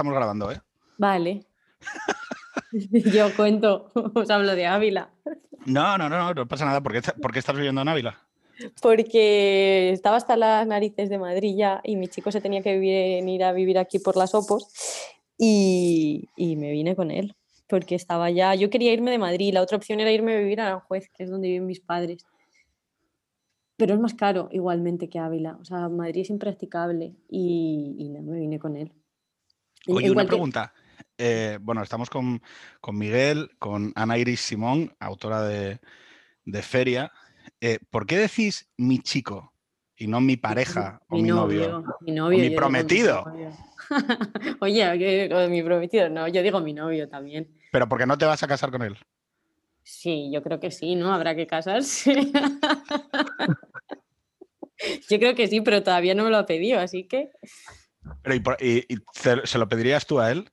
estamos grabando, ¿eh? Vale. Yo cuento, os hablo de Ávila. No, no, no, no, pasa nada. ¿Por qué, por qué estás viviendo en Ávila? Porque estaba hasta las narices de Madrid ya y mi chico se tenía que venir a vivir aquí por las Opos y, y me vine con él porque estaba ya, yo quería irme de Madrid, la otra opción era irme a vivir a Aranjuez, que es donde viven mis padres. Pero es más caro igualmente que Ávila, o sea, Madrid es impracticable y, y no, me vine con él. Oye, una pregunta. Eh, bueno, estamos con, con, Miguel, con Ana Iris Simón, autora de, de Feria. Eh, ¿Por qué decís mi chico y no mi pareja mi, o mi novio, novio? Mi novio. O mi prometido. Oye, mi prometido, no, yo digo mi novio también. ¿Pero por qué no te vas a casar con él? Sí, yo creo que sí, ¿no? Habrá que casarse. yo creo que sí, pero todavía no me lo ha pedido, así que... ¿Pero y, se lo pedirías tú a él?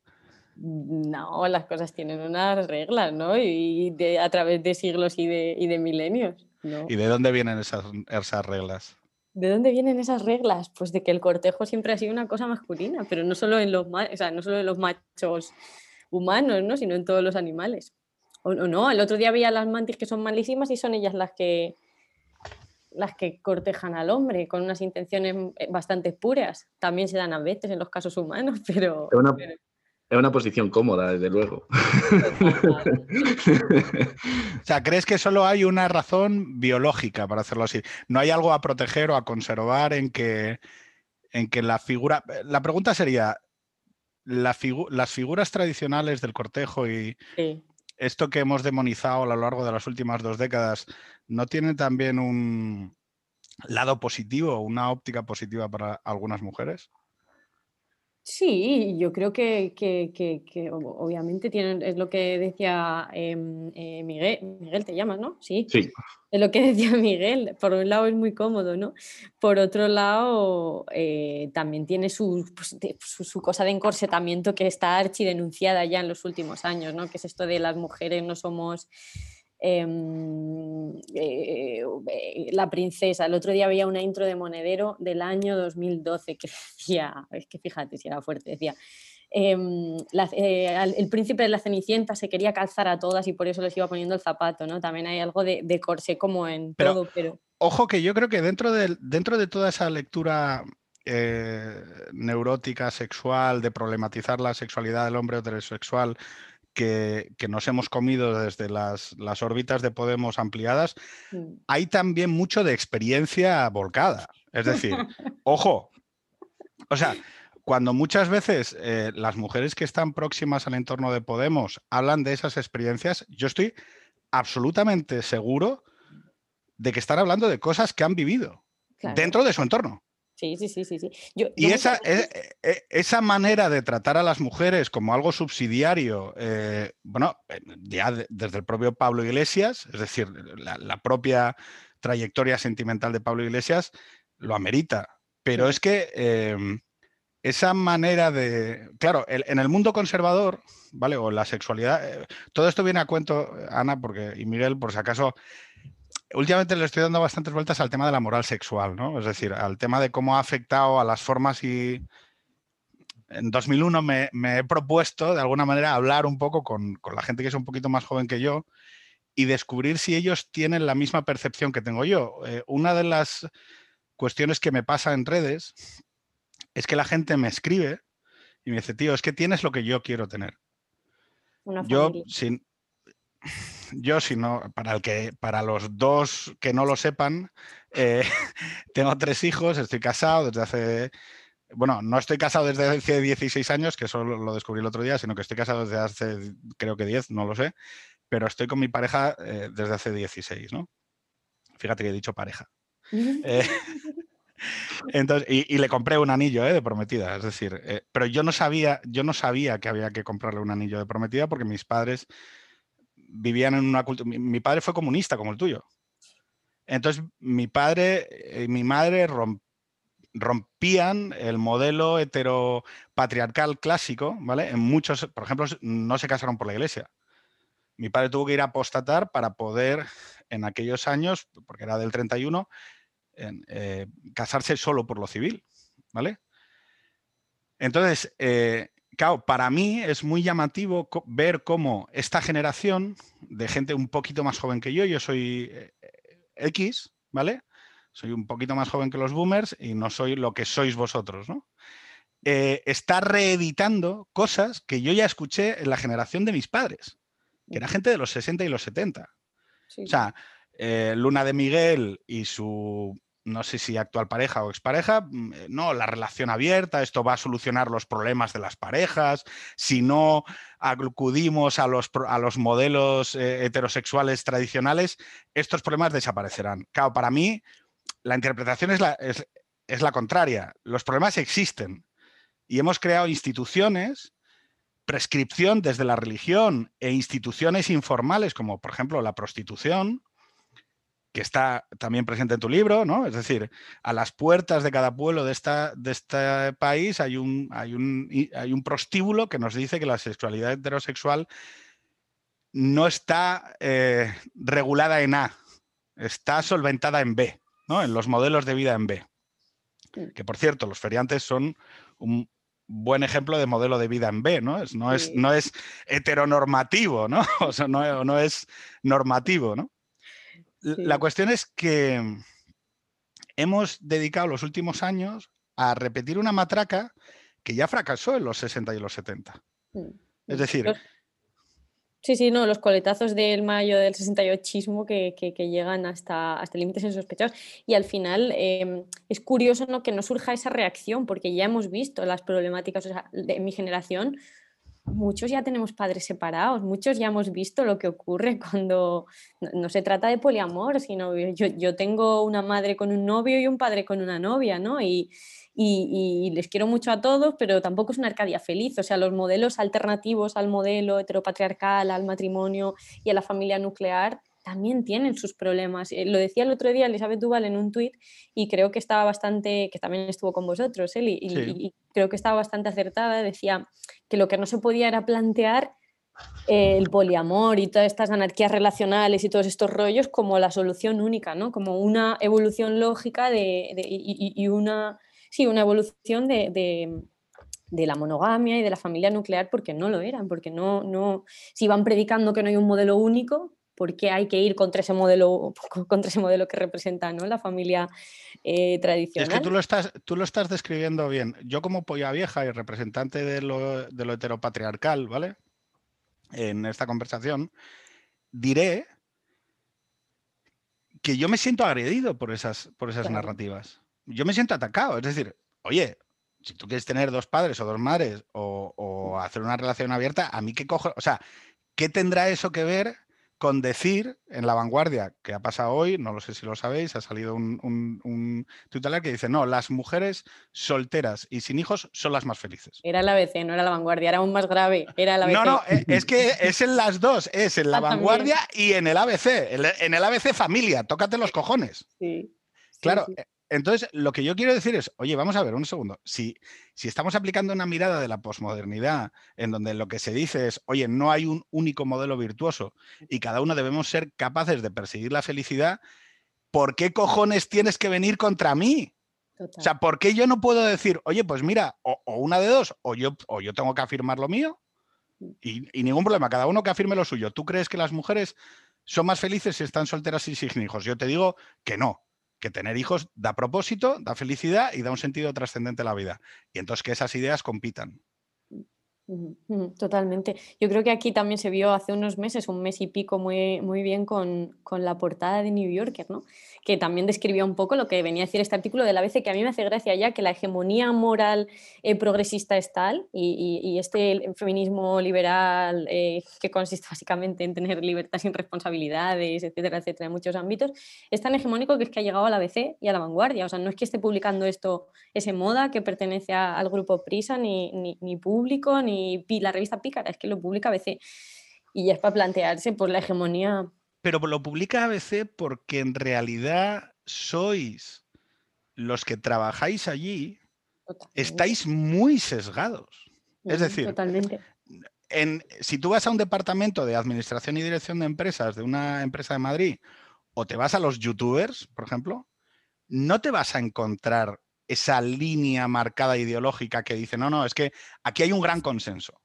No, las cosas tienen unas reglas, ¿no? Y a través de siglos y de, y de milenios. ¿no? ¿Y de dónde vienen esas, esas reglas? ¿De dónde vienen esas reglas? Pues de que el cortejo siempre ha sido una cosa masculina, pero no solo en los, o sea, no solo en los machos humanos, ¿no? sino en todos los animales. O, no, el otro día había las mantis que son malísimas y son ellas las que las que cortejan al hombre con unas intenciones eh, bastante puras. También se dan a veces en los casos humanos, pero... Es una, es una posición cómoda, desde luego. o sea, ¿crees que solo hay una razón biológica para hacerlo así? ¿No hay algo a proteger o a conservar en que, en que la figura... La pregunta sería, las figuras tradicionales del cortejo y esto que hemos demonizado a lo largo de las últimas dos décadas, ¿no tienen también un lado positivo, una óptica positiva para algunas mujeres? Sí, yo creo que, obviamente tienen, es lo que decía em, eh, Miguel, Miguel te llamas, ¿no? Sí. Sí. Es lo que decía Miguel, por un lado es muy cómodo, ¿no? Por otro lado, eh, también tiene pues, su, su, cosa de encorsetamiento que está archidenunciada ya en los últimos años, ¿no? Que es esto de las mujeres no somos eh, eh, la princesa. El otro día había una intro de Monedero del año 2012 que decía, es que fíjate si era fuerte, decía, em, eh, el príncipe de la Cenicienta se quería calzar a todas y por eso les iba poniendo el zapato, ¿no? También hay algo de, de corsé como en todo, pero... Ojo que yo creo que dentro de, dentro de toda esa lectura neurótica, sexual, de problematizar la sexualidad del hombre heterosexual, que, nos hemos comido desde las, órbitas de Podemos ampliadas, hay también mucho de experiencia volcada. Es decir, ojo, o sea, cuando muchas veces eh, las mujeres que están próximas al entorno de Podemos hablan de esas experiencias, yo estoy absolutamente seguro de que están hablando de cosas que han vivido dentro de su entorno. Sí, sí, sí, sí. y esa, e, e, esa manera de tratar a las mujeres como algo subsidiario, eh, bueno, eh, ya desde el propio Pablo Iglesias, es decir, la, propia trayectoria sentimental de Pablo Iglesias lo amerita. Pero es que em, esa manera de. Claro, en el mundo conservador, ¿vale? O la sexualidad. Eh, todo esto viene a cuento, Ana, porque, y Miguel, por si acaso, últimamente le estoy dando bastantes vueltas al tema de la moral sexual, ¿no? Es decir, al tema de cómo ha afectado a las formas y... En 2001 me, he propuesto, de alguna manera, hablar un poco con, la gente que es un poquito más joven que yo y descubrir si ellos tienen la misma percepción que tengo yo. Eh, una de las cuestiones que me pasa en redes es que la gente me escribe y me dice, tío, es que tienes lo que yo quiero tener. yo, sin, yo, si no, para, el que, para los dos que no lo sepan, eh, tengo tres hijos, estoy casado desde hace. Bueno, no estoy casado desde hace 16 años, que eso lo descubrí el otro día, sino que estoy casado desde hace, creo que 10, no lo sé, pero estoy con mi pareja eh, desde hace 16, ¿no? Fíjate que he dicho pareja. Eh, entonces, y, le compré un anillo de prometida, es decir, pero yo no sabía, yo no sabía que había que comprarle un anillo de prometida porque mis padres vivían en una cultura. Mi, padre fue comunista como el tuyo. Entonces, mi padre y mi madre rompían el modelo heteropatriarcal clásico, ¿vale? En muchos, por ejemplo, no se casaron por la iglesia. Mi padre tuvo que ir a apostatar para poder, en aquellos años, porque era del 31, eh, casarse solo por lo civil, ¿vale? Entonces, eh, claro, para mí es muy llamativo ver cómo esta generación de gente un poquito más joven que yo, yo soy eh, X, ¿vale? Soy un poquito más joven que los boomers y no soy lo que sois vosotros, ¿no? Eh, está reeditando cosas que yo ya escuché en la generación de mis padres, que era gente de los 60 y los 70. O sea, eh, Luna de Miguel y su, no sé si actual pareja o expareja, mm, eh, no, la relación abierta, esto va a solucionar los problemas de las parejas, si no acudimos a los, a los modelos heterosexuales tradicionales, estos problemas desaparecerán. Claro, para mí la interpretación es la, es la contraria, los problemas existen, y hemos creado instituciones, prescripción desde la religión e instituciones informales, como por ejemplo la prostitución, que está también presente en tu libro, ¿no? Es decir, a las puertas de cada pueblo de, esta, de este país hay un, hay, un, hay un prostíbulo que nos dice que la sexualidad heterosexual no está eh, regulada en A, está solventada en B, ¿no? En los modelos de vida en B. Que por cierto, los feriantes son un, buen ejemplo de modelo de vida en B, ¿no? Es, no, es, no es heteronormativo, ¿no? O sea, no, no es normativo, ¿no? La cuestión es que hemos dedicado los últimos años a repetir una matraca que ya fracasó en los 60 y los 70. Mm. Es decir, Sí, sí, no, los coletazos del mayo del 68 que, que, que llegan hasta, hasta límites insospechados. Y al final em, es curioso ¿no? que no surja esa reacción, porque ya hemos visto las problemáticas de mi generación. Muchos ya tenemos padres separados, muchos ya hemos visto lo que ocurre cuando no, se trata de poliamor, sino yo, yo tengo una madre con un novio y un padre con una novia, ¿no? Y, y, les quiero mucho a todos, pero tampoco es una Arcadia feliz. O sea, los modelos alternativos al modelo heteropatriarcal, al matrimonio y a la familia nuclear también tienen sus problemas. Eh, lo decía el otro día Elizabeth Duval en un tuit y creo que estaba bastante, que también estuvo con vosotros, y, creo que estaba bastante acertada. Decía que lo que no se podía era plantear eh, el poliamor y todas estas anarquías relacionales y todos estos rollos como la solución única, ¿no? como una evolución lógica de, y, una sí, una evolución de, la monogamia y de la familia nuclear porque no lo eran, porque no, no, si van predicando que no hay un modelo único, ¿por qué hay que ir contra ese modelo, contra ese modelo que representa ¿no? la familia eh, tradicional? Es que tú lo, estás, tú lo estás describiendo bien. Yo como polla vieja y representante de lo, de lo heteropatriarcal, ¿vale? En esta conversación, diré que yo me siento agredido por esas, por esas narrativas yo me siento atacado. Es decir, oye, si tú quieres tener dos padres o dos madres o, hacer una relación abierta, a mí qué cojo, o sea, ¿qué tendrá eso que ver con decir en la vanguardia, que ha pasado hoy, no lo sé si lo sabéis, ha salido un, un, tutelar que dice, no, las mujeres solteras y sin hijos son las más felices. Era la ABC, no era la vanguardia, era aún más grave, era la ABC. No, no, e, es que es en las dos, es en la ah, vanguardia y en el ABC, en el ABC familia, tócate los cojones. Sí. Claro, entonces, lo que yo quiero decir es, oye, vamos a ver un segundo, si, si estamos aplicando una mirada de la posmodernidad en donde lo que se dice es, oye, no hay un único modelo virtuoso y cada uno debemos ser capaces de perseguir la felicidad, ¿por qué cojones tienes que venir contra mí? O sea, ¿por qué yo no puedo decir, oye, pues mira, o, una de dos, o yo, o yo tengo que afirmar lo mío mm. y, y, ningún problema, cada uno que afirme lo suyo. ¿Tú crees que las mujeres son más felices si están solteras y sin hijos? Yo te digo que no, que tener hijos da propósito, da felicidad y da un sentido trascendente a la vida. Y entonces que esas ideas compitan. Totalmente. Yo creo que aquí también se vio hace unos meses, un mes y pico, muy, muy bien con, con la portada de New Yorker, ¿no? que también describía un poco lo que venía a decir este artículo de la ABC, que a mí me hace gracia ya que la hegemonía moral eh, progresista es tal y, y, este feminismo liberal eh, que consiste básicamente en tener libertad sin responsabilidades, etcétera, etcétera, en muchos ámbitos, es tan hegemónico que es que ha llegado a la ABC y a la vanguardia. O sea, no es que esté publicando esto ese moda que pertenece al grupo Prisa, ni, ni Público, ni la revista Pícara, es que lo publica ABC. Y ya es para plantearse por la hegemonía pero lo publica ABC porque en realidad sois los que trabajáis allí, estáis muy sesgados. Es decir, Totalmente. En, si tú vas a un departamento de administración y dirección de empresas de una empresa de Madrid o te vas a los youtubers, por ejemplo, no te vas a encontrar esa línea marcada ideológica que dice, no, no, es que aquí hay un gran consenso.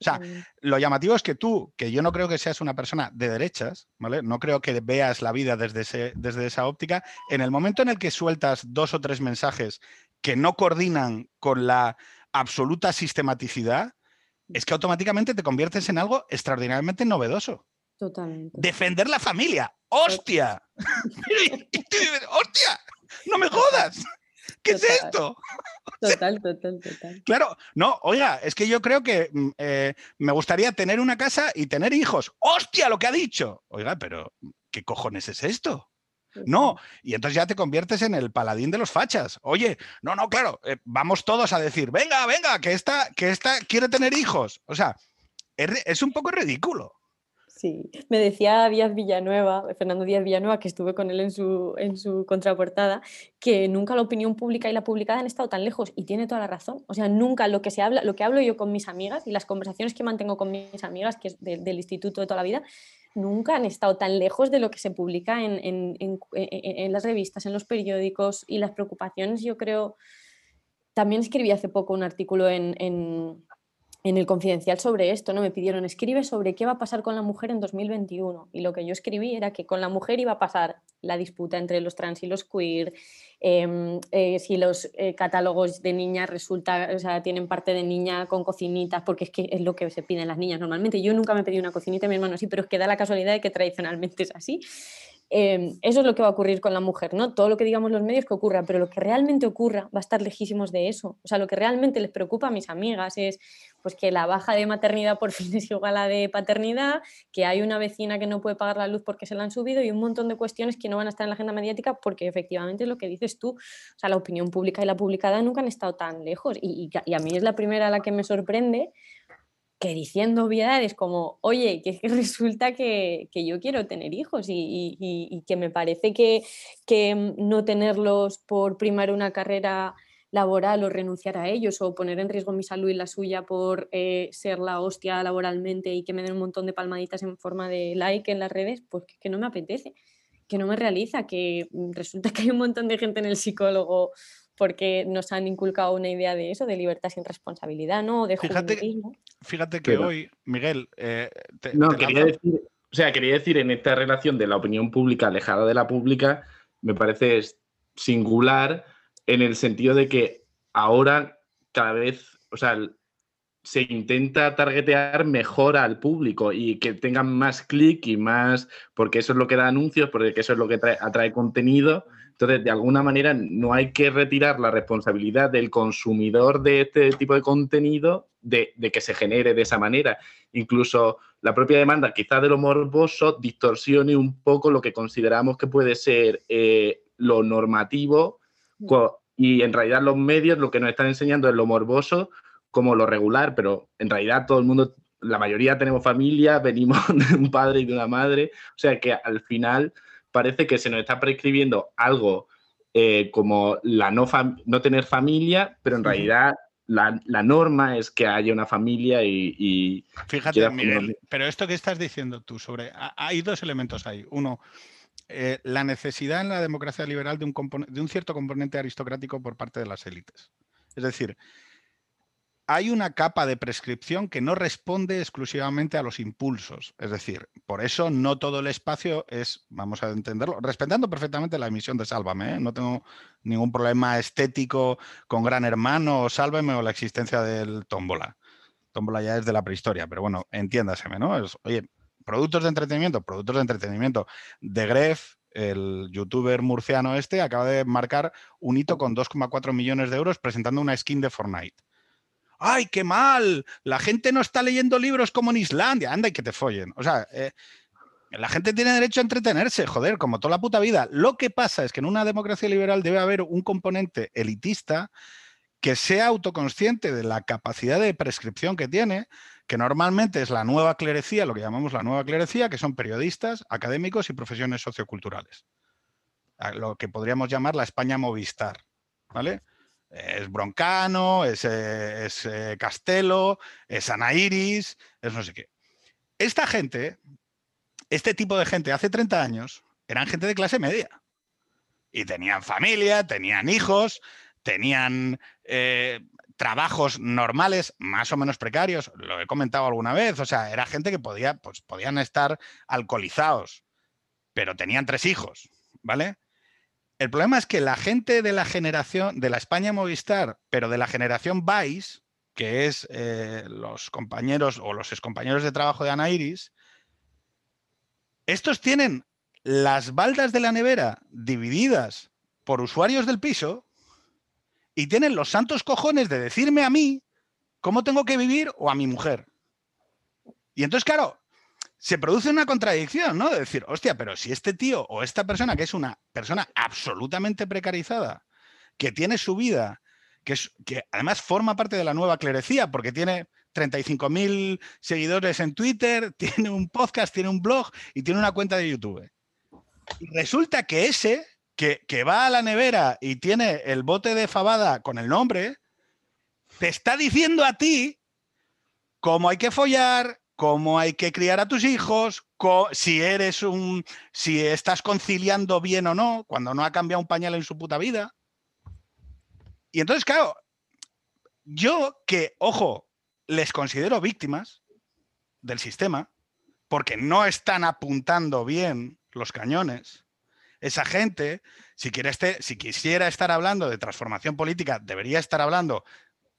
O sea, lo llamativo es que tú, que yo no creo que seas una persona de derechas, ¿vale? No creo que veas la vida desde, desde esa óptica. En el momento en el que sueltas dos o tres mensajes que no coordinan con la absoluta sistematicidad, es que automáticamente te conviertes en algo extraordinariamente novedoso. Totalmente. Defender la familia. ¡Hostia! ¡Hostia! ¡No me jodas! ¿Qué es esto? Total, total, total. Claro, no, oiga, es que yo creo que mm, eh, me gustaría tener una casa y tener hijos. ¡Hostia, lo que ha dicho! Oiga, pero ¿qué cojones es esto? No, y entonces ya te conviertes en el paladín de los fachas. Oye, no, no, claro, eh, vamos todos a decir, venga, venga, que esta, que esta quiere tener hijos. O sea, es un poco ridículo. Sí, me decía Díaz Villanueva, Fernando Díaz Villanueva, que estuve con él en su, en su contraportada, que nunca la opinión pública y la publicada han estado tan lejos y tiene toda la razón. O sea, nunca lo que se habla, lo que hablo yo con mis amigas y las conversaciones que mantengo con mis amigas, que es del instituto de toda la vida, nunca han estado tan lejos de lo que se publica en, en, en, en las revistas, en los periódicos y las preocupaciones, yo creo. También escribí hace poco un artículo en, en el confidencial sobre esto, ¿no? Me pidieron, escribe sobre qué va a pasar con la mujer en 2021. Y lo que yo escribí era que con la mujer iba a pasar la disputa entre los trans y los queer, em, eh, si los eh, catálogos de niñas resulta, o sea, tienen parte de niña con cocinitas, porque es que es lo que se piden las niñas normalmente. Yo nunca me pedí una cocinita, mi hermano sí, pero es que da la casualidad de que tradicionalmente es así. Em, eso es lo que va a ocurrir con la mujer, ¿no? Todo lo que digamos los medios que ocurra, pero lo que realmente ocurra va a estar lejísimos de eso. O sea, lo que realmente les preocupa a mis amigas es pues que la baja de maternidad por fin es igual a la de paternidad, que hay una vecina que no puede pagar la luz porque se la han subido y un montón de cuestiones que no van a estar en la agenda mediática porque efectivamente es lo que dices tú. O sea, la opinión pública y la publicada nunca han estado tan lejos y, a mí es la primera la que me sorprende que diciendo obviedades como, oye, que, resulta que, que, yo quiero tener hijos y, y, que me parece que, que, mm, no tenerlos por primar una carrera laboral o renunciar a ellos o poner en riesgo mi salud y la suya por eh, ser la hostia laboralmente y que me den un montón de palmaditas en forma de like en las redes, pues que no me apetece, que no me realiza, que mm, resulta que hay un montón de gente en el psicólogo porque nos han inculcado una idea de eso, de libertad sin responsabilidad, ¿no? De fíjate, fíjate que hoy, Miguel... Eh, no, quería decir, o sea, quería decir en esta relación de la opinión pública alejada de la pública, me parece singular en el sentido de que ahora cada vez, o sea, se intenta targetear mejor al público y que tengan más clic y más, porque eso es lo que da anuncios, porque eso es lo que atrae contenido entonces, de alguna manera, no hay que retirar la responsabilidad del consumidor de este tipo de contenido de, que se genere de esa manera. Incluso la propia demanda, quizás de lo morboso, distorsione un poco lo que consideramos que puede ser eh, lo normativo y en realidad los medios lo que nos están enseñando es lo morboso como lo regular, pero en realidad todo el mundo, la mayoría tenemos familia, venimos de un padre y de una madre, o sea que al final parece que se nos está prescribiendo algo eh, como la no, no tener familia, pero en realidad la, norma es que haya una familia y... Fíjate, Miguel, pero esto que estás diciendo tú sobre... Hay dos elementos ahí. Uno, eh, la necesidad en la democracia liberal de un, de un cierto componente aristocrático por parte de las élites. Es decir, hay una capa de prescripción que no responde exclusivamente a los impulsos. Es decir, por eso no todo el espacio es, vamos a entenderlo, respetando perfectamente la emisión de Sálvame. ¿eh? No tengo ningún problema estético con Gran Hermano o Sálvame o la existencia del Tómbola. Tómbola ya es de la prehistoria, pero bueno, entiéndaseme, ¿no? oye, productos de entretenimiento, productos de entretenimiento. De Gref, el youtuber murciano este, acaba de marcar un hito con 2,4 millones de euros presentando una skin de Fortnite. ¡Ay, qué mal! La gente no está leyendo libros como en Islandia, anda y que te follen. O sea, eh, la gente tiene derecho a entretenerse, joder, como toda la puta vida. Lo que pasa es que en una democracia liberal debe haber un componente elitista que sea autoconsciente de la capacidad de prescripción que tiene, que normalmente es la nueva clerecía, lo que llamamos la nueva clerecía, que son periodistas, académicos y profesiones socioculturales. Lo que podríamos llamar la España Movistar, ¿vale? Es Broncano, es, eh, es eh, Castelo, es Anairis, es no sé qué. Esta gente, este tipo de gente hace 30 años, eran gente de clase media. Y tenían familia, tenían hijos, tenían eh, trabajos normales, más o menos precarios, lo he comentado alguna vez, o sea, era gente que podía, pues, podían estar alcoholizados, pero tenían tres hijos, ¿vale? El problema es que la gente de la generación, de la España Movistar, pero de la generación Vice, que es eh, los compañeros o los excompañeros de trabajo de Ana Iris, estos tienen las baldas de la nevera divididas por usuarios del piso y tienen los santos cojones de decirme a mí cómo tengo que vivir o a mi mujer. Y entonces, claro, se produce una contradicción, ¿no? De decir, hostia, pero si este tío o esta persona, que es una persona absolutamente precarizada, que tiene su vida, que, además forma parte de la nueva clerecía, porque tiene 35.000 seguidores en Twitter, tiene un podcast, tiene un blog y tiene una cuenta de YouTube. Y resulta que ese que, va a la nevera y tiene el bote de fabada con el nombre, te está diciendo a ti cómo hay que follar, cómo hay que criar a tus hijos, si eres un. si estás conciliando bien o no, cuando no ha cambiado un pañal en su puta vida. Y entonces, claro, yo que, ojo, les considero víctimas del sistema, porque no están apuntando bien los cañones esa gente, si, quiere este, si quisiera estar hablando de transformación política, debería estar hablando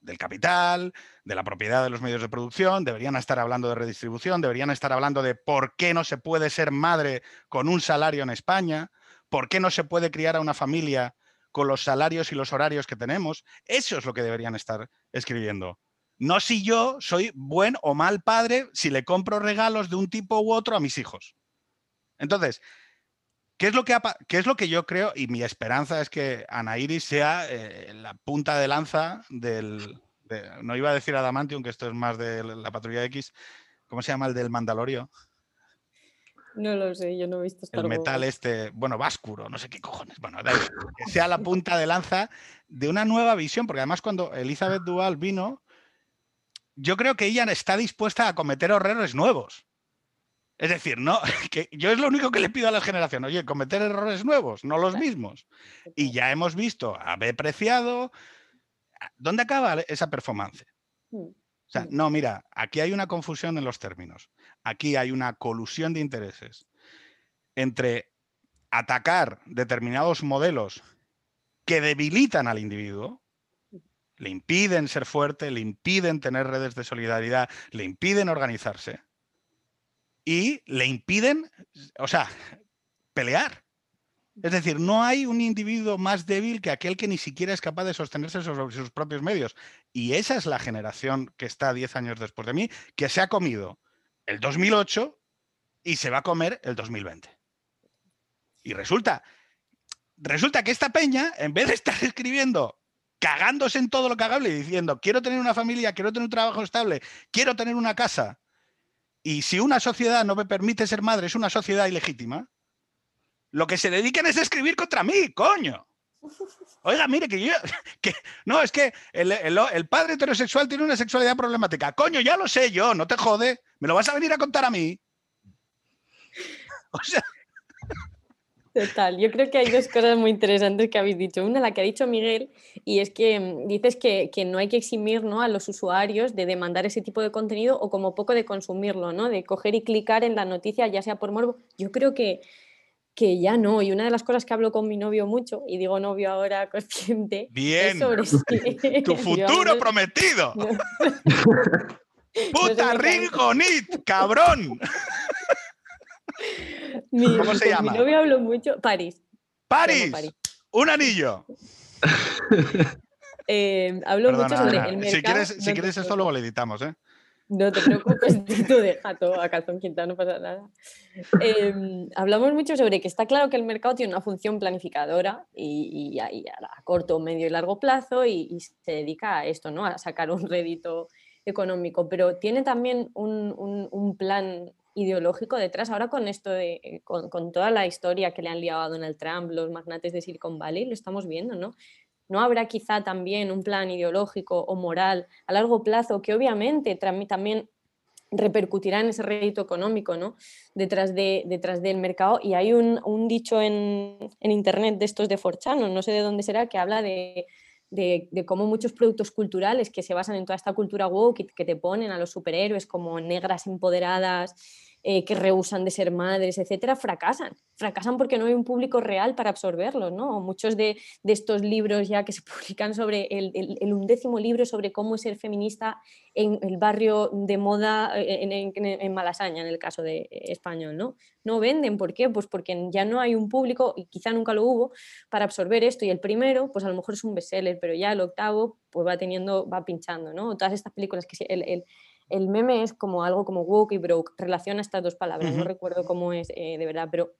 del capital, de la propiedad de los medios de producción, deberían estar hablando de redistribución, deberían estar hablando de por qué no se puede ser madre con un salario en España, por qué no se puede criar a una familia con los salarios y los horarios que tenemos. Eso es lo que deberían estar escribiendo. No si yo soy buen o mal padre si le compro regalos de un tipo u otro a mis hijos. Entonces, ¿Qué es, lo que es lo que yo creo? Y mi esperanza es que Ana Iris sea eh, la punta de lanza del. no iba a decir Adamantium, que esto es más de la patrulla X. ¿Cómo se llama el del Mandalorio? No lo sé, yo no he visto El metal este, bueno, Váscuro, no sé qué cojones. Bueno, que sea la punta de lanza de una nueva visión, porque además cuando Elizabeth Duval vino, yo creo que ella está dispuesta a cometer errores nuevos. Es decir, no, que yo es lo único que le pido a la generación, oye, cometer errores nuevos, no los mismos. Y ya hemos visto a B Preciado. ¿Dónde acaba esa performance? Mm, o sea, mm. no, mira, aquí hay una confusión en los términos. Aquí hay una colusión de intereses entre atacar determinados modelos que debilitan al individuo, le impiden ser fuerte, le impiden tener redes de solidaridad, le impiden organizarse y le impiden, o sea, pelear. Es decir, no hay un individuo más débil que aquel que ni siquiera es capaz de sostenerse sobre sus propios medios. Y esa es la generación que está 10 años después de mí, que se ha comido el 2008 y se va a comer el 2020. Y resulta, resulta que esta peña, en vez de estar escribiendo cagándose en todo lo cagable y diciendo, quiero tener una familia, quiero tener un trabajo estable, quiero tener una casa, y si una sociedad no me permite ser madre, es una sociedad ilegítima, lo que se dedican es a escribir contra mí, coño. Oiga, mire que yo. Que, no, es que el, padre heterosexual tiene una sexualidad problemática. Coño, ya lo sé yo, no te jode. ¿Me lo vas a venir a contar a mí? O sea. Total, yo creo que hay dos cosas muy interesantes que habéis dicho. Una, la que ha dicho Miguel, y es que mm, dices que, no hay que eximir ¿no? a los usuarios de demandar ese tipo de contenido o como poco de consumirlo, ¿no? de coger y clicar en la noticia, ya sea por morbo. Yo creo que, que ya no. Y una de las cosas que hablo con mi novio mucho, y digo novio ahora consciente, Bien. es sobre tu futuro prometido. Puta Ringonit, cabrón. ¿Cómo se llama? Mi novio hablo mucho. París. París. Un anillo. Eh, hablo mucho sobre el mercado. Si quieres, si quieres esto, luego le editamos, ¿eh? No te preocupes, tú deja todo a calzón quinta, no pasa nada. Em, hablamos mucho sobre que está claro que el mercado tiene una función planificadora y, a, corto, medio y largo plazo y, se dedica a esto, ¿no? A sacar un rédito económico, pero tiene también un, un plan ideológico detrás. Ahora con esto de, eh, con, toda la historia que le han liado a Donald Trump, los magnates de Silicon Valley, lo estamos viendo, ¿no? ¿No habrá quizá también un plan ideológico o moral a largo plazo que obviamente también repercutirá en ese rédito económico ¿no? detrás, de, detrás del mercado? Y hay un, dicho en, Internet de estos de Forchano, no sé de dónde será, que habla de, de, cómo muchos productos culturales que se basan en toda esta cultura woke, que te ponen a los superhéroes como negras empoderadas, eh, que rehusan de ser madres, etcétera, fracasan. Fracasan porque no hay un público real para absorberlos, ¿no? Muchos de, estos libros ya que se publican sobre el, undécimo libro sobre cómo ser feminista en el barrio de moda eh, en, Malasaña, en el caso de español, ¿no? No venden, ¿por qué? Pues porque ya no hay un público, y quizá nunca lo hubo, para absorber esto. Y el primero, pues a lo mejor es un bestseller, pero ya el octavo, pues va teniendo, va pinchando, ¿no? Todas estas películas que el, el meme es como algo como woke y broke, relaciona estas dos palabras, no recuerdo cómo es eh, de verdad, pero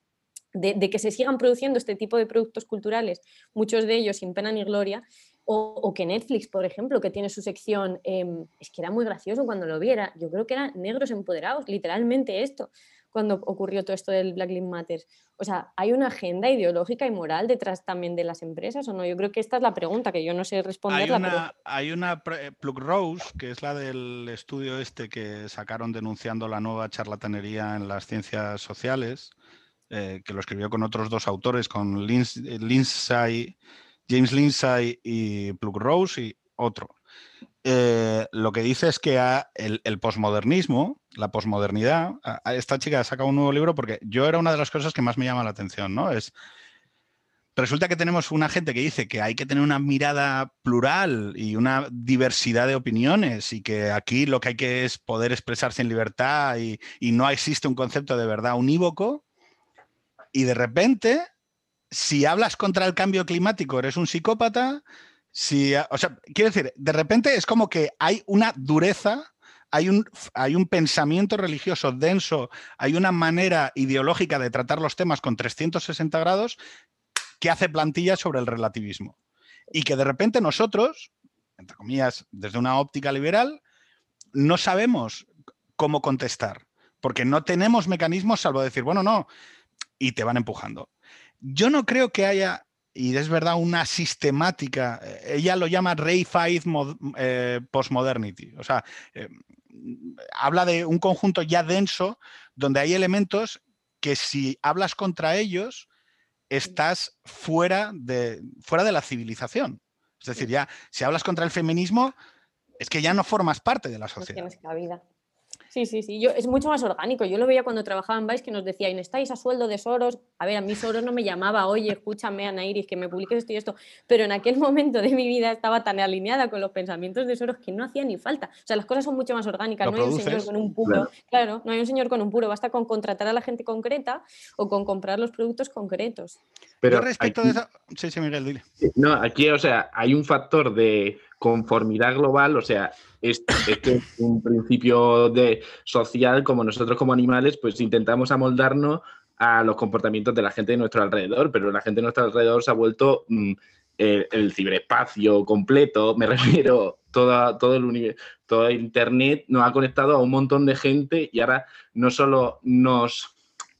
de, que se sigan produciendo este tipo de productos culturales, muchos de ellos sin pena ni gloria, o, que Netflix, por ejemplo, que tiene su sección, em, es que era muy gracioso cuando lo viera, yo creo que eran negros empoderados, literalmente esto cuando ocurrió todo esto del Black Lives Matter? O sea, ¿hay una agenda ideológica y moral detrás también de las empresas o no? Yo creo que esta es la pregunta que yo no sé responderla. Hay una, hay una eh, Plug Rose, que es la del estudio este que sacaron denunciando la nueva charlatanería en las ciencias sociales, eh, que lo escribió con otros dos autores, con Lindsay, James Lindsay y Plug Rose y otro. Eh, lo que dice es que el, el posmodernismo, la posmodernidad, esta chica ha sacado un nuevo libro porque yo era una de las cosas que más me llama la atención, ¿no? Es, resulta que tenemos una gente que dice que hay que tener una mirada plural y una diversidad de opiniones y que aquí lo que hay que es poder expresarse en libertad y no existe un concepto de verdad unívoco. Y de repente, si hablas contra el cambio climático, eres un psicópata, Sí, o sea, quiero decir, de repente es como que hay una dureza, hay un, hay un pensamiento religioso denso, hay una manera ideológica de tratar los temas con 360 grados que hace plantilla sobre el relativismo. Y que de repente nosotros, entre comillas, desde una óptica liberal, no sabemos cómo contestar, porque no tenemos mecanismos salvo decir, bueno, no, y te van empujando. Yo no creo que haya y es verdad una sistemática, eh, ella lo llama reified eh, postmodernity, o sea, eh, habla de un conjunto ya denso donde hay elementos que si hablas contra ellos estás fuera de, fuera de la civilización. Es decir, ya si hablas contra el feminismo es que ya no formas parte de la sociedad. No tienes cabida. Sí, sí, sí. Yo, es mucho más orgánico. Yo lo veía cuando trabajaba en Vice que nos decía, estáis a sueldo de Soros. A ver, a mí Soros no me llamaba, oye, escúchame, Ana Iris, que me publiques esto y esto. Pero en aquel momento de mi vida estaba tan alineada con los pensamientos de Soros que no hacía ni falta. O sea, las cosas son mucho más orgánicas. no hay un señor con un puro. Claro. no hay un señor con un puro. Basta con contratar a la gente concreta o con comprar los productos concretos. Pero respecto de eso. Sí, sí, Miguel, dile. No, aquí, o sea, hay un factor de conformidad global, o sea, este, es un principio de social, como nosotros como animales, pues intentamos amoldarnos a los comportamientos de la gente de nuestro alrededor, pero la gente de nuestro alrededor se ha vuelto mm, el, ciberespacio completo, me refiero, toda, todo el todo Internet nos ha conectado a un montón de gente y ahora no solo nos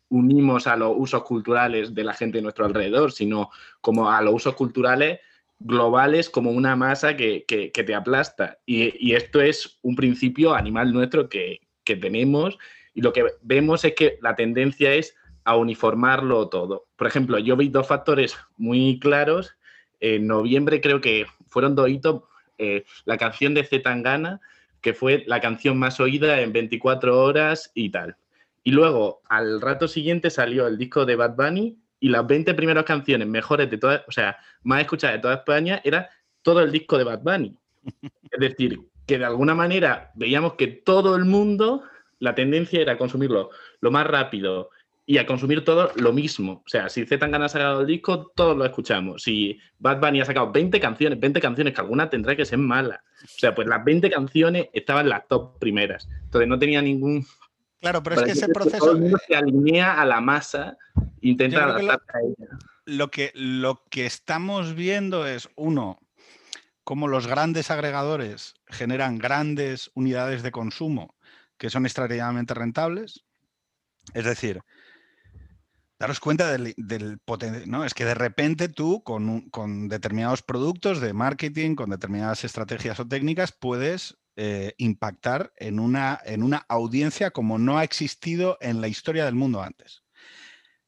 unimos a los usos culturales de la gente de nuestro alrededor, sino como a los usos culturales globales como una masa que, te aplasta. Y, esto es un principio animal nuestro que, tenemos y lo que vemos es que la tendencia es a uniformarlo todo. Por ejemplo, yo vi dos factores muy claros. En noviembre creo que fueron dos hitos. Eh, la canción de Zetangana, que fue la canción más oída en 24 horas y tal. Y luego, al rato siguiente, salió el disco de Bad Bunny y las 20 primeras canciones mejores de todas, o sea, más escuchadas de toda España, era todo el disco de Bad Bunny. Es decir, que de alguna manera veíamos que todo el mundo, la tendencia era consumirlo lo más rápido y a consumir todo lo mismo. O sea, si Zetangana ha sacado el disco, todos lo escuchamos. Si Bad Bunny ha sacado 20 canciones, 20 canciones, que alguna tendrá que ser mala. O sea, pues las 20 canciones estaban las top primeras. Entonces no tenía ningún Claro, pero es que ese proceso. Todo el mundo se alinea a la masa, intenta adaptarse a ella. Lo que, lo que estamos viendo es, uno, cómo los grandes agregadores generan grandes unidades de consumo que son extraordinariamente rentables. Es decir, daros cuenta del, del ¿no? Es que de repente tú, con, con, determinados productos de marketing, con determinadas estrategias o técnicas, puedes eh, impactar en una, en una audiencia como no ha existido en la historia del mundo antes.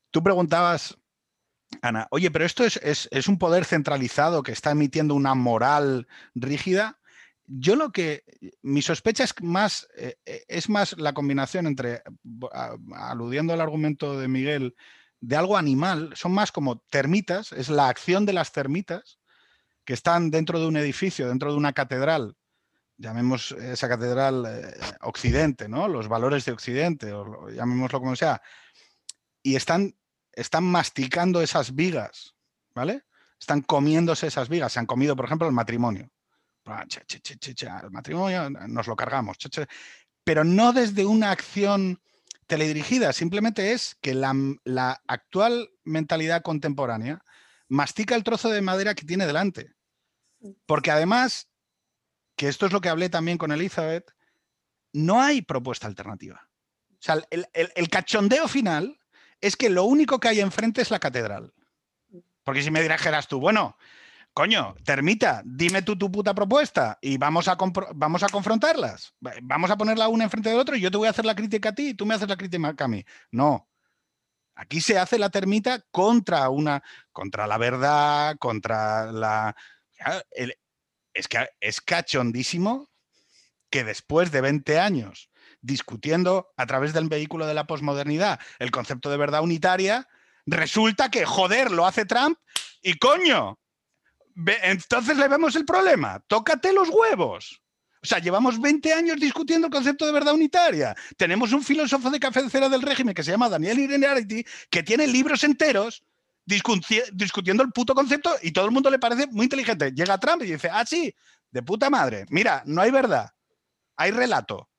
Tú preguntabas Ana, oye, pero esto es, un poder centralizado que está emitiendo una moral rígida. Yo lo que, mi sospecha es más, eh, eh, es más la combinación entre, aludiendo al argumento de Miguel, de algo animal, son más como termitas, es la acción de las termitas que están dentro de un edificio, dentro de una catedral, llamemos esa catedral eh, Occidente, ¿no? Los valores de Occidente, o llamémoslo como sea, y están están masticando esas vigas, ¿vale? Están comiéndose esas vigas. Se han comido, por ejemplo, el matrimonio. El matrimonio nos lo cargamos. Pero no desde una acción teledirigida, simplemente es que la, la actual mentalidad contemporánea mastica el trozo de madera que tiene delante. Porque además, que esto es lo que hablé también con Elizabeth, no hay propuesta alternativa. O sea, el, el cachondeo final es que lo único que hay enfrente es la catedral. Porque si me dijeras tú, bueno, coño, termita, dime tú tu puta propuesta y vamos a, vamos a confrontarlas. Vamos a ponerla una enfrente del otro y yo te voy a hacer la crítica a ti y tú me haces la crítica a mí. No. Aquí se hace la termita contra una, contra la verdad, contra la... es que es cachondísimo que después de 20 años discutiendo a través del vehículo de la posmodernidad el concepto de verdad unitaria, resulta que, joder, lo hace Trump y coño, entonces le vemos el problema, tócate los huevos. O sea, llevamos 20 años discutiendo el concepto de verdad unitaria. Tenemos un filósofo de cafecera del régimen que se llama Daniel Ireniarity, que tiene libros enteros discutiendo el puto concepto y todo el mundo le parece muy inteligente. Llega Trump y dice, ah, sí, de puta madre, mira, no hay verdad, hay relato.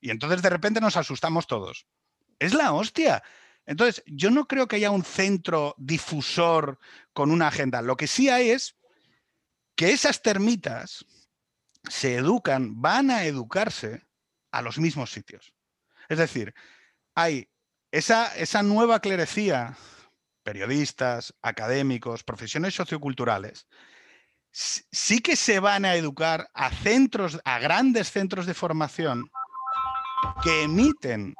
Y entonces de repente nos asustamos todos. Es la hostia. Entonces, yo no creo que haya un centro difusor con una agenda. Lo que sí hay es que esas termitas se educan, van a educarse a los mismos sitios. Es decir, hay esa, esa nueva clerecía, periodistas, académicos, profesiones socioculturales, sí que se van a educar a centros, a grandes centros de formación que emiten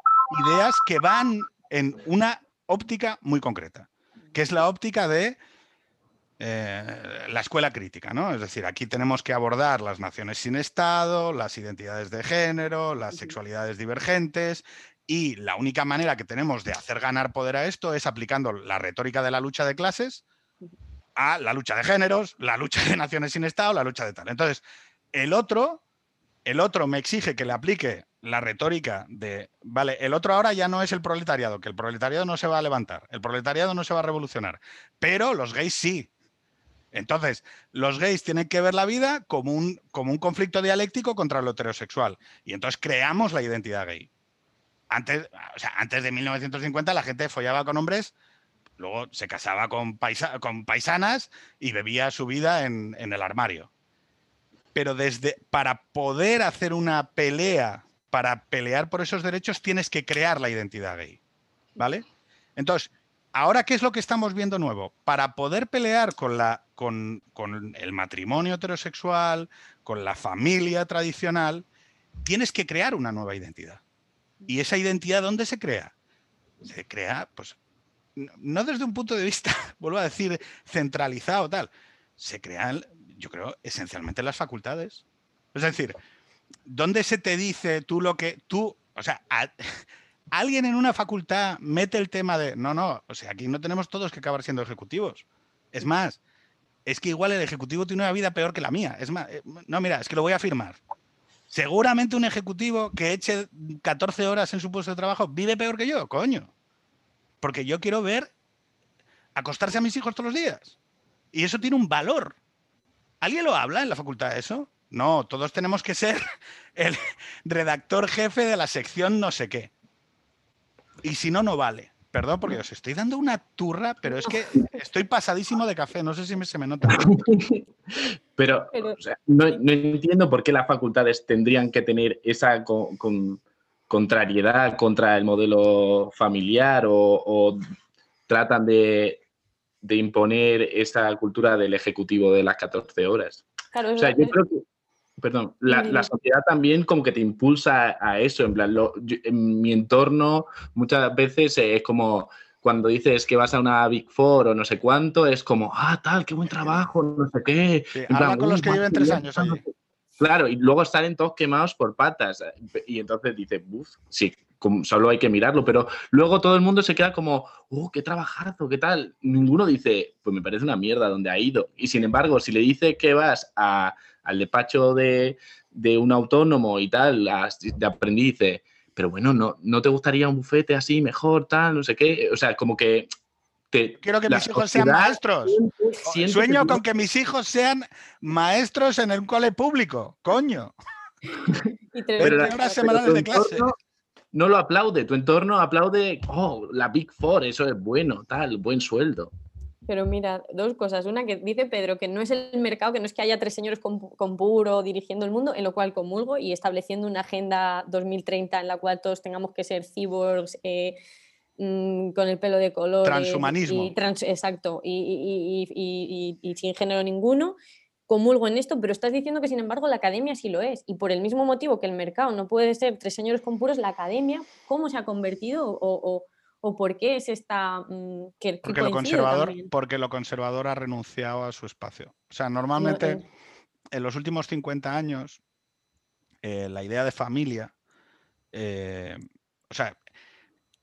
ideas que van en una óptica muy concreta, que es la óptica de eh, la escuela crítica, ¿no? Es decir, aquí tenemos que abordar las naciones sin Estado, las identidades de género, las sexualidades divergentes, y la única manera que tenemos de hacer ganar poder a esto es aplicando la retórica de la lucha de clases a la lucha de géneros, la lucha de naciones sin Estado, la lucha de tal. Entonces, el otro, el otro me exige que le aplique la retórica de, vale, el otro ahora ya no es el proletariado, que el proletariado no se va a levantar, el proletariado no se va a revolucionar, pero los gays sí. Entonces, los gays tienen que ver la vida como un, como un conflicto dialéctico contra lo heterosexual. Y entonces creamos la identidad gay. Antes, o sea, antes de 1950 la gente follaba con hombres, luego se casaba con, con paisanas y bebía su vida en, en el armario. Pero desde, para poder hacer una pelea para pelear por esos derechos tienes que crear la identidad gay. ¿Vale? Entonces, ahora, ¿qué es lo que estamos viendo nuevo? Para poder pelear con, la, con, con el matrimonio heterosexual, con la familia tradicional, tienes que crear una nueva identidad. ¿Y esa identidad dónde se crea? Se crea, pues, no desde un punto de vista, vuelvo a decir, centralizado tal. Se crean, yo creo, esencialmente en las facultades. Es decir, ¿dónde se te dice tú lo que tú, o sea, alguien en una facultad mete el tema de, no, no, o sea, aquí no tenemos todos que acabar siendo ejecutivos. Es más, es que igual el ejecutivo tiene una vida peor que la mía. Es más, eh, no, mira, es que lo voy a afirmar. Seguramente un ejecutivo que eche 14 horas en su puesto de trabajo vive peor que yo, coño. Porque yo quiero ver acostarse a mis hijos todos los días. Y eso tiene un valor. ¿Alguien lo habla en la facultad de eso? No, todos tenemos que ser el redactor jefe de la sección no sé qué. Y si no, no vale. Perdón, porque os estoy dando una turra, pero es que estoy pasadísimo de café. No sé si se me nota. Pero, no, entiendo por qué las facultades tendrían que tener esa contrariedad contra el modelo familiar o, tratan de, imponer esa cultura del ejecutivo de las 14 horas. Claro, o sea, yo creo que perdón, la, sociedad también como que te impulsa a eso, en plan, en mi entorno muchas veces es como, cuando dices que vas a una Big Four o no sé cuánto, es como, ah, tal, qué buen trabajo, no sé qué. habla con los que lleven tres años allí. Claro, y luego salen todos quemados por patas. Y entonces dice, buf, sí, solo hay que mirarlo, pero luego todo el mundo se queda como, oh, qué trabajazo, qué tal. Ninguno dice, pues me parece una mierda donde ha ido. Y sin embargo, si le dice que vas al despacho de, un autónomo y tal, de aprendiz, dice, pero bueno, no, ¿no te gustaría un bufete así mejor, tal, no sé qué? O sea, como que Quiero que mis hijos sean maestros. Sueño con que mis hijos sean maestros en el cole público, coño. Pero horas semanales de clase. No lo aplaude, tu entorno aplaude, oh, la Big Four, eso es bueno, tal, buen sueldo. Pero mira, dos cosas. Una que dice Pedro que no es el mercado, que no es que haya tres señores con, puro dirigiendo el mundo, en lo cual comulgo y estableciendo una agenda 2030 en la cual todos tengamos que ser cyborgs, eh, Mm, con el pelo de color. Transhumanismo. exacto, y, sin género ninguno. Comulgo en esto, pero estás diciendo que sin embargo la academia sí lo es. Y por el mismo motivo que el mercado no puede ser tres señores con puros, la academia, ¿cómo se ha convertido o, por qué es esta... Mm, que, porque, lo conservador, porque lo conservador ha renunciado a su espacio. O sea, normalmente eh. en los últimos 50 años eh, la idea de familia, eh, o sea,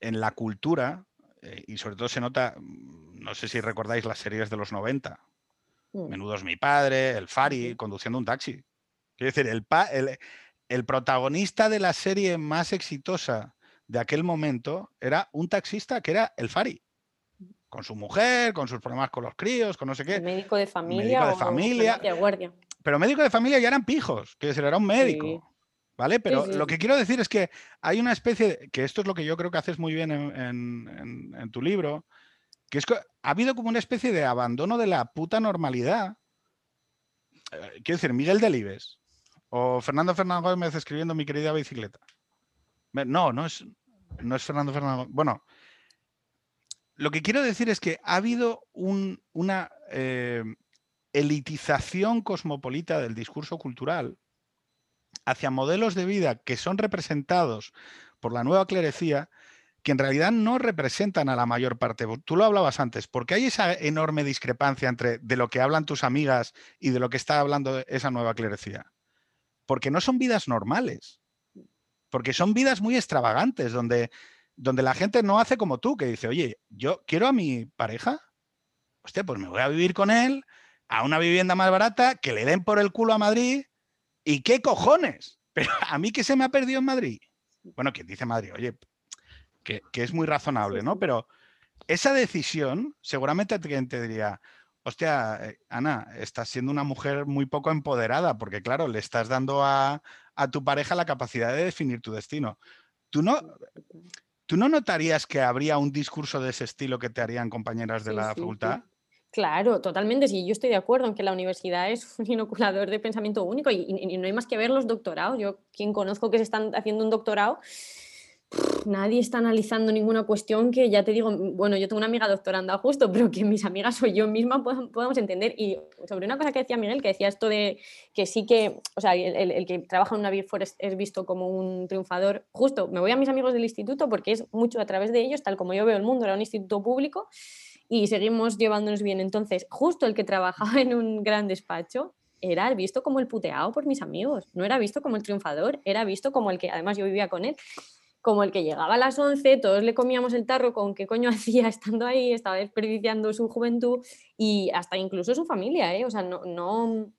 en la cultura, eh, y sobre todo se nota, mm, no sé si recordáis las series de los 90, mm. Menudo es mi padre, el Fari, conduciendo un taxi. Quiero decir, el, el, el protagonista de la serie más exitosa de aquel momento era un taxista que era el Fari con su mujer, con sus problemas con los críos, con no sé qué. médico de familia. Médico de familia. Pero médico de familia ya eran pijos, decir, era un médico. ¿Vale? Pero lo que quiero decir es que hay una especie, de, que esto es lo que yo creo que haces muy bien en, tu libro, que es que ha habido como una especie de abandono de la puta normalidad. Eh, quiero decir, Miguel Delibes o Fernando Gómez escribiendo Mi querida bicicleta. No, no es, no es Fernando Fernando. Bueno, lo que quiero decir es que ha habido una eh, elitización cosmopolita del discurso cultural hacia modelos de vida que son representados por la nueva clerecía, que en realidad no representan a la mayor parte. Tú lo hablabas antes, porque hay esa enorme discrepancia entre de lo que hablan tus amigas y de lo que está hablando esa nueva clerecía. Porque no son vidas normales, porque son vidas muy extravagantes, donde, donde la gente no hace como tú, que dice, oye, yo quiero a mi pareja, hostia, pues me voy a vivir con él a una vivienda más barata, que le den por el culo a Madrid ¿Y qué cojones? Pero a mí que se me ha perdido en Madrid. Bueno, quien dice Madrid, oye, que, es muy razonable, ¿no? Pero esa decisión, seguramente te diría, hostia, eh, Ana, estás siendo una mujer muy poco empoderada, porque claro, le estás dando a, tu pareja la capacidad de definir tu destino. ¿Tú no, ¿Tú no notarías que habría un discurso de ese estilo que te harían compañeras de la facultad? Claro, totalmente. Sí, yo estoy de acuerdo en que la universidad es un inoculador de pensamiento único y, no hay más que ver los doctorados. Yo, quien conozco que se están haciendo un doctorado, nadie está analizando ninguna cuestión que ya te digo, bueno, yo tengo una amiga doctoranda justo, pero que mis amigas o yo misma podamos, entender. Y sobre una cosa que decía Miguel, que decía esto de que sí que, o sea, el, que trabaja en una Big es, visto como un triunfador, justo me voy a mis amigos del instituto porque es mucho a través de ellos, tal como yo veo el mundo, era un instituto público y seguimos llevándonos bien. Entonces, justo el que trabajaba en un gran despacho era visto como el puteado por mis amigos, no era visto como el triunfador, era visto como el que, además yo vivía con él, como el que llegaba a las 11, todos le comíamos el tarro con qué coño hacía estando ahí, estaba desperdiciando su juventud y hasta incluso su familia, ¿eh? o sea, no, no,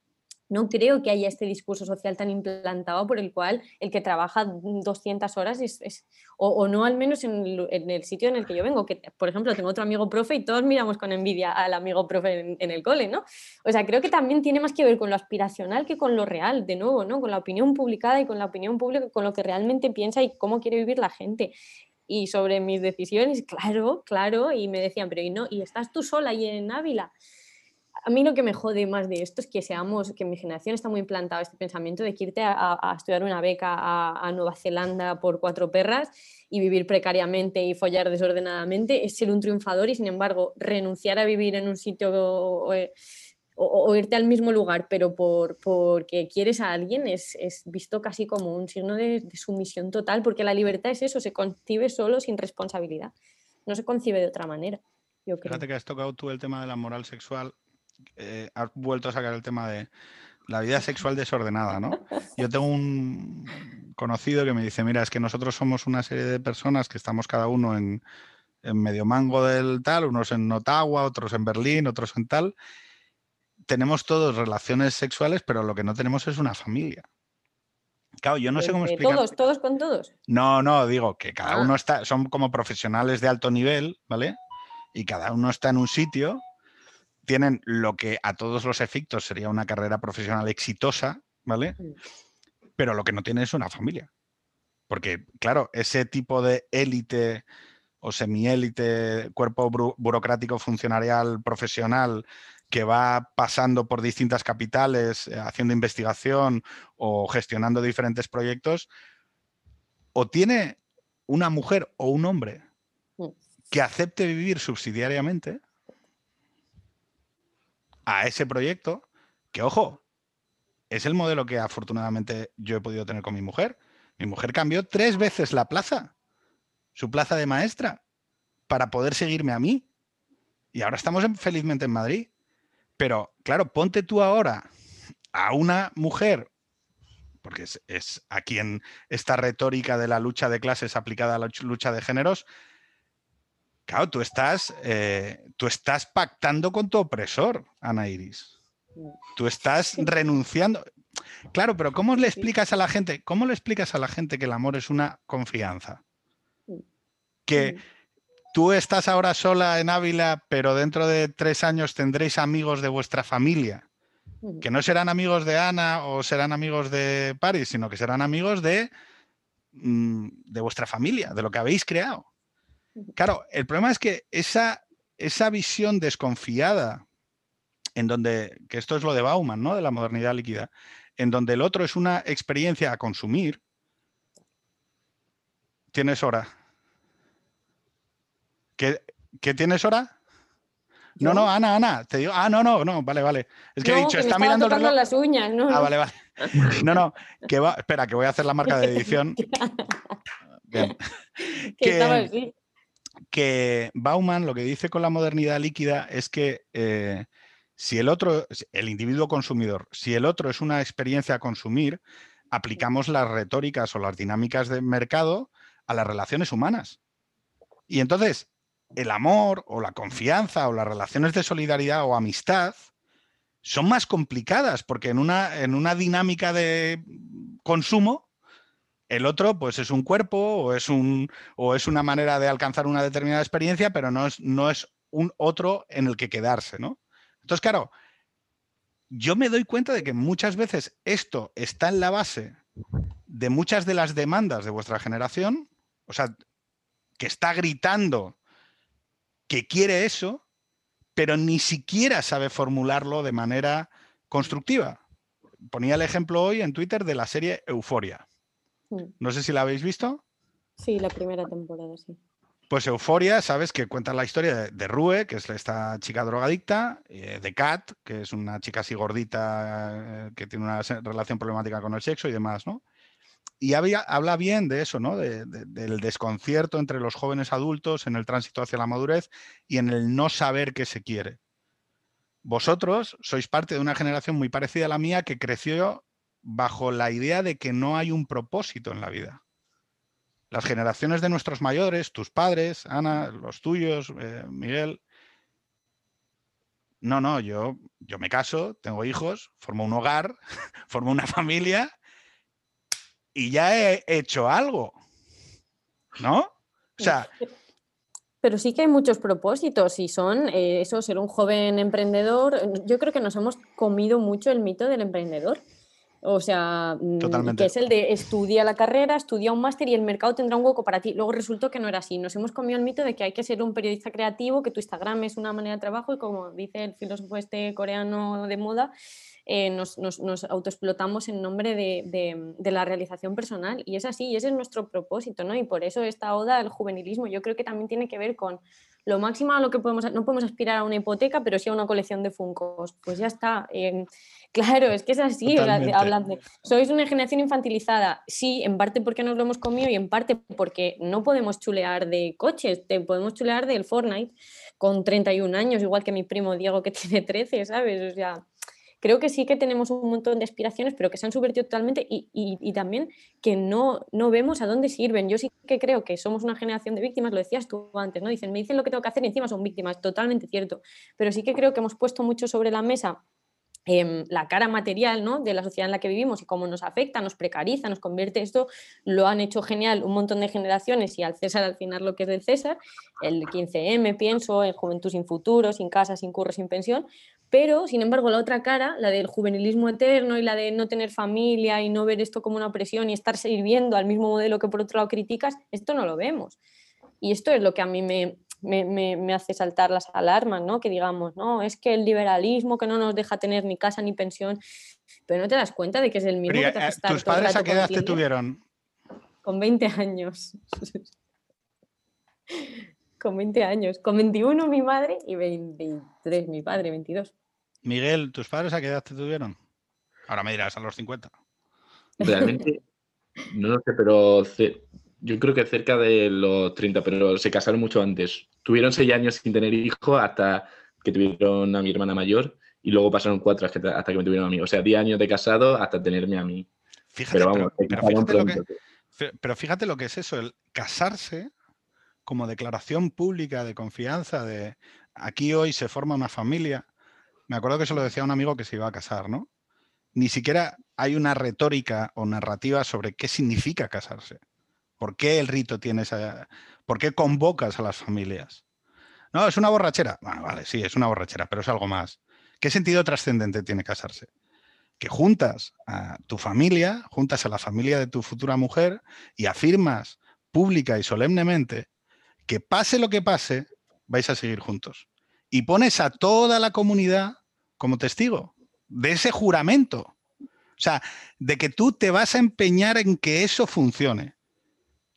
no creo que haya este discurso social tan implantado por el cual el que trabaja 200 horas es, o, no al menos en el, sitio en el que yo vengo, que por ejemplo tengo otro amigo profe y todos miramos con envidia al amigo profe en, el cole, ¿no? O sea, creo que también tiene más que ver con lo aspiracional que con lo real, de nuevo, ¿no? Con la opinión publicada y con la opinión pública, con lo que realmente piensa y cómo quiere vivir la gente. Y sobre mis decisiones, claro, claro, y me decían, pero ¿y no? ¿Y estás tú sola ahí en Ávila? A mí lo que me jode más de esto es que seamos, que mi generación está muy implantado este pensamiento de que irte a, estudiar una beca a, Nueva Zelanda por cuatro perras y vivir precariamente y follar desordenadamente es ser un triunfador y sin embargo renunciar a vivir en un sitio o, o, irte al mismo lugar, pero por, porque quieres a alguien es, es visto casi como un signo de, de, sumisión total, porque la libertad es eso, se concibe solo sin responsabilidad. no se concibe de otra manera. Yo creo. Fíjate que has tocado tú el tema de la moral sexual, eh, has vuelto a sacar el tema de la vida sexual desordenada, ¿no? Yo tengo un conocido que me dice, mira, es que nosotros somos una serie de personas que estamos cada uno en, en medio mango del tal, unos en Ottawa, otros en Berlín, otros en tal. Tenemos todos relaciones sexuales, pero lo que no tenemos es una familia. Claro, yo no sé cómo explicar. Todos, todos con todos. No, no, digo que cada Ah. uno está, son como profesionales de alto nivel, ¿vale? Y cada uno está en un sitio, tienen lo que a todos los efectos sería una carrera profesional exitosa, ¿vale? Pero lo que no tiene es una familia. Porque, claro, ese tipo de élite o semiélite, cuerpo burocrático, funcionarial, profesional, que va pasando por distintas capitales, eh, haciendo investigación o gestionando diferentes proyectos, o tiene una mujer o un hombre Mm. que acepte vivir subsidiariamente a ese proyecto, que ojo, es el modelo que afortunadamente yo he podido tener con mi mujer. Mi mujer cambió tres veces la plaza, su plaza de maestra, para poder seguirme a mí. Y ahora estamos en- felizmente en Madrid. Pero claro, ponte tú ahora a una mujer, porque es, es a quien esta retórica de la lucha de clases aplicada a la luch- lucha de géneros, claro, tú estás, eh, tú estás pactando con tu opresor, Ana Iris. Tú estás renunciando. Claro, pero ¿cómo le explicas a la gente? ¿Cómo le explicas a la gente que el amor es una confianza? Que tú estás ahora sola en Ávila, pero dentro de tres años tendréis amigos de vuestra familia, que no serán amigos de Ana o serán amigos de Paris, sino que serán amigos de, mm, de vuestra familia, de lo que habéis creado. Claro, el problema es que esa, esa visión desconfiada, en donde, que esto es lo de Bauman, ¿no? De la modernidad líquida, en donde el otro es una experiencia a consumir, tienes hora. ¿Qué, qué tienes hora? No, no, Ana, Ana, te digo, ah, no, no, no, vale, vale. Es que he dicho, que está mirando el reloj. las uñas, ¿no? Ah, vale, vale. No, no, que va, espera, que voy a hacer la marca de edición. Bien. que estaba que- así. Que Bauman lo que dice con la modernidad líquida es que eh, si el otro, el individuo consumidor, si el otro es una experiencia a consumir, aplicamos las retóricas o las dinámicas de mercado a las relaciones humanas. Y entonces, el amor o la confianza o las relaciones de solidaridad o amistad son más complicadas porque en una, en una dinámica de consumo, el otro pues es un cuerpo o es un, o es una manera de alcanzar una determinada experiencia, pero no es, no es un otro en el que quedarse, ¿no? Entonces, claro, yo me doy cuenta de que muchas veces esto está en la base de muchas de las demandas de vuestra generación, o sea, que está gritando que quiere eso, pero ni siquiera sabe formularlo de manera constructiva. Ponía el ejemplo hoy en Twitter de la serie Euforia. Mm. No sé si la habéis visto. Sí, la primera temporada, sí. Pues Euforia, sabes que cuenta la historia de, de Rue, que es esta chica drogadicta, eh, de Kat, que es una chica así gordita eh, que tiene una relación problemática con el sexo y demás, ¿no? Y había- habla bien de eso, ¿no? De- de- del desconcierto entre los jóvenes adultos en el tránsito hacia la madurez y en el no saber qué se quiere. Vosotros sois parte de una generación muy parecida a la mía que creció bajo la idea de que no hay un propósito en la vida las generaciones de nuestros mayores, tus padres, Ana, los tuyos, eh, Miguel. No, no, yo, yo me caso, tengo hijos, formo un hogar, formo una familia y ya he hecho algo. ¿No? O sea, Pero sí que hay muchos propósitos y son eh, eso, ser un joven emprendedor. Yo creo que nos hemos comido mucho el mito del emprendedor. O sea, mm, Totalmente. que es el de estudia la carrera, estudia un máster y el mercado tendrá un hueco para ti. Luego resultó que no era así. Nos hemos comido el mito de que hay que ser un periodista creativo, que tu Instagram es una manera de trabajo y como dice el filósofo este coreano de moda, eh, nos, nos, nos autoexplotamos en nombre de, de- de la realización personal. Y es así, y ese es nuestro propósito, ¿no? Y por eso esta oda al juvenilismo yo creo que también tiene que ver con lo máximo a lo que podemos, no podemos aspirar a una hipoteca, pero sí a una colección de Funcos. Pues ya está. Em, claro, es que es así, hablan de, sois una generación infantilizada, sí, en parte porque nos lo hemos comido y en parte porque no podemos chulear de coches, te podemos chulear del Fortnite con 31 años, igual que mi primo Diego que tiene 13, ¿sabes? O sea, creo que sí que tenemos un montón de aspiraciones, pero que se han subvertido totalmente y, también que no, no vemos a dónde sirven. Yo sí que creo que somos una generación de víctimas, lo decías tú antes, ¿no? Dicen, me dicen lo que tengo que hacer y encima son víctimas, totalmente cierto. Pero sí que creo que hemos puesto mucho sobre la mesa em, la cara material ¿no? de la sociedad en la que vivimos y cómo nos afecta, nos precariza, nos convierte esto, lo han hecho genial un montón de generaciones y al César al final lo que es del César, el 15M pienso, en Juventud sin futuro, sin casa, sin curro, sin pensión, pero, sin embargo, la otra cara, la del juvenilismo eterno y la de no tener familia y no ver esto como una presión y estar sirviendo al mismo modelo que por otro lado criticas, esto no lo vemos. Y esto es lo que a mí me, me, hace saltar las alarmas, ¿no? Que digamos, no, es que el liberalismo que no nos deja tener ni casa ni pensión, pero no te das cuenta de que es el mismo que te hace ¿Tus padres a qué edad te tuvieron? Con 20 años. con 20 años. Con 21 mi madre y 23 mi padre, 22. Miguel, ¿tus padres a qué edad te tuvieron? Ahora me dirás, a los 50. Realmente, no lo sé, pero yo creo que cerca de los 30, pero se casaron mucho antes. Tuvieron 6 años sin tener hijos hasta que tuvieron a mi hermana mayor y luego pasaron 4 hasta que me tuvieron a mí. O sea, 10 años de casado hasta tenerme a mí. Fíjate, pero, vamos, fíjate lo que, pero fíjate lo que es eso, el casarse como declaración pública de confianza de aquí hoy se forma una familia. Me acuerdo que se lo decía a un amigo que se iba a casar, ¿no? Ni siquiera hay una retórica o narrativa sobre qué significa casarse. ¿Por qué el rito tiene esa... ¿Por qué convocas a las familias? No, es una borrachera. Bueno, vale, sí, es una borrachera, pero es algo más. ¿Qué sentido trascendente tiene casarse? Que juntas a tu familia, juntas a la familia de tu futura mujer y afirmas pública y solemnemente que pase lo que pase, vais a seguir juntos. Y pones a toda la comunidad como testigo de ese juramento. O sea, de que tú te vas a empeñar en que eso funcione.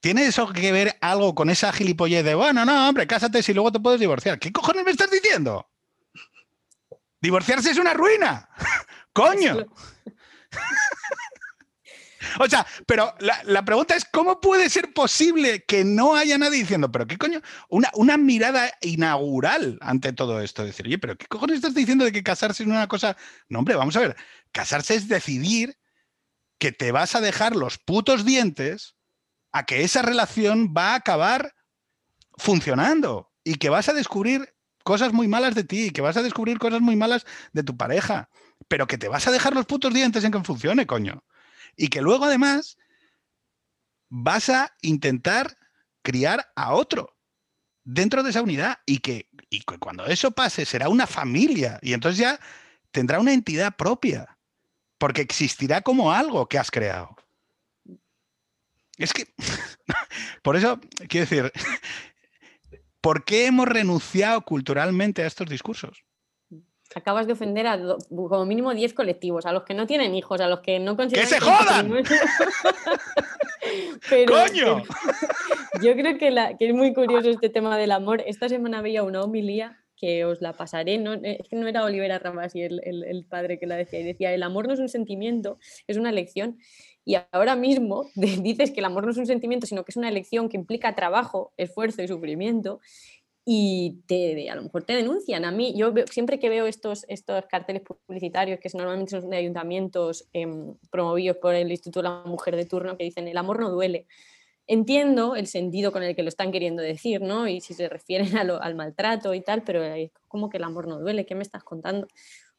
¿Tiene eso que ver algo con esa gilipollez de, bueno, no, hombre, cásate si luego te puedes divorciar? ¿Qué cojones me estás diciendo? Divorciarse es una ruina. Coño. O sea, pero la, pregunta es, ¿cómo puede ser posible que no haya nadie diciendo, pero qué coño? Una, una mirada inaugural ante todo esto. Decir, oye, pero ¿qué cojones estás diciendo de que casarse es una cosa? No, hombre, vamos a ver. Casarse es decidir que te vas a dejar los putos dientes a que esa relación va a acabar funcionando y que vas a descubrir cosas muy malas de ti, que vas a descubrir cosas muy malas de tu pareja, pero que te vas a dejar los putos dientes en que funcione, coño y que luego además vas a intentar criar a otro dentro de esa unidad y que, cuando eso pase será una familia y entonces ya tendrá una entidad propia porque existirá como algo que has creado. Es que, por eso, quiero decir, ¿por qué hemos renunciado culturalmente a estos discursos? acabas de ofender a como mínimo 10 colectivos, a los que no tienen hijos, a los que no consideran... ¡Que se jodan! ¡Coño! yo creo que, es muy curioso este tema del amor. Esta semana veía una homilía que os la pasaré, no, es que no era Olivera Ramas y el, el, padre que la decía, y decía, el amor no es un sentimiento, es una elección. Y ahora mismo dices que el amor no es un sentimiento, sino que es una elección que implica trabajo, esfuerzo y sufrimiento y te, a lo mejor te denuncian. A mí, yo siempre que veo estos, estos carteles publicitarios, que normalmente son de ayuntamientos em, promovidos por el Instituto de la Mujer de turno, que dicen el amor no duele, entiendo el sentido con el que lo están queriendo decir, ¿no? Y si se refieren al maltrato y tal, pero es como que el amor no duele, ¿qué me estás contando?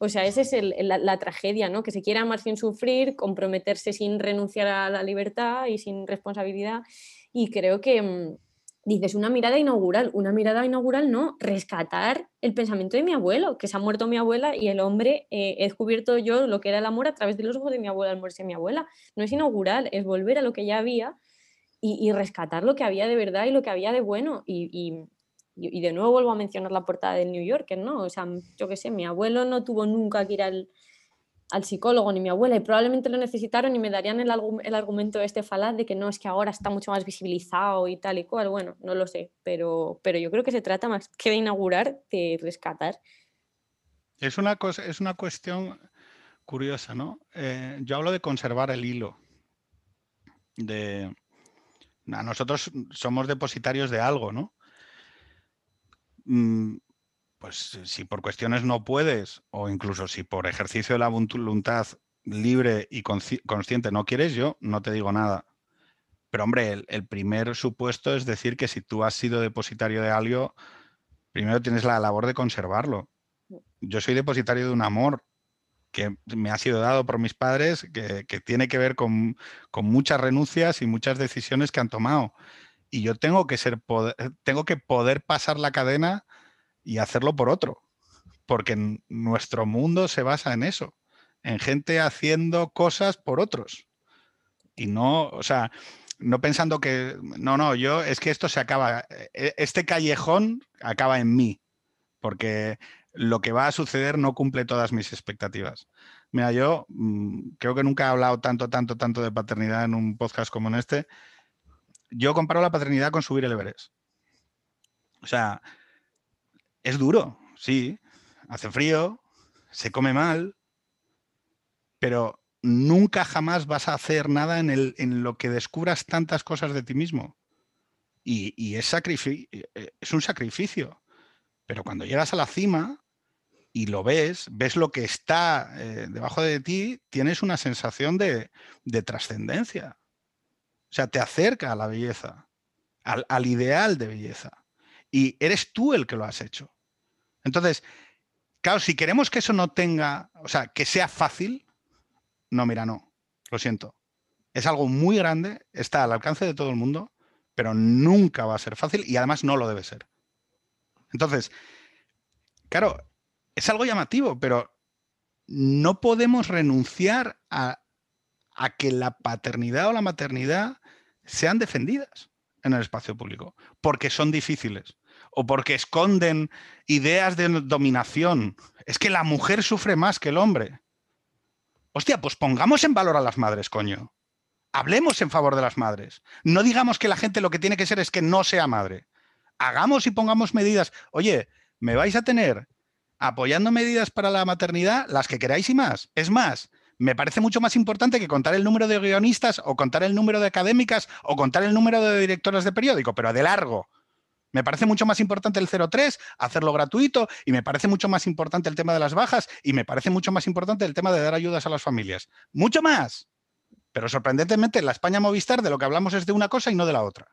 O sea, esa es la, tragedia, ¿no? Que se quiera amar sin sufrir, comprometerse sin renunciar a la libertad y sin responsabilidad. Y creo que em, dices una mirada inaugural, una mirada inaugural no, rescatar el pensamiento de mi abuelo, que se ha muerto mi abuela y el hombre, eh, he descubierto yo lo que era el amor a través de los ojos de mi abuela al morirse mi abuela. No es inaugural, es volver a lo que ya había y, rescatar lo que había de verdad y lo que había de bueno. Y, de nuevo vuelvo a mencionar la portada del New Yorker, ¿no? O sea, yo qué sé, mi abuelo no tuvo nunca que ir al, al psicólogo ni mi abuela y probablemente lo necesitaron y me darían el, el, argumento este falaz de que no, es que ahora está mucho más visibilizado y tal y cual. Bueno, no lo sé, pero, pero yo creo que se trata más que de inaugurar, de rescatar. Es una, cosa, es una cuestión curiosa, ¿no? Eh, yo hablo de conservar el hilo. De, nosotros somos depositarios de algo, ¿no? Mm, pues si por cuestiones no puedes, o incluso si por ejercicio de la voluntad libre y consciente no quieres, yo no te digo nada. Pero hombre, el, primer supuesto es decir que si tú has sido depositario de algo, primero tienes la labor de conservarlo. Yo soy depositario de un amor que me ha sido dado por mis padres, que, tiene que ver con, con, muchas renuncias y muchas decisiones que han tomado. Y yo tengo que ser tengo que poder pasar la cadena y hacerlo por otro, porque nuestro mundo se basa en eso, en gente haciendo cosas por otros. Y no, o sea, no pensando que, no, no, yo es que esto se acaba, e, este callejón acaba en mí, porque lo que va a suceder no cumple todas mis expectativas. Mira, yo mm, creo que nunca he hablado tanto, tanto, tanto de paternidad en un podcast como en este. Yo comparo la paternidad con subir el Everest. O sea, es duro, sí, hace frío, se come mal, pero nunca jamás vas a hacer nada en, el, en lo que descubras tantas cosas de ti mismo. Y, es, eh, es un sacrificio. Pero cuando llegas a la cima y lo ves, ves lo que está eh, debajo de ti, tienes una sensación de, trascendencia. O sea, te acerca a la belleza, al ideal de belleza y eres tú el que lo has hecho. Entonces, claro, si queremos que eso no tenga, o sea, que sea fácil, no, mira, no, lo siento. Es algo muy grande, está al alcance de todo el mundo, pero nunca va a ser fácil y además no lo debe ser. Entonces, claro, es algo llamativo, pero no podemos renunciar a, a que la paternidad o la maternidad sean defendidas en el espacio público, porque son difíciles o porque esconden ideas de dominación. Es que la mujer sufre más que el hombre. Hostia, pues pongamos en valor a las madres, coño. Hablemos en favor de las madres. No digamos que la gente lo que tiene que ser es que no sea madre. Hagamos y pongamos medidas. Oye, me vais a tener apoyando medidas para la maternidad, las que queráis y más. Es más, me parece mucho más importante que contar el número de guionistas o contar el número de académicas o contar el número de directoras de periódico, pero de largo. Me parece mucho más importante el 03, hacerlo gratuito, y me parece mucho más importante el tema de las bajas, y me parece mucho más importante el tema de dar ayudas a las familias. Mucho más. Pero sorprendentemente, la España Movistar de lo que hablamos es de una cosa y no de la otra.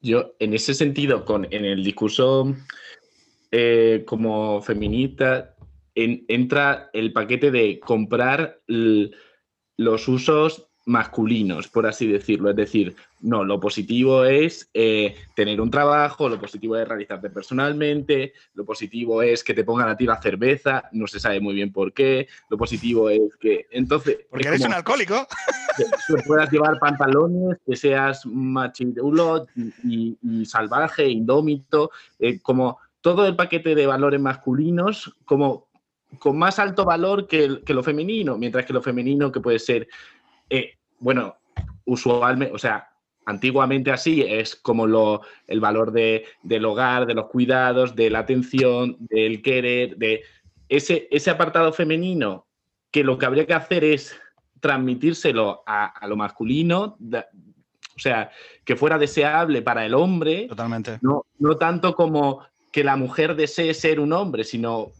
Yo, en ese sentido, con, en el discurso eh, como feminista, entra el paquete de comprar los usos masculinos, por así decirlo. Es decir, no, lo positivo es eh, tener un trabajo, lo positivo es realizarte personalmente, lo positivo es que te pongan a ti la cerveza, no se sabe muy bien por qué, lo positivo es que... Entonces... Porque eres un alcohólico. Que, puedas llevar pantalones, que seas machirulo y, salvaje, indómito, eh, como todo el paquete de valores masculinos, como con más alto valor que, que lo femenino, mientras que lo femenino que puede ser eh, bueno, usualmente, o sea, antiguamente así es como lo, el valor de, del hogar, de los cuidados, de la atención, del querer, de ese, ese apartado femenino que lo que habría que hacer es transmitírselo a, lo masculino, o sea, que fuera deseable para el hombre. Totalmente. No, no tanto como que la mujer desee ser un hombre, sino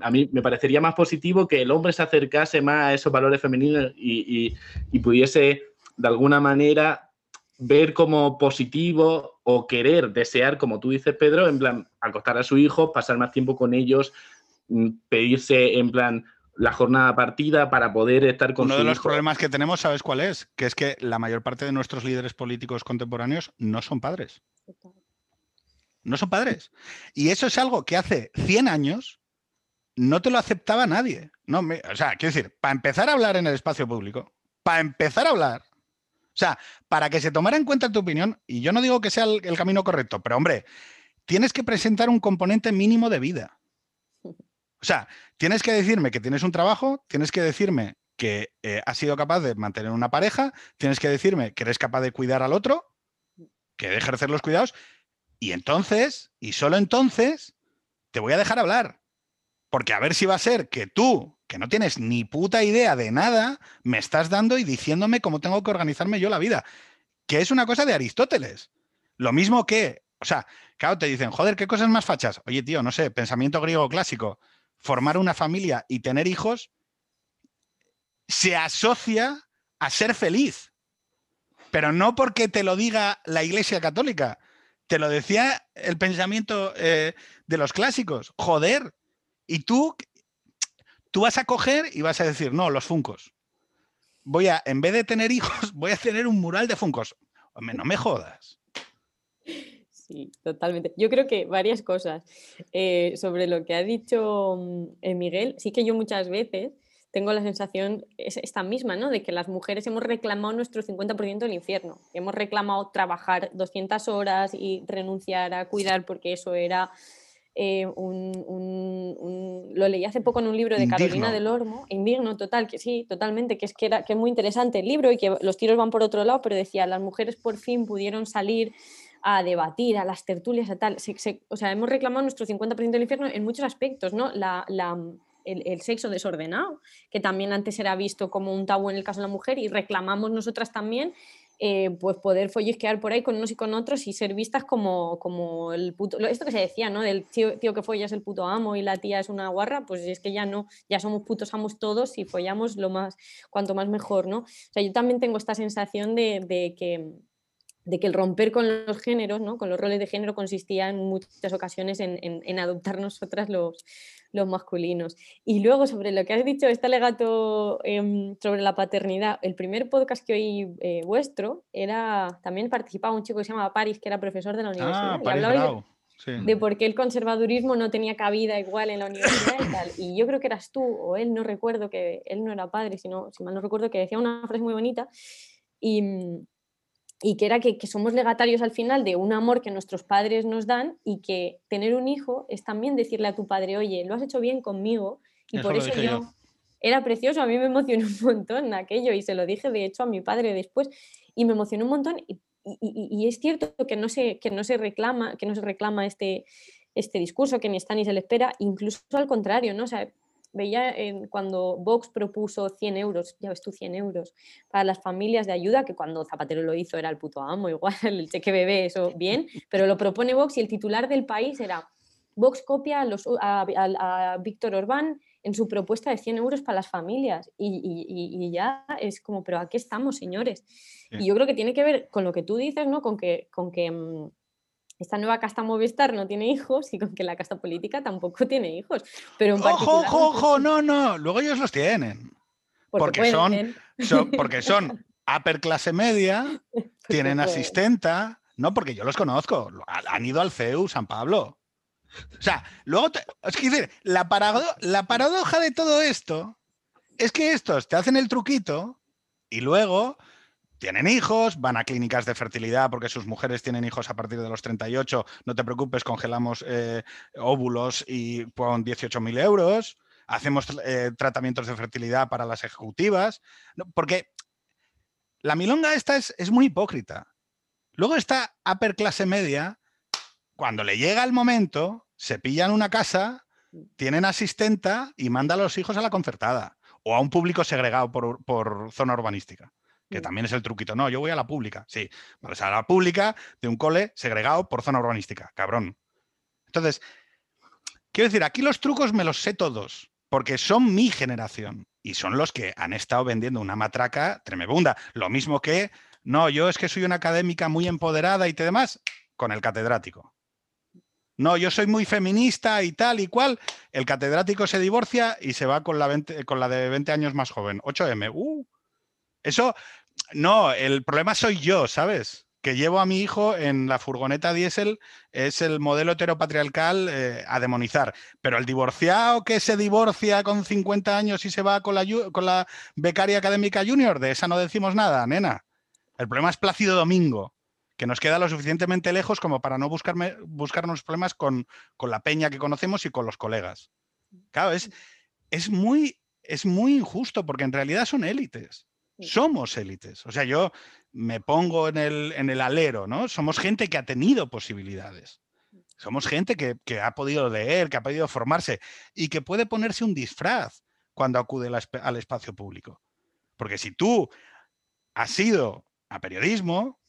a mí me parecería más positivo que el hombre se acercase más a esos valores femeninos y, pudiese de alguna manera ver como positivo o querer, desear, como tú dices, Pedro, en plan, acostar a su hijo, pasar más tiempo con ellos, mm, pedirse en plan la jornada partida para poder estar con Uno de los problemas que tenemos, ¿sabes cuál es? Que es que la mayor parte de nuestros líderes políticos contemporáneos no son padres. No son padres. Y eso es algo que hace 100 años no te lo aceptaba nadie. No, o sea, quiero decir, para empezar a hablar en el espacio público, para empezar a hablar, o sea, para que se tomara en cuenta tu opinión, y yo no digo que sea el, camino correcto, pero hombre, tienes que presentar un componente mínimo de vida. O O sea, tienes que decirme que tienes un trabajo, tienes que decirme que eh, has sido capaz de mantener una pareja, tienes que decirme que eres capaz de cuidar al otro, que de ejercer los cuidados, y entonces, y solo entonces, te voy a dejar hablar. Porque a ver si va a ser que tú, que no tienes ni puta idea de nada, me estás dando y diciéndome cómo tengo que organizarme yo la vida. Que es una cosa de Aristóteles. Lo mismo que, o sea, claro, te dicen, joder, ¿qué cosas más fachas? Oye, tío, no sé, pensamiento griego clásico, formar una familia y tener hijos se asocia a ser feliz. Pero no porque te lo diga la Iglesia Católica, te lo decía el pensamiento eh, de los clásicos. Joder, y tú, tú vas a coger y vas a decir, no, los funcos. Voy a, en vez de tener hijos, voy a tener un mural de funcos. No me jodas. Sí, totalmente. Yo creo que varias cosas. Eh, sobre lo que ha dicho mm, eh, Miguel, sí que yo muchas veces tengo la sensación, es esta misma, ¿no? De que las mujeres hemos reclamado nuestro 50% del infierno. Hemos reclamado trabajar 200 horas y renunciar a cuidar porque eso era eh, un, Lo leí hace poco en un libro de Carolina del Ormo, indigno total, que sí, totalmente, que es que era que es muy interesante el libro y que los tiros van por otro lado, pero decía, las mujeres por fin pudieron salir a debatir, a las tertulias, a tal. o sea, hemos reclamado nuestro 50% del infierno en muchos aspectos, ¿no? la el, sexo desordenado, que también antes era visto como un tabú en el caso de la mujer y reclamamos nosotras también eh, pues poder follisquear por ahí con unos y con otros y ser vistas como, como el puto, esto que se decía, ¿no? Del tío, que folla es el puto amo y la tía es una guarra, pues es que ya no, ya somos putos amos todos y follamos lo más, cuanto más mejor, ¿no? O sea, yo también tengo esta sensación de, que de que el romper con los géneros, ¿no? con los roles de género, consistía en muchas ocasiones en, en adoptar nosotras los, los masculinos. Y luego sobre lo que has dicho, este alegato em, sobre la paternidad, el primer podcast que oí eh, vuestro era, también participaba un chico que se llamaba Paris, que era profesor de la universidad. Ah, de por qué el conservadurismo no tenía cabida igual en la universidad y tal. Y yo creo que eras tú o él, no recuerdo que él no era padre, sino, si mal no recuerdo, que decía una frase muy bonita. Y, y que era que, somos legatarios al final de un amor que nuestros padres nos dan y que tener un hijo es también decirle a tu padre, oye, lo has hecho bien conmigo y por eso yo... Era precioso, a mí me emocionó un montón aquello y se lo dije de hecho a mi padre después y me emocionó un montón y, y, es cierto que no, se, que no se reclama, que no se reclama este, este discurso, que ni está ni se le espera, incluso al contrario, ¿no? O sea, veía cuando Vox propuso 100 euros, ya ves tú 100 euros, para las familias de ayuda, que cuando Zapatero lo hizo era el puto amo, igual el cheque bebé, eso bien, pero lo propone Vox y el titular del país era Vox copia a, Víctor Orbán en su propuesta de 100 euros para las familias y, ya es como, pero aquí estamos, señores. Y yo creo que tiene que ver con lo que tú dices, ¿no? Con que, con que mm, esta nueva casta Movistar no tiene hijos y con que la casta política tampoco tiene hijos. Pero ojo, ojo, ojo, no, no, luego ellos los tienen. Porque, son, porque son upper clase media, tienen asistenta, no, porque yo los conozco, han ido al CEU San Pablo. O sea, luego, es que decir, la, la paradoja de todo esto es que estos te hacen el truquito y luego tienen hijos, van a clínicas de fertilidad porque sus mujeres tienen hijos a partir de los 38, no te preocupes, congelamos eh, óvulos y pon 18.000 euros, hacemos eh, tratamientos de fertilidad para las ejecutivas, porque la milonga esta es, es muy hipócrita. Luego está upper clase media, cuando le llega el momento, se pillan una casa, tienen asistenta y manda a los hijos a la concertada o a un público segregado por zona urbanística que también es el truquito. No, yo voy a la pública. Sí, vas a la pública de un cole segregado por zona urbanística. Cabrón. Entonces, quiero decir, aquí los trucos me los sé todos, porque son mi generación y son los que han estado vendiendo una matraca tremebunda. Lo mismo que, no, yo es que soy una académica muy empoderada y te demás, con el catedrático. No, yo soy muy feminista y tal y cual. El catedrático se divorcia y se va con la, con la de 20 años más joven. 8M. Uh, eso, no, el problema soy yo, ¿sabes? Que llevo a mi hijo en la furgoneta diésel, es el modelo heteropatriarcal eh, a demonizar. Pero el divorciado que se divorcia con 50 años y se va con la, becaria académica junior, de esa no decimos nada, nena. El problema es Plácido Domingo, que nos queda lo suficientemente lejos como para no buscarme, buscarnos problemas con, con la peña que conocemos y con los colegas. Claro, es, muy, es muy injusto porque en realidad son élites. Somos élites. O sea, yo me pongo en el, en el alero, ¿no? Somos gente que ha tenido posibilidades. Somos gente que, que, ha podido leer, que ha podido formarse y que puede ponerse un disfraz cuando acude al espacio público. Porque si tú has ido a periodismo,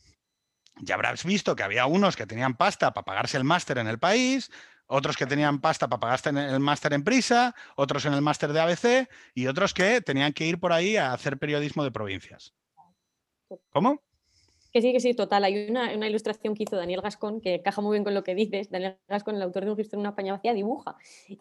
ya habrás visto que había unos que tenían pasta para pagarse el máster en el país, otros que tenían pasta para pagarse el máster en Prisa, otros en el máster de ABC y otros que tenían que ir por ahí a hacer periodismo de provincias. ¿Cómo? Que sí, que sí, total. Hay una, ilustración que hizo Daniel Gascón que encaja muy bien con lo que dices. Daniel Gascón, el autor de un registro en una España vacía, dibuja.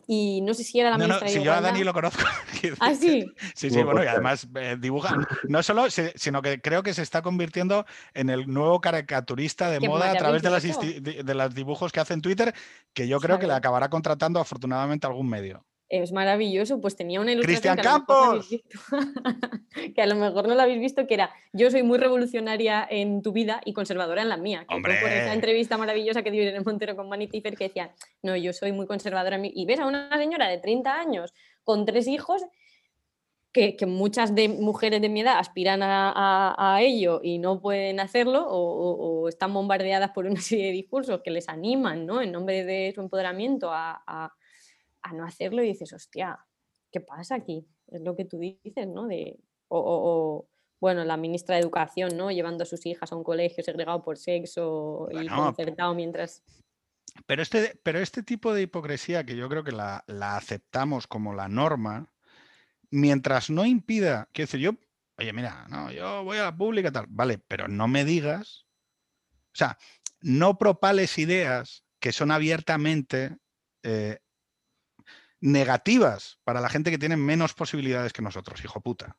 Y no sé si era la no, ministra no, si yo a Dani lo conozco. ¿Ah, sí? Sí, sí, bueno, y además eh, dibuja. No solo, sino que creo que se está convirtiendo en el nuevo caricaturista de moda a través de, las de, los dibujos que hace en Twitter, que yo creo que le acabará contratando afortunadamente algún medio es maravilloso, pues tenía una ilustración que a, Campos. que a lo mejor no la habéis visto, que era yo soy muy revolucionaria en tu vida y conservadora en la mía. Que Hombre. por esa entrevista maravillosa que dio Irene Montero con Manny Tiffer que decía, no, yo soy muy conservadora en mí. Y ves a una señora de 30 años con tres hijos que, muchas de mujeres de mi edad aspiran a, ello y no pueden hacerlo o, están bombardeadas por una serie de discursos que les animan, ¿no? En nombre de su empoderamiento a a no hacerlo y dices, hostia, ¿qué pasa aquí? Es lo que tú dices, ¿no? De, o, bueno, la ministra de Educación, ¿no? Llevando a sus hijas a un colegio segregado por sexo y concertado mientras... Pero este, pero este tipo de hipocresía que yo creo que la, la aceptamos como la norma, mientras no impida, quiero decir, yo, oye, mira, no, yo voy a la pública tal, vale, pero no me digas, o sea, no propales ideas que son abiertamente eh, negativas para la gente que tiene menos posibilidades que nosotros, hijo puta.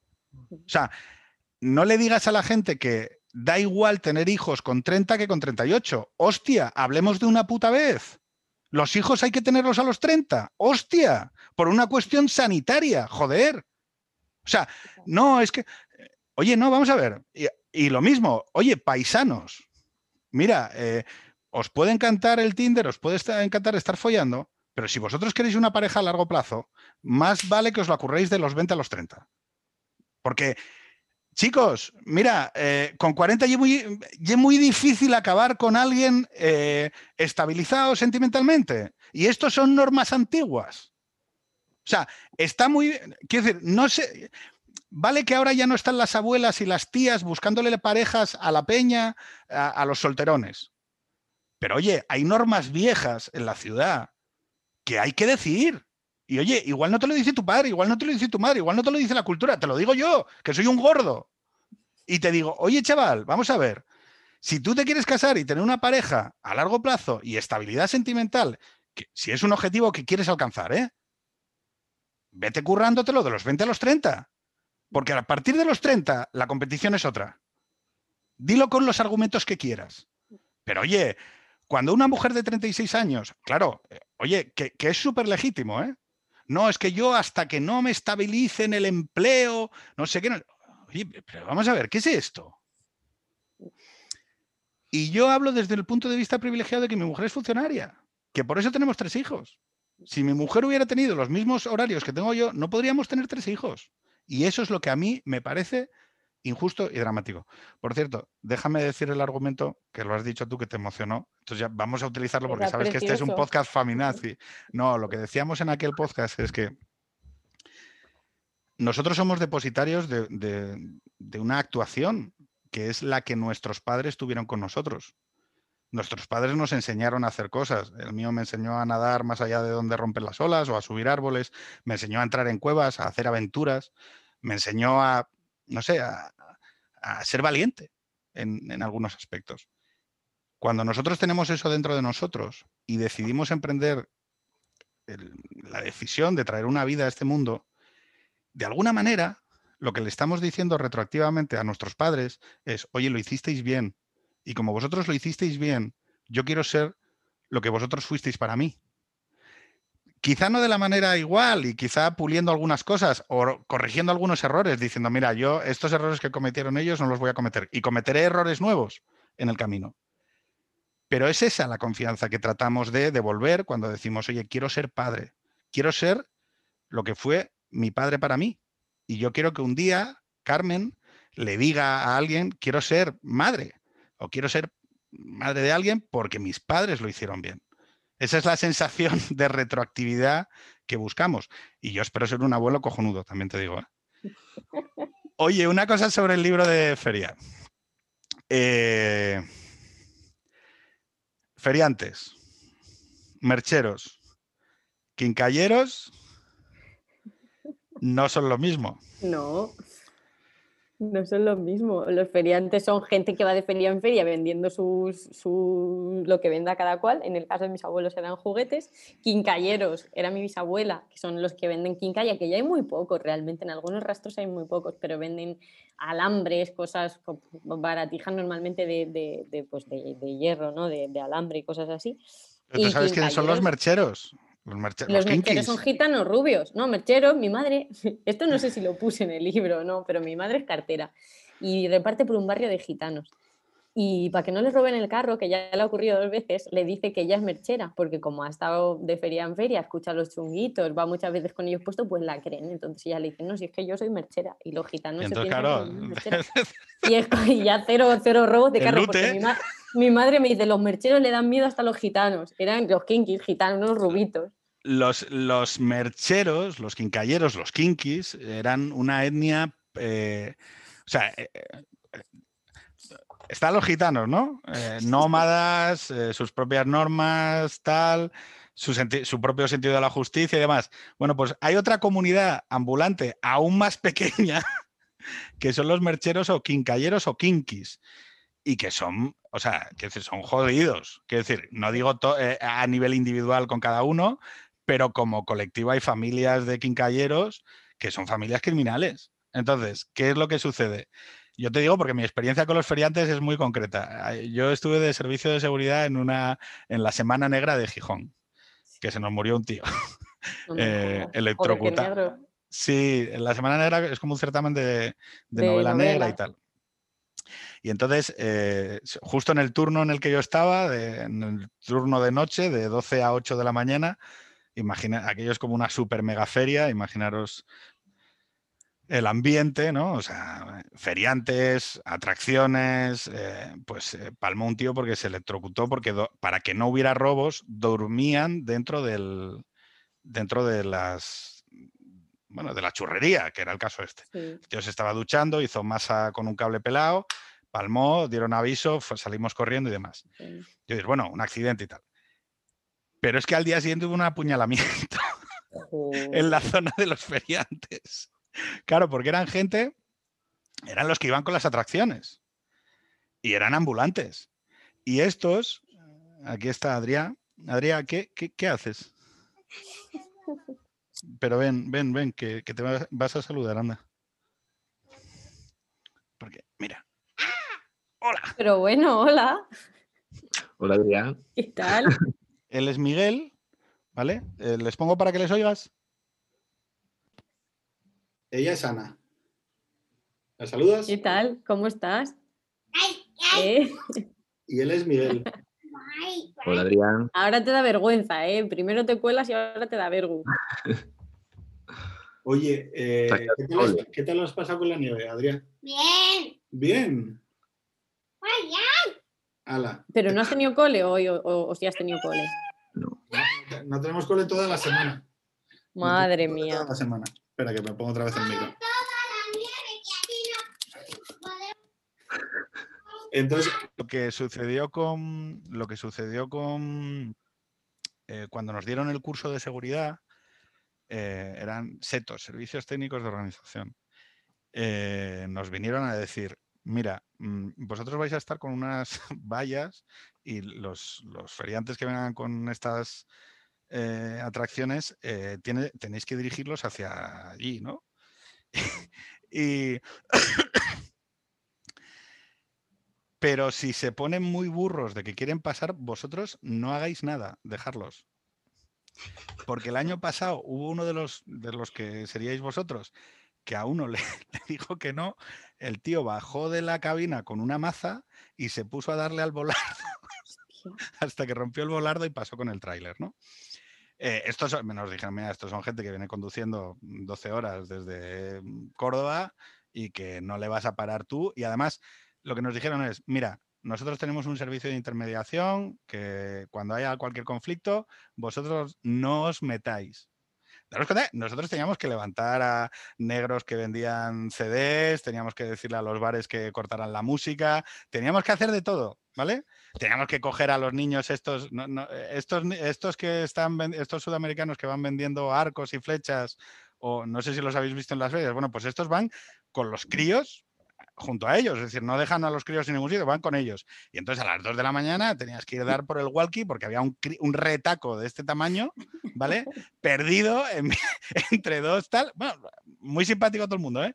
O sea, no le digas a la gente que da igual tener hijos con 30 que con 38. Hostia, hablemos de una puta vez. Los hijos hay que tenerlos a los 30. Hostia, por una cuestión sanitaria, joder. O sea, no, es que, oye, no, vamos a ver. Y, lo mismo, oye, paisanos, mira, eh, os puede encantar el Tinder, os puede encantar estar follando, pero si vosotros queréis una pareja a largo plazo, más vale que os lo acurréis de los 20 a los 30. Porque, chicos, mira, eh, con 40 es muy, muy, difícil acabar con alguien eh, estabilizado sentimentalmente. Y estos son normas antiguas. O sea, está muy... Quiero decir, no sé... Vale que ahora ya no están las abuelas y las tías buscándole parejas a la peña, a los solterones. Pero oye, hay normas viejas en la ciudad que hay que decir. Y oye, igual no te lo dice tu padre, igual no te lo dice tu madre, igual no te lo dice la cultura, te lo digo yo, que soy un gordo. Y te digo, oye chaval, vamos a ver, si tú te quieres casar y tener una pareja a largo plazo y estabilidad sentimental, que, si es un objetivo que quieres alcanzar, ¿eh? vete currándotelo de los 20 a los 30. Porque a partir de los 30 la competición es otra. Dilo con los argumentos que quieras. Pero oye, cuando una mujer de 36 años, claro, eh, oye, que, es súper legítimo, ¿eh? No, es que yo hasta que no me estabilice en el empleo, no sé qué. Oye, pero vamos a ver, ¿qué es esto? Y yo hablo desde el punto de vista privilegiado de que mi mujer es funcionaria, que por eso tenemos tres hijos. Si mi mujer hubiera tenido los mismos horarios que tengo yo, no podríamos tener tres hijos. Y eso es lo que a mí me parece injusto y dramático. Por cierto, déjame decir el argumento que lo has dicho tú que te emocionó. Entonces ya vamos a utilizarlo porque sabes que este es un podcast faminazi. No, lo que decíamos en aquel podcast es que nosotros somos depositarios de, una actuación que es la que nuestros padres tuvieron con nosotros. Nuestros padres nos enseñaron a hacer cosas. El mío me enseñó a nadar más allá de donde rompen las olas o a subir árboles. Me enseñó a entrar en cuevas, a hacer aventuras. Me enseñó a, no sé, a, a ser valiente en, algunos aspectos. Cuando nosotros tenemos eso dentro de nosotros y decidimos emprender la decisión de traer una vida a este mundo, de alguna manera lo que le estamos diciendo retroactivamente a nuestros padres es, oye, lo hicisteis bien. Y como vosotros lo hicisteis bien, yo quiero ser lo que vosotros fuisteis para mí. Quizá no de la manera igual y quizá puliendo algunas cosas o corrigiendo algunos errores, diciendo, mira, yo estos errores que cometieron ellos no los voy a cometer y cometeré errores nuevos en el camino. Pero es esa la confianza que tratamos de devolver cuando decimos, oye, quiero ser padre, quiero ser lo que fue mi padre para mí. Y yo quiero que un día Carmen le diga a alguien, quiero ser madre o quiero ser madre de alguien porque mis padres lo hicieron bien. Esa es la sensación de retroactividad que buscamos. Y yo espero ser un abuelo cojonudo, también te digo. ¿eh? Oye, una cosa sobre el libro de Feria. Eh, feriantes, mercheros, quincalleros, no son lo mismo. No. No son lo mismo. Los feriantes son gente que va de feria en feria vendiendo sus, su, lo que venda cada cual. En el caso de mis abuelos eran juguetes. Quincalleros, era mi bisabuela, que son los que venden quincalla, que ya hay muy pocos realmente. En algunos rastros hay muy pocos, pero venden alambres, cosas baratijas normalmente de, de, pues de, hierro, ¿no? de, alambre y cosas así. ¿Pero tú sabes quiénes son los mercheros? Los, mercheros son gitanos rubios. No, mercheros, mi madre, esto no sé si lo puse en el libro no, pero mi madre es cartera y reparte por un barrio de gitanos. Y para que no les roben el carro, que ya le ha ocurrido dos veces, le dice que ella es merchera, porque como ha estado de feria en feria, escucha los chunguitos, va muchas veces con ellos puestos, pues la creen. Entonces ella le dice, no, si es que yo soy merchera. Y los gitanos se piensan y, es, y ya cero, cero robos de carro, porque mi, madre me dice, los mercheros le dan miedo hasta los gitanos. Eran los kinkis, gitanos, rubitos. Los, los mercheros, los quincalleros, los kinkis, eran una etnia... Eh, o sea, eh, están los gitanos, ¿no? Eh, nómadas, eh, sus propias normas, tal, su, propio sentido de la justicia y demás. Bueno, pues hay otra comunidad ambulante aún más pequeña, que son los mercheros o quincalleros o kinkis, y que son, o sea, que son jodidos. Quiero decir, no digo eh, a nivel individual con cada uno, pero como colectivo hay familias de quincalleros que son familias criminales. Entonces, ¿qué es lo que sucede? Yo te digo porque mi experiencia con los feriantes es muy concreta. Yo estuve de servicio de seguridad en una en la Semana Negra de Gijón, que se nos murió un tío. eh, electrocutado. Sí, la Semana Negra es como un certamen de, novela, negra y tal. Y entonces, eh, justo en el turno en el que yo estaba, en el turno de noche, de 12 a 8 de la mañana, imagina, aquello es como una super mega feria, imaginaros el ambiente, ¿no? O sea, feriantes, atracciones, eh, pues eh, palmó un tío porque se electrocutó, porque para que no hubiera robos, dormían dentro del, dentro de las, bueno, de la churrería, que era el caso este. El tío se estaba duchando, hizo masa con un cable pelado, palmó, dieron aviso, salimos corriendo y demás. Yo dije, bueno, un accidente y tal. Pero es que al día siguiente hubo un apuñalamiento en la zona de los feriantes. Claro, porque eran gente, eran los que iban con las atracciones y eran ambulantes. Y estos, aquí está Adrián. Adrián, ¿qué, qué, haces? Pero ven, ven, ven, que, te vas a saludar, anda. Porque, mira. Hola. Pero bueno, hola. Hola, Adrián. ¿Qué tal? Él es Miguel, ¿vale? Eh, ¿Les pongo para que les oigas? Ella es Ana. ¿La saludas? ¿Qué tal? ¿Cómo estás? ¿Eh? Y él es Miguel. Hola, Adrián. Ahora te da vergüenza, ¿eh? Primero te cuelas y ahora te da vergüenza. Oye, eh, ¿qué, tal, has pasado con la nieve, Adrián? Bien. Bien. Ala. ¿Pero no has tenido cole hoy o, o, sí has tenido cole? No. no. tenemos cole toda la semana. Madre mía. Toda la semana. Espera que me pongo otra vez el micro. Entonces, lo que sucedió con lo que sucedió con eh, cuando nos dieron el curso de seguridad eh, eran setos, servicios técnicos de organización. Eh, nos vinieron a decir, mira, mm, vosotros vais a estar con unas vallas y los, los feriantes que vengan con estas eh, atracciones, eh, tiene, tenéis que dirigirlos hacia allí, ¿no? y... Pero si se ponen muy burros de que quieren pasar, vosotros no hagáis nada, dejarlos. Porque el año pasado hubo uno de los, de los que seríais vosotros que a uno le, dijo que no, el tío bajó de la cabina con una maza y se puso a darle al volardo hasta que rompió el volardo y pasó con el tráiler, ¿no? Eh, estos nos dijeron, mira, estos son gente que viene conduciendo 12 horas desde mm, Córdoba y que no le vas a parar tú. Y además, lo que nos dijeron es, mira, nosotros tenemos un servicio de intermediación que cuando haya cualquier conflicto, vosotros no os metáis. Daros cuenta, nosotros teníamos que levantar a negros que vendían CDs, teníamos que decirle a los bares que cortaran la música, teníamos que hacer de todo, ¿vale? Teníamos que coger a los niños estos, no- no, estos, estos que están, estos sudamericanos que van vendiendo arcos y flechas, o no sé si los habéis visto en las ferias, bueno, pues estos van con los críos junto a ellos, es decir, no dejan a los críos en ningún sitio, van con ellos. Y entonces a las 2 de la mañana tenías que ir a dar por el walkie porque había un, retaco de este tamaño, ¿vale? Perdido en- entre dos tal. Bueno, muy simpático todo el mundo, ¿eh?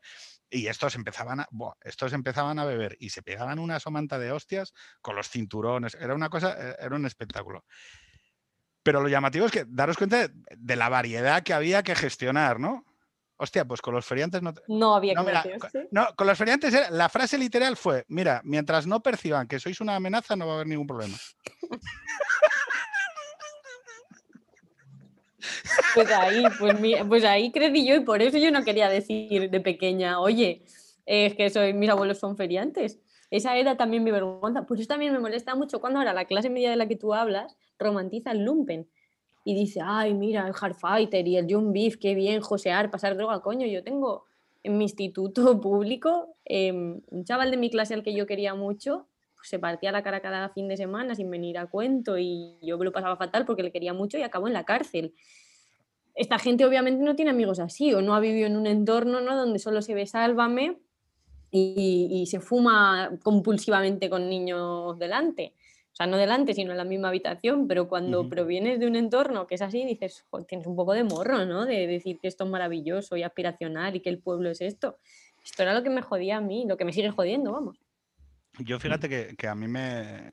Y estos empezaban a, buah, estos empezaban a beber y se pegaban una somanta de hostias con los cinturones. Era una cosa, eh, era un espectáculo. Pero lo llamativo es que daros cuenta de, de la variedad que había que gestionar, ¿no? Hostia, pues con los feriantes no, te- No había no, mira, meterse. no, con los feriantes era- la frase literal fue, mira, mientras no perciban que sois una amenaza, no va a haber ningún problema. Pues ahí, pues, pues ahí crecí yo y por eso yo no quería decir de pequeña, oye, es que soy, mis abuelos son feriantes. Esa era también mi vergüenza. Pues eso también me molesta mucho cuando ahora la clase media de la que tú hablas romantiza el lumpen. Y dice, ay, mira, el Hardfighter y el John Beef, qué bien, josear, pasar droga, coño. Yo tengo en mi instituto público em, un chaval de mi clase al que yo quería mucho, pues se partía la cara cada fin de semana sin venir a cuento y yo me lo pasaba fatal porque le quería mucho y acabó en la cárcel esta gente obviamente no tiene amigos así o no ha vivido en un entorno ¿no? donde solo se ve sálvame y, y se fuma compulsivamente con niños delante. O sea, no delante, sino en la misma habitación, pero cuando Ujú. provienes de un entorno que es así, dices, "Jo, tienes un poco de morro, ¿no? De decir que esto es maravilloso y aspiracional y que el pueblo es esto. Esto era lo que me jodía a mí, lo que me sigue jodiendo, vamos. Yo fíjate que, que a mí me,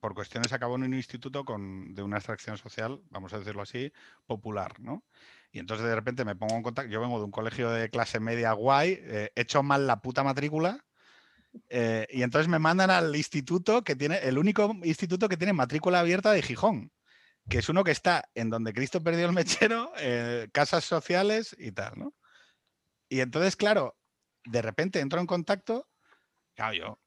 por cuestiones acabó en un instituto con, de una extracción social, vamos a decirlo así, popular, ¿no? Y entonces de repente me pongo en contacto, yo vengo de un colegio de clase media guay, eh, he hecho mal la puta matrícula, eh, y entonces me mandan al instituto que tiene, el único instituto que tiene matrícula abierta de Gijón, que es uno que está en donde Cristo perdió el mechero, eh, casas sociales y tal, ¿no? Y entonces, claro, de repente entro en contacto, claro, yo,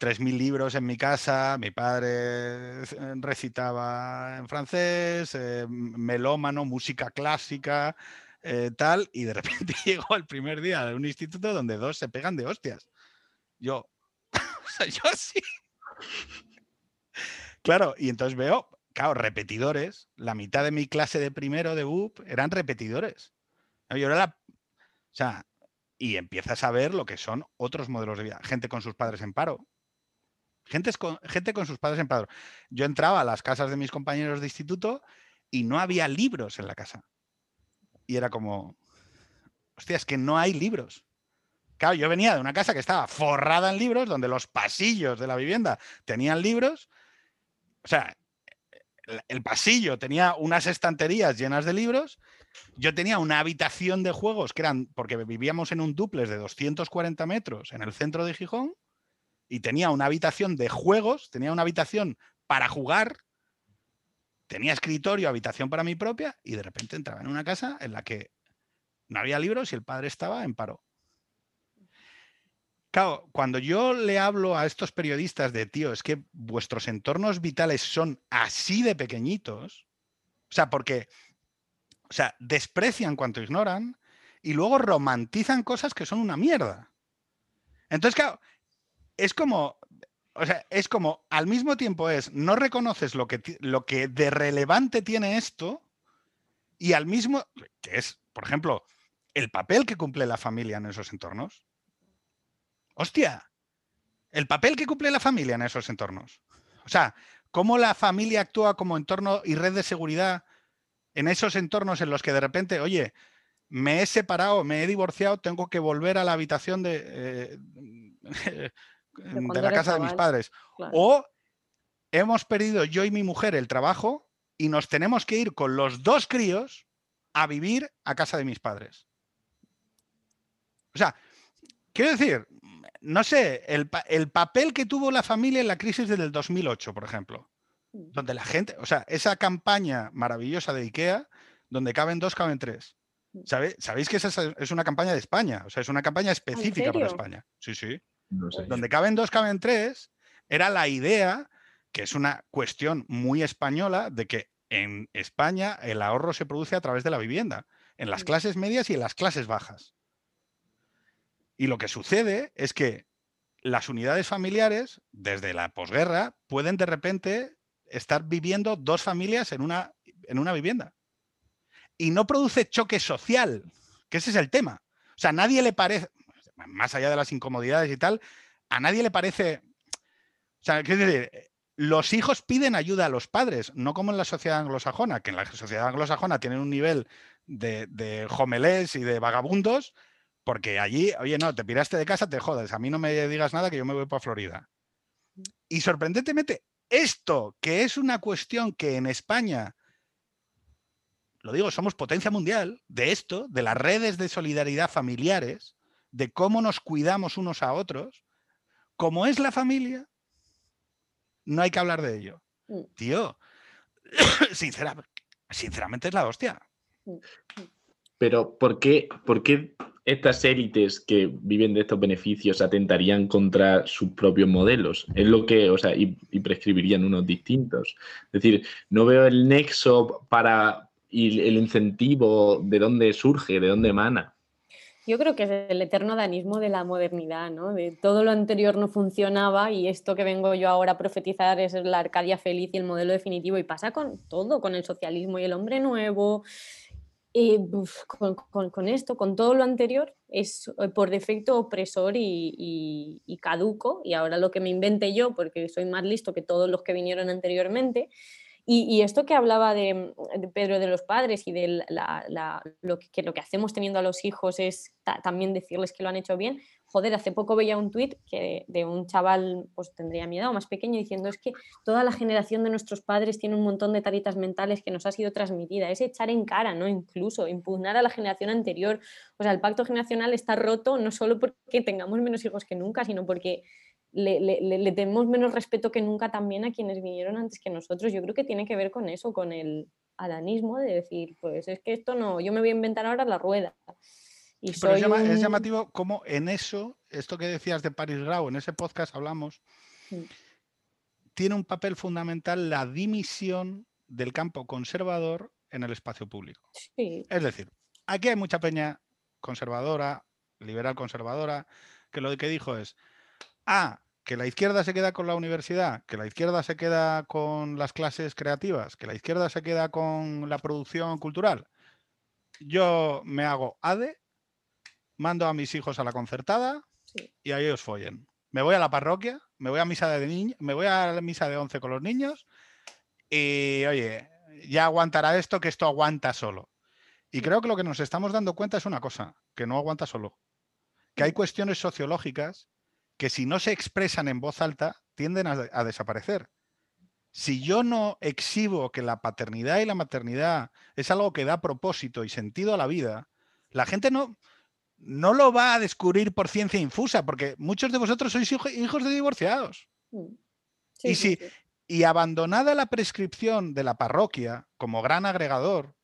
3.000 libros en mi casa, mi padre eh, recitaba en francés, melómano, música clásica, tal, y de repente llego el primer día de un instituto donde dos se pegan de hostias. Yo, yo sí. Claro, y entonces veo, claro, repetidores, la mitad de mi clase de primero de UP eran repetidores. Yo era la, o sea, y empiezas a ver lo que son otros modelos de vida. Gente con sus padres en paro. Gente con, gente con sus padres en paro. Yo entraba a las casas de mis compañeros de instituto y no había libros en la casa. Y era como, hostia, es que no hay libros. Claro, yo venía de una casa que estaba forrada en libros, donde los pasillos de la vivienda tenían libros. O sea, el, pasillo tenía unas estanterías llenas de libros. Yo tenía una habitación de juegos que eran, porque vivíamos en un duplex de 240 metros en el centro de Gijón, y tenía una habitación de juegos, tenía una habitación para jugar, tenía escritorio, habitación para mí propia, y de repente entraba en una casa en la que no había libros y el padre estaba en paro. Claro, cuando yo le hablo a estos periodistas de, tío, es que vuestros entornos vitales son así de pequeñitos, o sea, porque, o sea, desprecian cuanto ignoran y luego romantizan cosas que son una mierda. Entonces, claro, es como, o sea, es como, al mismo tiempo es, no reconoces lo que, lo que de relevante tiene esto y al mismo, que es, por ejemplo, el papel que cumple la familia en esos entornos. Hostia, el papel que cumple la familia en esos entornos. O sea, cómo la familia actúa como entorno y red de seguridad en esos entornos en los que de repente, oye, me he separado, me he divorciado, tengo que volver a la habitación de, eh, de la casa de mis padres. claro. O hemos perdido yo y mi mujer el trabajo y nos tenemos que ir con los dos críos a vivir a casa de mis padres. O sea, quiero decir, no sé, el, el papel que tuvo la familia en la crisis del 2008, por ejemplo. donde la gente, o sea, esa campaña maravillosa de IKEA, donde caben dos, caben tres. Mm. ¿Sabe- ¿Sabéis que esa es- una campaña de España? O sea, es una campaña específica para? España. Sí, sí. No sé. Donde caben dos, caben tres, era la idea, que es una cuestión muy española, de que en España el ahorro se produce a través de la vivienda, en las Mm. clases medias y en las clases bajas. Y lo que sucede es que las unidades familiares, desde la posguerra, pueden de repente estar viviendo dos familias en una, en una vivienda. Y no produce choque social, que ese es el tema. O sea, a nadie le parece, más allá de las incomodidades y tal, a nadie le parece. O sea, quiero decir, los hijos piden ayuda a los padres, no como en la sociedad anglosajona, que en la sociedad anglosajona tienen un nivel de, de homelés y de vagabundos, porque allí, oye, no, te piraste de casa, te jodes, a mí no me digas nada que yo me voy para Florida. Y sorprendentemente, esto, que es una cuestión que en España, lo digo, somos potencia mundial, de esto, de las redes de solidaridad familiares, de cómo nos cuidamos unos a otros, como es la familia, no hay que hablar de ello. Mm. Tío, sincera- sinceramente es la hostia. Pero ¿por qué, por qué estas élites que viven de estos beneficios atentarían contra sus propios modelos? Es lo que, o sea, y, y prescribirían unos distintos. Es decir, no veo el nexo para el incentivo de dónde surge, de dónde emana. Yo creo que es el eterno danismo de la modernidad, ¿no? De todo lo anterior no funcionaba y esto que vengo yo ahora a profetizar es la Arcadia feliz y el modelo definitivo. Y pasa con todo, con el socialismo y el hombre nuevo, con, esto, con todo lo anterior, es eh, por defecto opresor y, y- y caduco. Y ahora lo que me invente yo, porque soy más listo que todos los que vinieron anteriormente. Y, esto que hablaba de, Pedro de los padres y de lo, que, hacemos teniendo a los hijos es ta- también decirles que lo han hecho bien. Joder, hace poco veía un tuit que, de un chaval, pues tendría mi edad o más pequeño, diciendo es que toda la generación de nuestros padres tiene un montón de taritas mentales que nos ha sido transmitida. Es echar en cara, ¿no? Incluso impugnar a la generación anterior. O sea, el pacto generacional está roto no solo porque tengamos menos hijos que nunca, sino porque le, le- le- le tenemos menos respeto que nunca también a quienes vinieron antes que nosotros. Yo creo que tiene que ver con eso, con el adanismo de decir, pues es que esto no, yo me voy a inventar ahora la rueda. Y Pero soy es, llamativo como en eso, esto que decías de Paris Grau, en ese podcast hablamos, Mm. tiene un papel fundamental la dimisión del campo conservador en el espacio público. Sí, Es decir, aquí hay mucha peña conservadora, liberal conservadora, que lo que dijo es, ah, que la izquierda se queda con la universidad, que la izquierda se queda con las clases creativas, que la izquierda se queda con la producción cultural. Yo me hago ADE, mando a mis hijos a la concertada sí. y ahí os follen. Me voy a la parroquia, me voy a misa de niños, me voy a la misa de 11 con los niños y oye, ya aguantará esto, que esto aguanta solo. Y creo que lo que nos estamos dando cuenta es una cosa, que no aguanta solo. Que hay cuestiones sociológicas que si no se expresan en voz alta tienden a, a desaparecer. Si yo no exhibo que la paternidad y la maternidad es algo que da propósito y sentido a la vida, la gente no, no lo va a descubrir por ciencia infusa, porque muchos de vosotros sois hijo- hijos de divorciados. Mm. Y sí. Y abandonada la prescripción de la parroquia como gran agregador,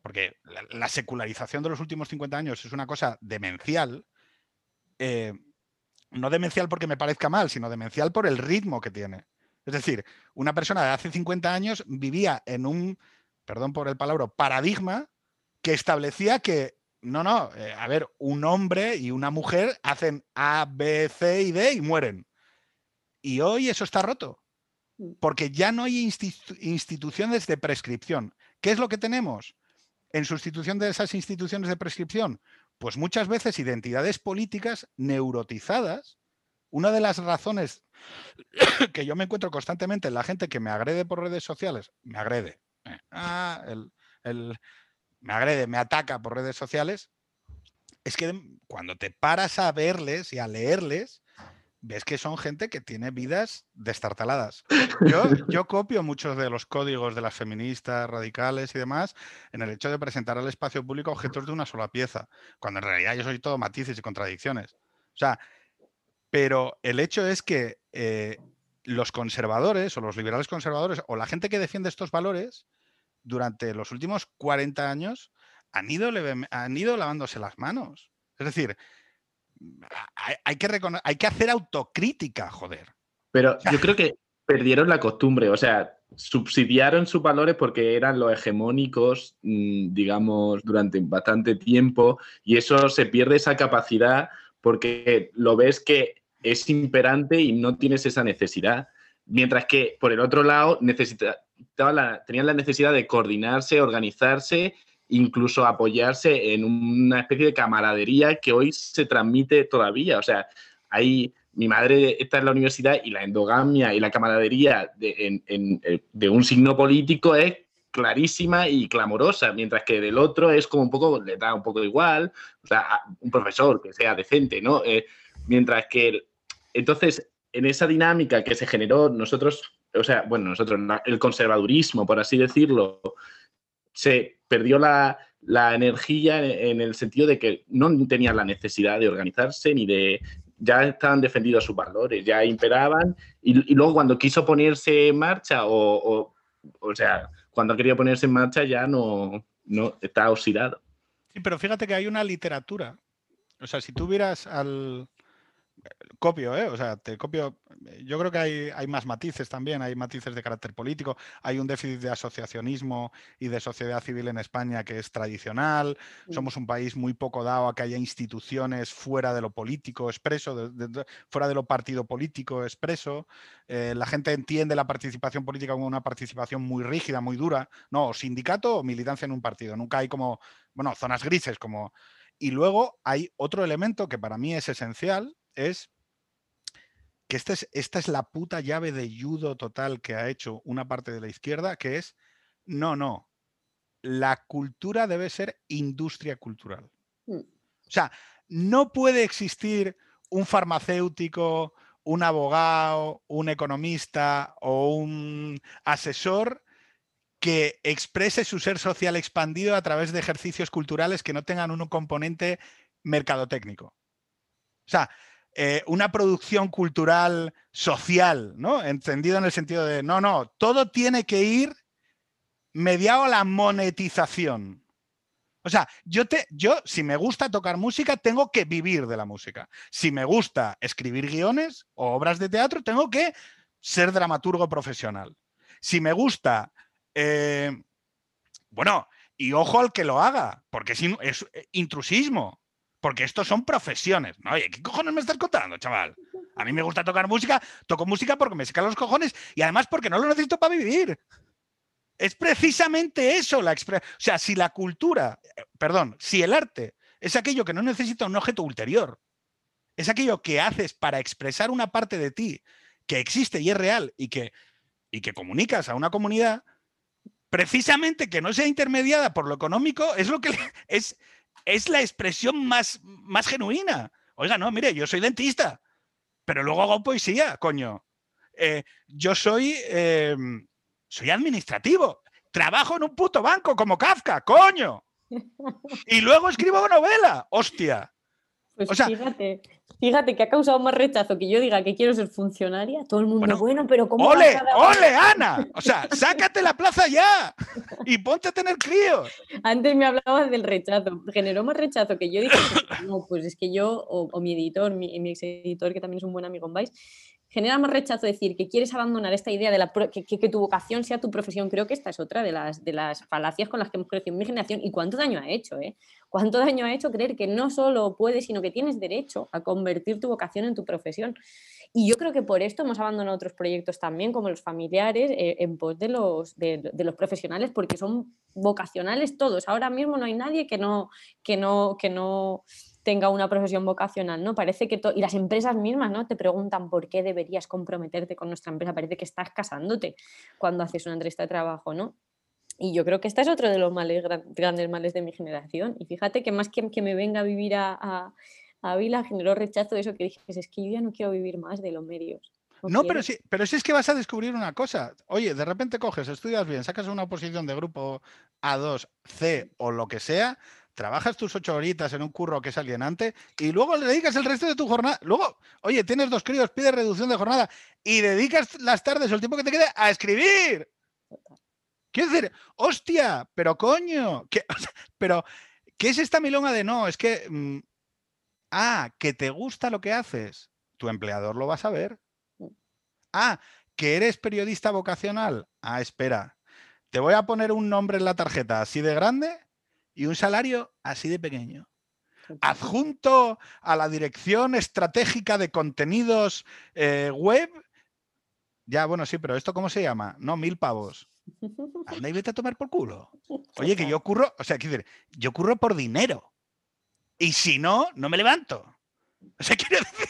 porque la, la secularización de los últimos 50 años es una cosa demencial, eh, no demencial porque me parezca mal, sino demencial por el ritmo que tiene. Es decir, una persona de hace 50 años vivía en un, perdón por el palabra, paradigma que establecía que, no, no, eh, a ver, un hombre y una mujer hacen A, B, C y D y mueren. Y hoy eso está roto Mm. porque ya no hay institu- instituciones de prescripción. ¿Qué es lo que tenemos en sustitución de esas instituciones de prescripción? Pues muchas veces identidades políticas neurotizadas. Una de las razones que yo me encuentro constantemente en la gente que me agrede por redes sociales, me agrede, eh, ah, me agrede, me ataca por redes sociales, es que cuando te paras a verles y a leerles, ves que son gente que tiene vidas destartaladas. Yo, yo copio muchos de los códigos de las feministas radicales y demás en el hecho de presentar al espacio público objetos de una sola pieza, cuando en realidad yo soy todo matices y contradicciones. O sea, pero el hecho es que eh, los conservadores o los liberales conservadores o la gente que defiende estos valores durante los últimos 40 años han ido, han ido lavándose las manos. Es decir, hay, que, hay que hacer autocrítica, joder. Pero yo creo que perdieron la costumbre, o sea, subsidiaron sus valores porque eran los hegemónicos, mm, digamos, durante bastante tiempo y eso se pierde esa capacidad porque lo ves que es imperante y no tienes esa necesidad. Mientras que, por el otro lado, tenían la necesidad de coordinarse, organizarse, incluso apoyarse en una especie de camaradería que hoy se transmite todavía. O sea, hay, mi madre está en la universidad y la endogamia y la camaradería de, eh, de un signo político es clarísima y clamorosa, mientras que del otro es como un poco, le da un poco igual, o sea, un profesor que sea decente, ¿no? Eh, mientras que, entonces, en esa dinámica que se generó, nosotros, o sea, bueno, nosotros, el conservadurismo, por así decirlo, se perdió la, energía en el sentido de que no tenían la necesidad de organizarse ni de, ya estaban defendidos sus valores, ya imperaban, y, luego cuando quiso ponerse en marcha, o, o, sea, cuando querido ponerse en marcha ya no, no está oxidado. Sí, pero fíjate que hay una literatura. O sea, si tú vieras al, copio, ¿eh? O sea, te copio. Yo creo que hay, hay, más matices también, hay matices de carácter político, hay un déficit de asociacionismo y de sociedad civil en España que es tradicional. Somos un país muy poco dado a que haya instituciones fuera de lo político expreso, fuera de lo partido político expreso. Eh, la gente entiende la participación política como una participación muy rígida, muy dura. No, sindicato o militancia en un partido. Nunca hay como, bueno, zonas grises como. Y luego hay otro elemento que para mí es esencial, es que esta es, esta es la puta llave de judo total que ha hecho una parte de la izquierda, que es, no, no, la cultura debe ser industria cultural. Mm. O sea, no puede existir un farmacéutico, un abogado, un economista o un asesor que exprese su ser social expandido a través de ejercicios culturales que no tengan un componente mercadotécnico. O sea, eh, una producción cultural social, ¿no? Entendido en el sentido de, no, no, todo tiene que ir mediado a la monetización. O sea, yo, te, yo, si me gusta tocar música, tengo que vivir de la música. Si me gusta escribir guiones o obras de teatro, tengo que ser dramaturgo profesional. Si me gusta, eh, bueno, y ojo al que lo haga, porque es, eh, intrusismo porque estos son profesiones. ¿no? Oye, ¿qué cojones me estás contando, chaval? A mí me gusta tocar música, toco música porque me secan los cojones y además porque no lo necesito para vivir. Es precisamente eso la expresión. O sea, si la cultura, perdón, si el arte es aquello que no necesita un objeto ulterior, es aquello que haces para expresar una parte de ti que existe y es real y que, y que comunicas a una comunidad, precisamente que no sea intermediada por lo económico, es lo que es, es la expresión más, más genuina. Oiga, no, mire, yo soy dentista, pero luego hago poesía, coño. Eh, yo soy, em, soy administrativo. Trabajo en un puto banco como Kafka, coño. Y luego escribo novela, hostia. Pues fíjate, fíjate que ha causado más rechazo que yo diga que quiero ser funcionaria. Todo el mundo, bueno, pero ¿cómo? ¡Ole, ole, Ana! O sea, sácate la plaza ya y ponte a tener críos. Antes me hablabas del rechazo. Generó más rechazo que yo dije, no, pues es que yo, o, mi editor, mi, mi ex editor, que también es un buen amigo en Vice, genera más rechazo decir que quieres abandonar esta idea de la que, tu vocación sea tu profesión. Creo que esta es otra de las, de las falacias con las que hemos crecido en mi generación y cuánto daño ha hecho, ¿eh? Cuánto daño ha hecho creer que no solo puedes, sino que tienes derecho a convertir tu vocación en tu profesión. Y yo creo que por esto hemos abandonado otros proyectos también, como los familiares, eh, en pos de los, de, los profesionales, porque son vocacionales todos. Ahora mismo no hay nadie que no, que no, que no tenga una profesión vocacional, ¿no? Parece que y las empresas mismas, ¿no? Te preguntan por qué deberías comprometerte con nuestra empresa, parece que estás casándote cuando haces una entrevista de trabajo, ¿no? Y yo creo que este es otro de los males, grandes males de mi generación. Y fíjate que más que que me venga a vivir a, a, a Vila generó rechazo de eso que dije, es que yo ya no quiero vivir más de los medios. No, pero sí, pero sí es que vas a descubrir una cosa. Oye, de repente coges, estudias bien, sacas una posición de grupo A2, C o lo que sea, trabajas tus ocho horitas en un curro que es alienante y luego le dedicas el resto de tu jornada. Luego, oye, tienes dos críos, pides reducción de jornada y dedicas las tardes o el tiempo que te quede a escribir. Quiero decir, hostia, pero coño, ¿qué, pero, ¿qué es esta milonga de no? Es que, mm, ah, que te gusta lo que haces, tu empleador lo va a saber. Ah, que eres periodista vocacional. Ah, espera, te voy a poner un nombre en la tarjeta así de grande y un salario así de pequeño. Adjunto a la dirección estratégica de contenidos eh, web. Ya, bueno, sí, pero ¿esto cómo se llama? No, mil pavos. Anda y vete a tomar por culo. Oye, que yo curro, o sea, decir, yo curro por dinero. Y si no, no me levanto. O sea, quiero decir.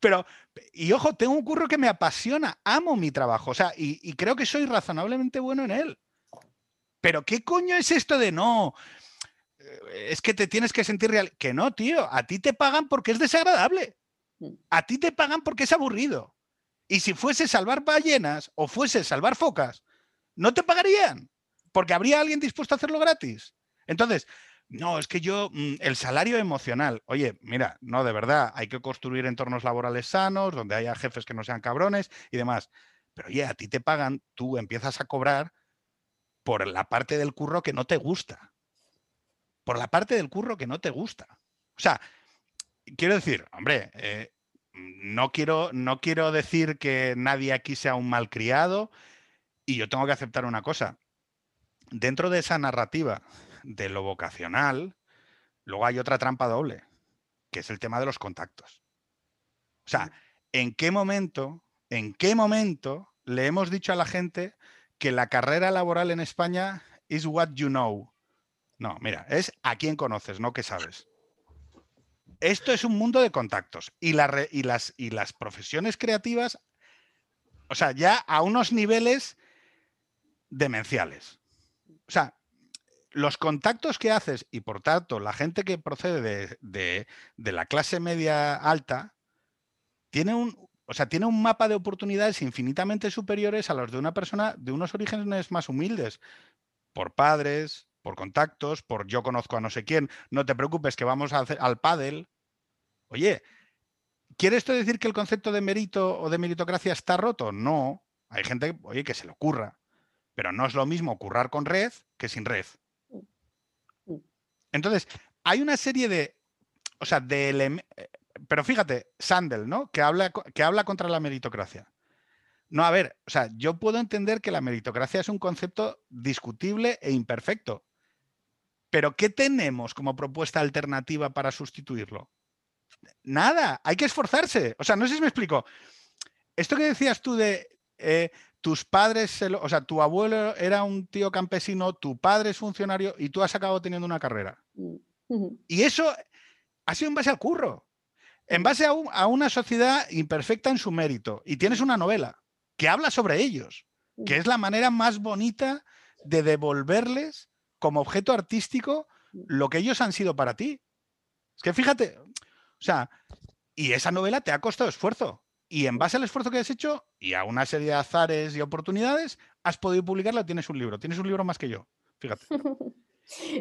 Pero, y ojo, tengo un curro que me apasiona, amo mi trabajo, o sea, y, creo que soy razonablemente bueno en él. Pero, ¿qué coño es esto de no? Eh, es que te tienes que sentir real. Que no, tío, a ti te pagan porque es desagradable. Mm. A ti te pagan porque es aburrido. Y si fuese salvar ballenas o fuese salvar focas, no te pagarían, porque habría alguien dispuesto a hacerlo gratis. Entonces, no, es que yo, mm, el salario emocional, oye, mira, no, de verdad, hay que construir entornos laborales sanos, donde haya jefes que no sean cabrones y demás. Pero oye, a ti te pagan, tú empiezas a cobrar por la parte del curro que no te gusta. Por la parte del curro que no te gusta. O sea, quiero decir, hombre, eh, no, quiero, no quiero decir que nadie aquí sea un malcriado y yo tengo que aceptar una cosa. Dentro de esa narrativa de lo vocacional, luego hay otra trampa doble, que es el tema de los contactos. O sea, ¿en qué momento, en qué momento le hemos dicho a la gente que la carrera laboral en España is what you know? No, mira, es a quién conoces, no qué sabes. Esto es un mundo de contactos y, las profesiones creativas, o sea, ya a unos niveles demenciales. O sea, los contactos que haces y por tanto la gente que procede de, la clase media alta tiene un, o sea, tiene un mapa de oportunidades infinitamente superiores a los de una persona de unos orígenes más humildes, por padres, por contactos, por yo conozco a no sé quién, no te preocupes que vamos a hacer al pádel. Oye, ¿quiere esto decir que el concepto de mérito o de meritocracia está roto? No, hay gente, oye, que se le ocurra, pero no es lo mismo currar con red que sin red. Entonces, hay una serie de, o sea, de pero fíjate, Sandel, ¿no? Que habla, que habla contra la meritocracia. No, a ver, o sea, yo puedo entender que la meritocracia es un concepto discutible e imperfecto. Pero ¿qué tenemos como propuesta alternativa para sustituirlo? Nada, hay que esforzarse. O sea, no sé si me explico. Esto que decías tú de eh, tus padres, o sea, tu abuelo era un tío campesino, tu padre es funcionario y tú has acabado teniendo una carrera. Mm, y eso ha sido en base al curro, en base a, una sociedad imperfecta en su mérito. Y tienes una novela que habla sobre ellos, que es la manera más bonita de devolverles como objeto artístico lo que ellos han sido para ti. Es que fíjate, o sea, y esa novela te ha costado esfuerzo. Y en base al esfuerzo que has hecho y a una serie de azares y oportunidades, has podido publicarla, tienes un libro. Tienes un libro más que yo, fíjate.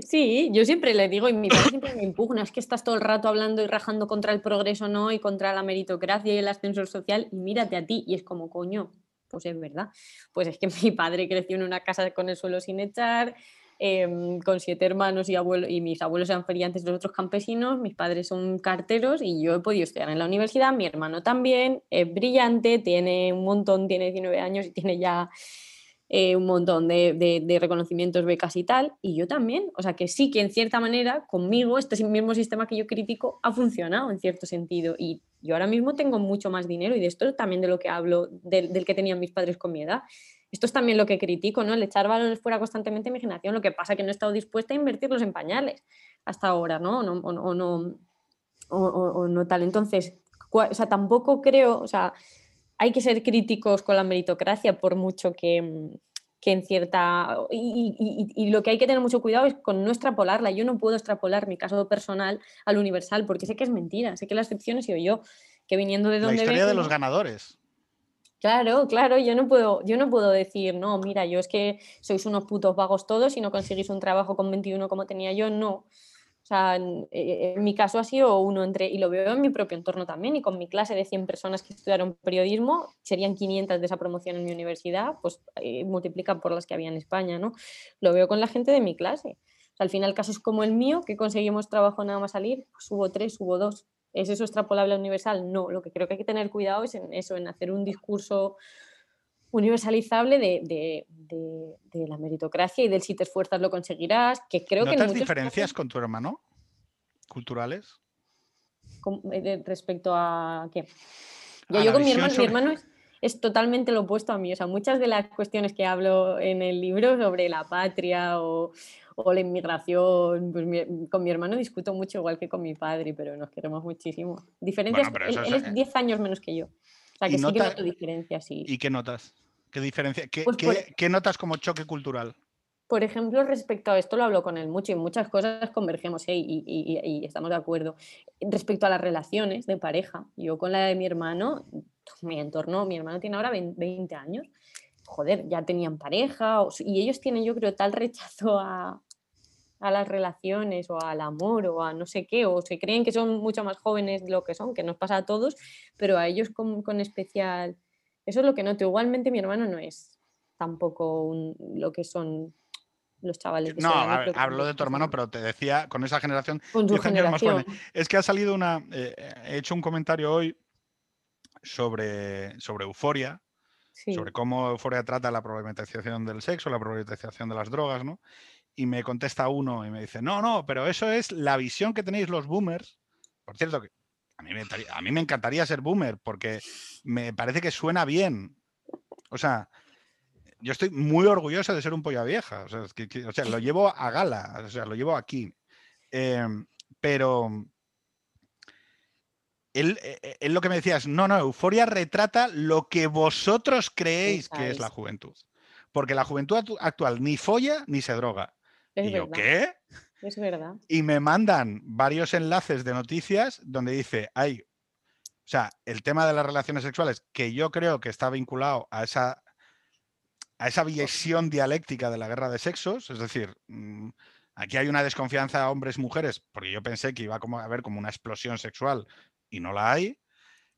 Sí, yo siempre le digo, y mi padre siempre me impugna, es que estás todo el rato hablando y rajando contra el progreso, ¿no? Y contra la meritocracia y el ascensor social, y mírate a ti, y es como, coño, pues es verdad. Pues es que mi padre creció en una casa con el suelo sin echar, Em, con siete hermanos y, abuelos, y mis abuelos eran feriantes, los otros campesinos, mis padres son carteros y yo he podido estudiar en la universidad, mi hermano también, es brillante, tiene un montón, tiene 19 años y tiene ya eh, un montón de, reconocimientos, becas y tal, y yo también, o sea que sí que en cierta manera conmigo este mismo sistema que yo critico ha funcionado en cierto sentido y yo ahora mismo tengo mucho más dinero y de esto también de lo que hablo, del, que tenían mis padres con mi edad esto es también lo que critico, ¿no? El echar balones fuera constantemente en mi generación, lo que pasa que no he estado dispuesta a invertirlos en pañales hasta ahora, ¿no? O no, o, no, o, no tal. Entonces, o sea, tampoco creo, o sea, hay que ser críticos con la meritocracia por mucho que, que en cierta... Y, y, lo que hay que tener mucho cuidado es con no extrapolarla. Yo no puedo extrapolar mi caso personal al universal porque sé que es mentira, sé que la excepción he sido yo, que viniendo de donde... La historia de los ganadores. Claro, claro, yo no puedo, yo no puedo decir, no, mira, yo es que sois unos putos vagos todos y no conseguís un trabajo con 21 como tenía yo, no. O sea, en, eh, en mi caso ha sido uno entre, y lo veo en mi propio entorno también, y con mi clase de 100 personas que estudiaron periodismo, serían 500 de esa promoción en mi universidad, pues eh, multiplica por las que había en España, ¿no? Lo veo con la gente de mi clase. O sea, al final casos como el mío, que conseguimos trabajo nada más salir, pues hubo tres, hubo dos. ¿Es eso extrapolable universal? No, lo que creo que hay que tener cuidado es en eso, en hacer un discurso universalizable de, de- de- de la meritocracia y del si te esfuerzas lo conseguirás, que creo que en ¿Notas diferencias casos, con tu hermano? ¿Culturales? con- eh, respecto a qué. A yo la con mi hermano, mi hermano es, es totalmente lo opuesto a mí. O sea, muchas de las cuestiones que hablo en el libro sobre la patria o, o la inmigración, pues mi- con mi hermano discuto mucho igual que con mi padre, pero nos queremos muchísimo. Diferencias, pero él, él es, es eh, 10 años menos que yo. O sea, y que sí que noto diferencias, sí. ¿Y qué notas? ¿Qué diferencia? ¿Qué, Pues qué- por- qué notas como choque cultural? Por ejemplo, respecto a esto lo hablo con él mucho y muchas cosas convergemos ¿eh? y, y- y- y estamos de acuerdo. Respecto a las relaciones de pareja, yo con la de mi hermano, mi entorno, mi hermano tiene ahora 20 20 años, joder, ya tenían pareja y ellos tienen yo creo tal rechazo a, a las relaciones o al amor o a no sé qué, o se creen que son mucho más jóvenes de lo que son, que nos pasa a todos, pero a ellos con, con especial... Eso es lo que noto. Igualmente mi hermano no es tampoco un- lo que son los chavales de No, a- que hablo de tu hermano, pero te decía, con esa generación, con su 10 años más generación. Es que ha salido una. eh, he hecho un comentario hoy sobre, sobre euforia, Sí. sobre cómo euforia trata la problematización del sexo, la problematización de las drogas, ¿no? Y me contesta uno y me dice: No, no, pero eso es la visión que tenéis los boomers. Por cierto, que a mí me, entaría- a mí me encantaría ser boomer porque me parece que suena bien. O sea, yo estoy muy orgulloso de ser un polla vieja. O sea, es que- que- o sea, lo llevo a gala, o sea, lo llevo aquí. Em, pero él, eh, eh, él lo que me decía es, no, no, Euforia retrata lo que vosotros creéis que es la juventud. Porque la juventud actu- actual ni folla ni se droga. Es y yo, ¿qué? Es verdad. Y me mandan varios enlaces de noticias donde dice, hay, o sea, el tema de las relaciones sexuales, que yo creo que está vinculado a esa, a esa visión dialéctica de la guerra de sexos, es decir, mm, aquí hay una desconfianza hombres-mujeres, porque yo pensé que iba a haber como una explosión sexual y no la hay.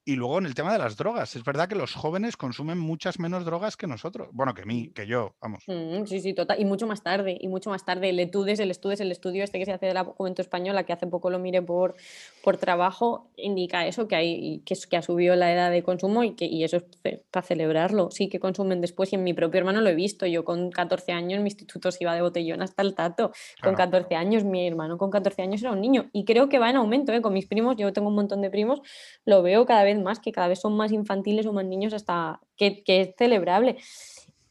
Y luego en el tema de las drogas, es verdad que los jóvenes consumen muchas menos drogas que nosotros, bueno, que mí, que yo, vamos. Mm, sí, sí, total. Y mucho más tarde, y mucho más tarde. El ETUDES, el estudio, el estudio este que se hace de la Juventud Española, que hace poco lo miré por, por trabajo, indica eso, que, hay, que, ha subido la edad de consumo y, que, y eso es para celebrarlo. Sí, que consumen después, y en mi propio hermano lo he visto. Yo con 14 años, mi instituto se iba de botellón hasta el tato. Con Claro. 14 años, mi hermano con 14 años era un niño. Y creo que va en aumento, ¿eh? Con mis primos, yo tengo un montón de primos, lo veo cada vez más, que cada vez son más infantiles o más niños hasta que, es celebrable.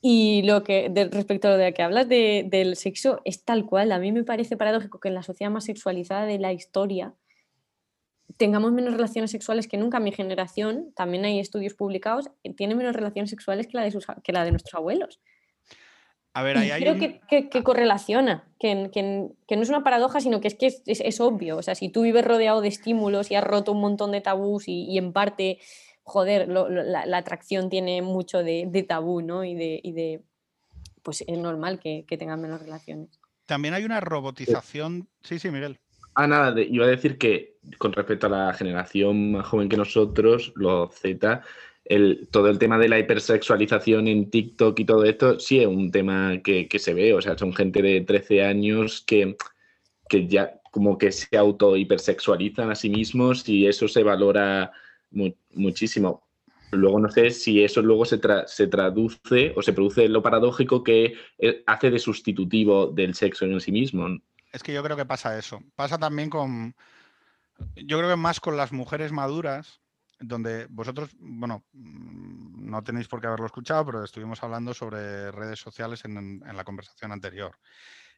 Y lo que, de- respecto a lo de que hablas de- del sexo, es tal cual. A mí me parece paradójico que en la sociedad más sexualizada de la historia tengamos menos relaciones sexuales que nunca. Mi generación, también hay estudios publicados, tiene menos relaciones sexuales que la de nuestros abuelos. A ver, ahí hay creo un- que, que- que correlaciona, que, que- que no es una paradoja, sino que es que es, es- es obvio. O sea, si tú vives rodeado de estímulos y has roto un montón de tabús y, y en parte, joder, lo- lo- la, la atracción tiene mucho de, de tabú, ¿no? Y de, y de, pues es normal que, que tengan menos relaciones. también hay una robotización. Sí, sí, Miguel. Ah, nada, de- iba a decir que con respecto a la generación más joven que nosotros, los Z, el, todo el tema de la hipersexualización en TikTok y todo esto, sí es un tema que, se ve. O sea, son gente de 13 años que, que ya como que se auto-hipersexualizan a sí mismos y eso se valora mu- muchísimo. Luego no sé si eso luego se, se traduce o se produce lo paradójico que eh, hace de sustitutivo del sexo en sí mismo. Es que yo creo que pasa eso. Pasa también con. Yo creo que más con las mujeres maduras, donde vosotros, bueno, mm, no tenéis por qué haberlo escuchado, pero estuvimos hablando sobre redes sociales en, la conversación anterior.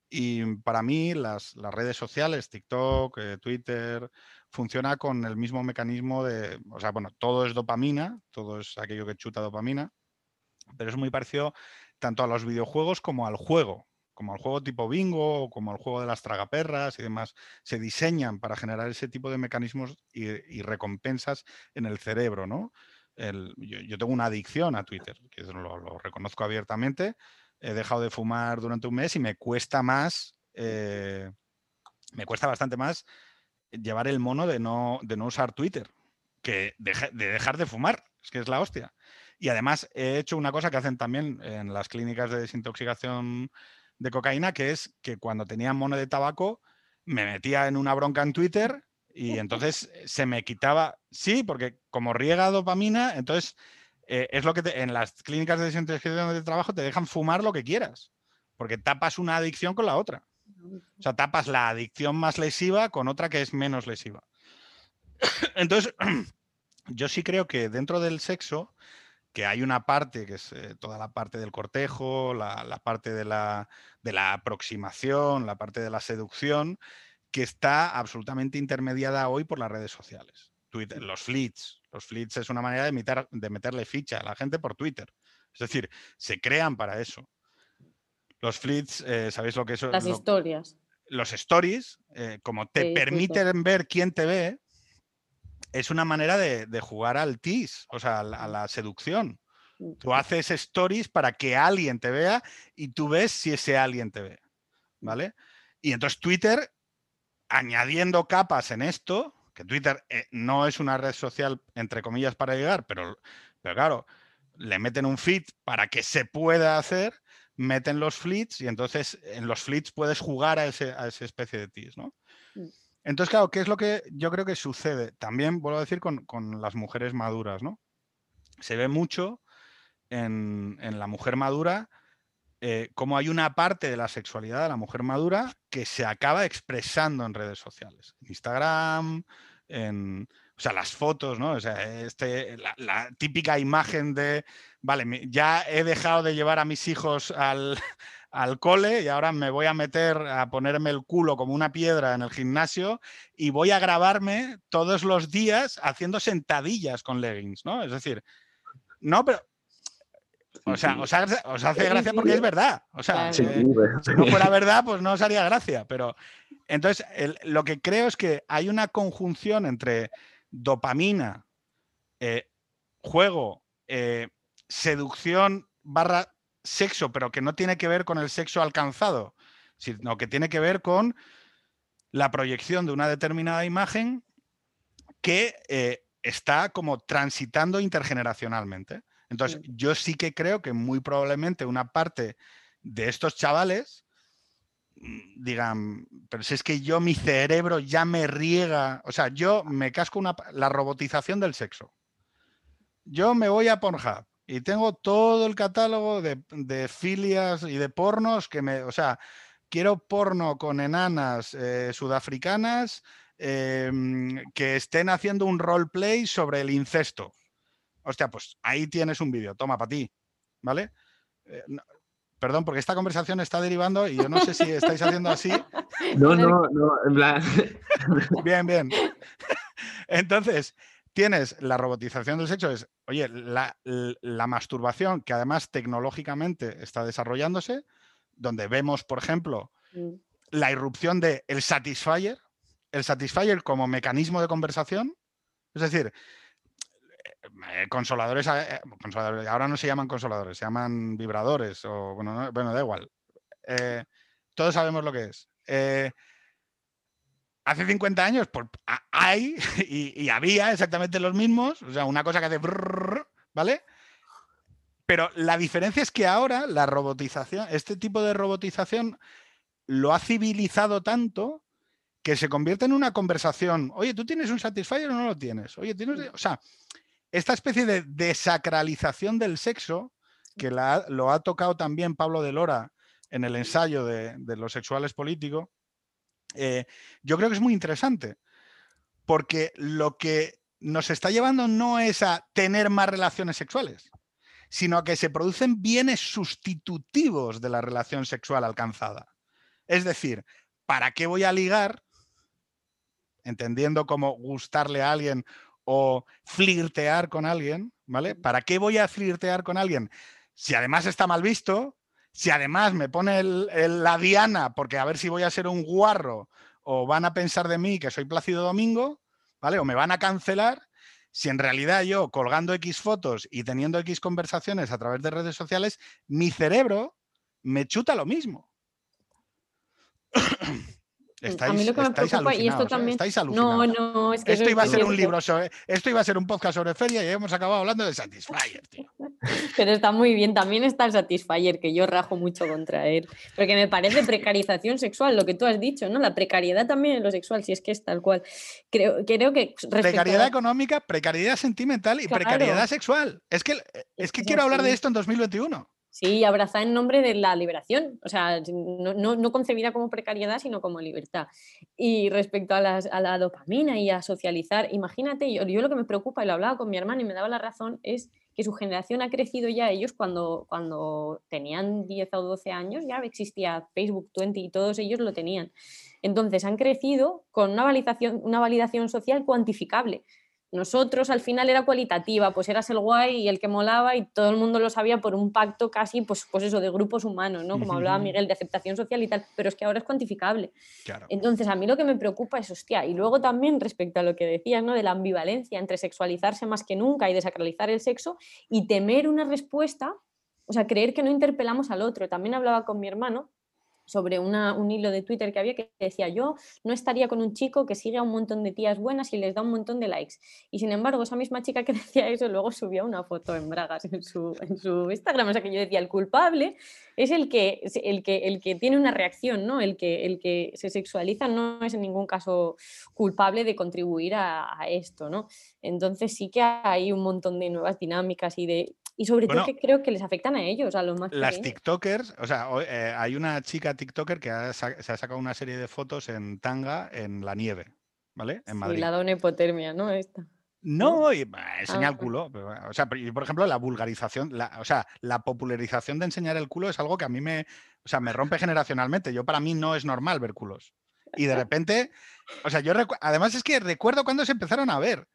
Y para mí las, las redes sociales, TikTok, eh, Twitter, funciona con el mismo mecanismo de, o sea, bueno, todo es dopamina, todo es aquello que chuta dopamina, pero es muy parecido tanto a los videojuegos como al juego, como al juego tipo bingo o como al juego de las tragaperras y demás. Se diseñan para generar ese tipo de mecanismos y, recompensas en el cerebro, ¿no? yo, tengo una adicción a Twitter, que lo, reconozco abiertamente. He dejado de fumar durante un mes y me cuesta más, eh, me cuesta bastante más llevar el mono de no, de no usar Twitter que de, dejar de fumar. Es que es la hostia. Y además he hecho una cosa que hacen también en las clínicas de desintoxicación de cocaína, que es que cuando tenía mono de tabaco me metía en una bronca en Twitter y entonces se me quitaba, sí, porque como riega dopamina, entonces eh, es lo que en las clínicas de desintoxicación de trabajo te dejan fumar lo que quieras, porque tapas una adicción con la otra. O sea, tapas la adicción más lesiva con otra que es menos lesiva. Entonces, yo sí creo que dentro del sexo, que hay una parte, que es eh, toda la parte del cortejo, la, parte de la, de la, aproximación, la parte de la seducción, que está absolutamente intermediada hoy por las redes sociales. Twitter, los fleets. Los fleets es una manera de, de meterle ficha a la gente por Twitter. Es decir, se crean para eso. Los fleets, eh, ¿sabéis lo que son? Las historias. Los stories, eh, como te permiten ver quién te ve, es una manera de, jugar al tease, o sea, a la, seducción. Mm. Tú haces stories para que alguien te vea y tú ves si ese alguien te ve. ¿Vale? Y entonces Twitter, añadiendo capas en esto, que Twitter eh, no es una red social, entre comillas, para llegar, pero, pero claro, le meten un feed para que se pueda hacer, meten los fleets y entonces en los fleets puedes jugar a, ese, a esa especie de tease, ¿no? Entonces, claro, ¿qué es lo que yo creo que sucede? También, vuelvo a decir, con, las mujeres maduras, ¿no? Se ve mucho en, la mujer madura eh, como hay una parte de la sexualidad de la mujer madura que se acaba expresando en redes sociales. En Instagram, en, o sea, las fotos, ¿no? O sea, este, la, típica imagen de, vale, ya he dejado de llevar a mis hijos al, al cole y ahora me voy a meter a ponerme el culo como una piedra en el gimnasio y voy a grabarme todos los días haciendo sentadillas con leggings, ¿no? Es decir, no, pero... O sea, os, hace gracia porque es verdad. O sea, si no fuera verdad, pues no os haría gracia. Pero entonces, lo que creo es que hay una conjunción entre dopamina, eh, juego, eh, seducción barra sexo, pero que no tiene que ver con el sexo alcanzado, sino que tiene que ver con la proyección de una determinada imagen que eh, está como transitando intergeneracionalmente. Entonces, yo sí que creo que muy probablemente una parte de estos chavales mm, digan, pero si es que yo mi cerebro ya me riega, o sea, yo me casco una, la robotización del sexo. Yo me voy a Pornhub y tengo todo el catálogo de, filias y de pornos que me, o sea, quiero porno con enanas eh, sudafricanas em, que estén haciendo un roleplay sobre el incesto. Hostia, pues ahí tienes un vídeo, toma para ti, ¿vale? Eh, perdón, porque esta conversación está derivando y yo no sé si estáis haciendo así. No, no, no, en plan. Bien, bien. Entonces, tienes la robotización del sexo, es, oye, la, masturbación, que además tecnológicamente está desarrollándose, donde vemos, por ejemplo, mm. la irrupción del el satisfier, el satisfier como mecanismo de conversación, es decir, eh, consoladores, eh, consoladores, ahora no se llaman consoladores, se llaman vibradores, o bueno, bueno da igual. Eh, todos sabemos lo que es hace 50 años pues, hay y, había exactamente los mismos, o sea, una cosa que hace, ¿vale? Pero la diferencia es que ahora la robotización, este tipo de robotización lo ha civilizado tanto que se convierte en una conversación. Oye, ¿tú tienes un Satisfyer o no lo tienes? Oye, tienes... O sea, esta especie de desacralización del sexo, que lo ha tocado también Pablo de Lora en el ensayo de, de los sexuales políticos, eh, yo creo que es muy interesante, porque lo que nos está llevando no es a tener más relaciones sexuales, sino a que se producen bienes sustitutivos de la relación sexual alcanzada. Es decir, ¿para qué voy a ligar? Entendiendo cómo gustarle a alguien o flirtear con alguien, ¿vale? ¿Para qué voy a flirtear con alguien? Si además está mal visto, si además me pone la diana porque a ver si voy a ser un guarro o van a pensar de mí que soy Plácido Domingo, ¿vale? O me van a cancelar. si en realidad yo colgando X fotos y teniendo X conversaciones a través de redes sociales, mi cerebro me chuta lo mismo. A mí lo que me preocupa, y esto ¿eh? también. Estáis alucinados. No, no, es que. Esto iba a ser un libro sobre. Esto iba a ser un podcast sobre feria y hemos acabado hablando de Satisfyer, tío. Pero está muy bien. También está el Satisfyer, que yo rajo mucho contra él. Porque me parece precarización sexual, lo que tú has dicho, ¿no? La precariedad también en lo sexual, si es que es tal cual. Creo, creo que. a Precariedad económica, precariedad sentimental y Claro. precariedad sexual. Es que, es que es quiero hablar de esto en 2021. Sí, abrazar en nombre de la liberación, o sea, no, concebida como precariedad, sino como libertad. Y respecto a la dopamina y a socializar, imagínate, yo, yo lo que me preocupa, y lo hablaba con mi hermano y me daba la razón, es que su generación ha crecido ya, ellos cuando, cuando tenían 10 o 12 años, ya existía Facebook 20 y todos ellos lo tenían. Entonces han crecido con una validación, una validación social cuantificable. Nosotros al final era cualitativa, pues eras el guay y el que molaba y todo el mundo lo sabía por un pacto casi, pues, pues eso, de grupos humanos, ¿no? Como hablaba. Miguel, de aceptación social y tal, pero es que ahora es cuantificable. Claro. Entonces, a mí lo que me preocupa es, hostia, y luego también respecto a lo que decías, ¿no? De la ambivalencia entre sexualizarse más que nunca y desacralizar el sexo y temer una respuesta, o sea, creer que no interpelamos al otro. También hablaba con mi hermano sobre una- un hilo de Twitter que había que decía, yo no estaría con un chico que sigue a un montón de tías buenas y les da un montón de likes. Y sin embargo, esa misma chica que decía eso luego subía una foto en bragas en su, en su Instagram. O sea, que yo decía, el culpable es el que, el que, el que tiene una reacción, ¿no? El que, el que se sexualiza no es en ningún caso culpable de contribuir a, a esto, ¿no? Entonces sí que hay un montón de nuevas dinámicas y de... Y sobre Bueno, todo que creo que les afectan a ellos, a los más Las pequeños. TikTokers, o sea, eh, hay una chica TikToker que ha se ha sacado una serie de fotos en tanga en la nieve, ¿vale? En Sí, Madrid. la da una hipotermia, ¿no? Esta. No, y, bah, enseña el Ah. culo. pero, bueno, O sea, y, por ejemplo, la vulgarización, la, o sea, la popularización de enseñar el culo es algo que a mí me, o sea, me rompe generacionalmente. Yo para mí no es normal ver culos. Y de repente, o sea, yo además es que recuerdo cuando se empezaron a ver.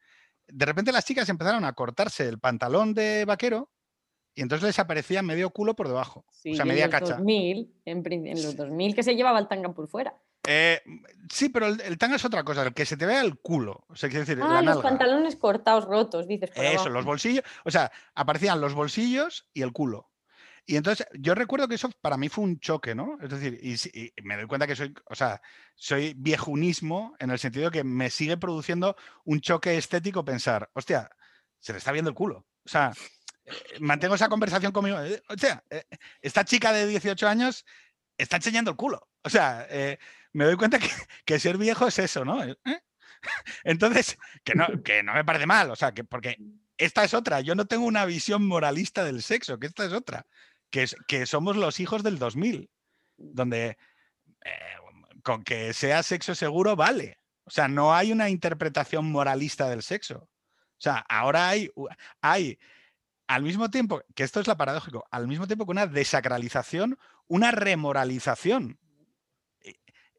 De repente las chicas empezaron a cortarse el pantalón de vaquero y entonces les aparecía medio culo por debajo. Sí, o sea, en media los cacha. 2000, en, en los 2000 que se llevaba el tanga por fuera. Eh, sí, pero el, el tanga es otra cosa, el que se te vea el culo. O sea, decir, Ah, la los nalga. pantalones cortados, rotos, dices. Por Eso, abajo. los bolsillos. O sea, aparecían los bolsillos y el culo. Y entonces yo recuerdo que eso para mí fue un choque, ¿no? Es decir, y, me doy cuenta que soy, o sea, soy viejunismo en el sentido que me sigue produciendo un choque estético pensar, hostia, se le está viendo el culo. O sea, mantengo esa conversación conmigo. eh, O sea, eh, esta chica de 18 años está enseñando el culo. O sea, eh, me doy cuenta que, que ser viejo es eso, ¿no? ¿Eh? Entonces, que no, que no me parece mal, o sea, que porque esta es otra, yo no tengo una visión moralista del sexo, que esta es otra, que, que somos los hijos del 2000, donde eh, con que sea sexo seguro vale. O sea, no hay una interpretación moralista del sexo. O sea, ahora hay, hay al mismo tiempo, que esto es la paradójico, al mismo tiempo que una desacralización, una remoralización. Eh,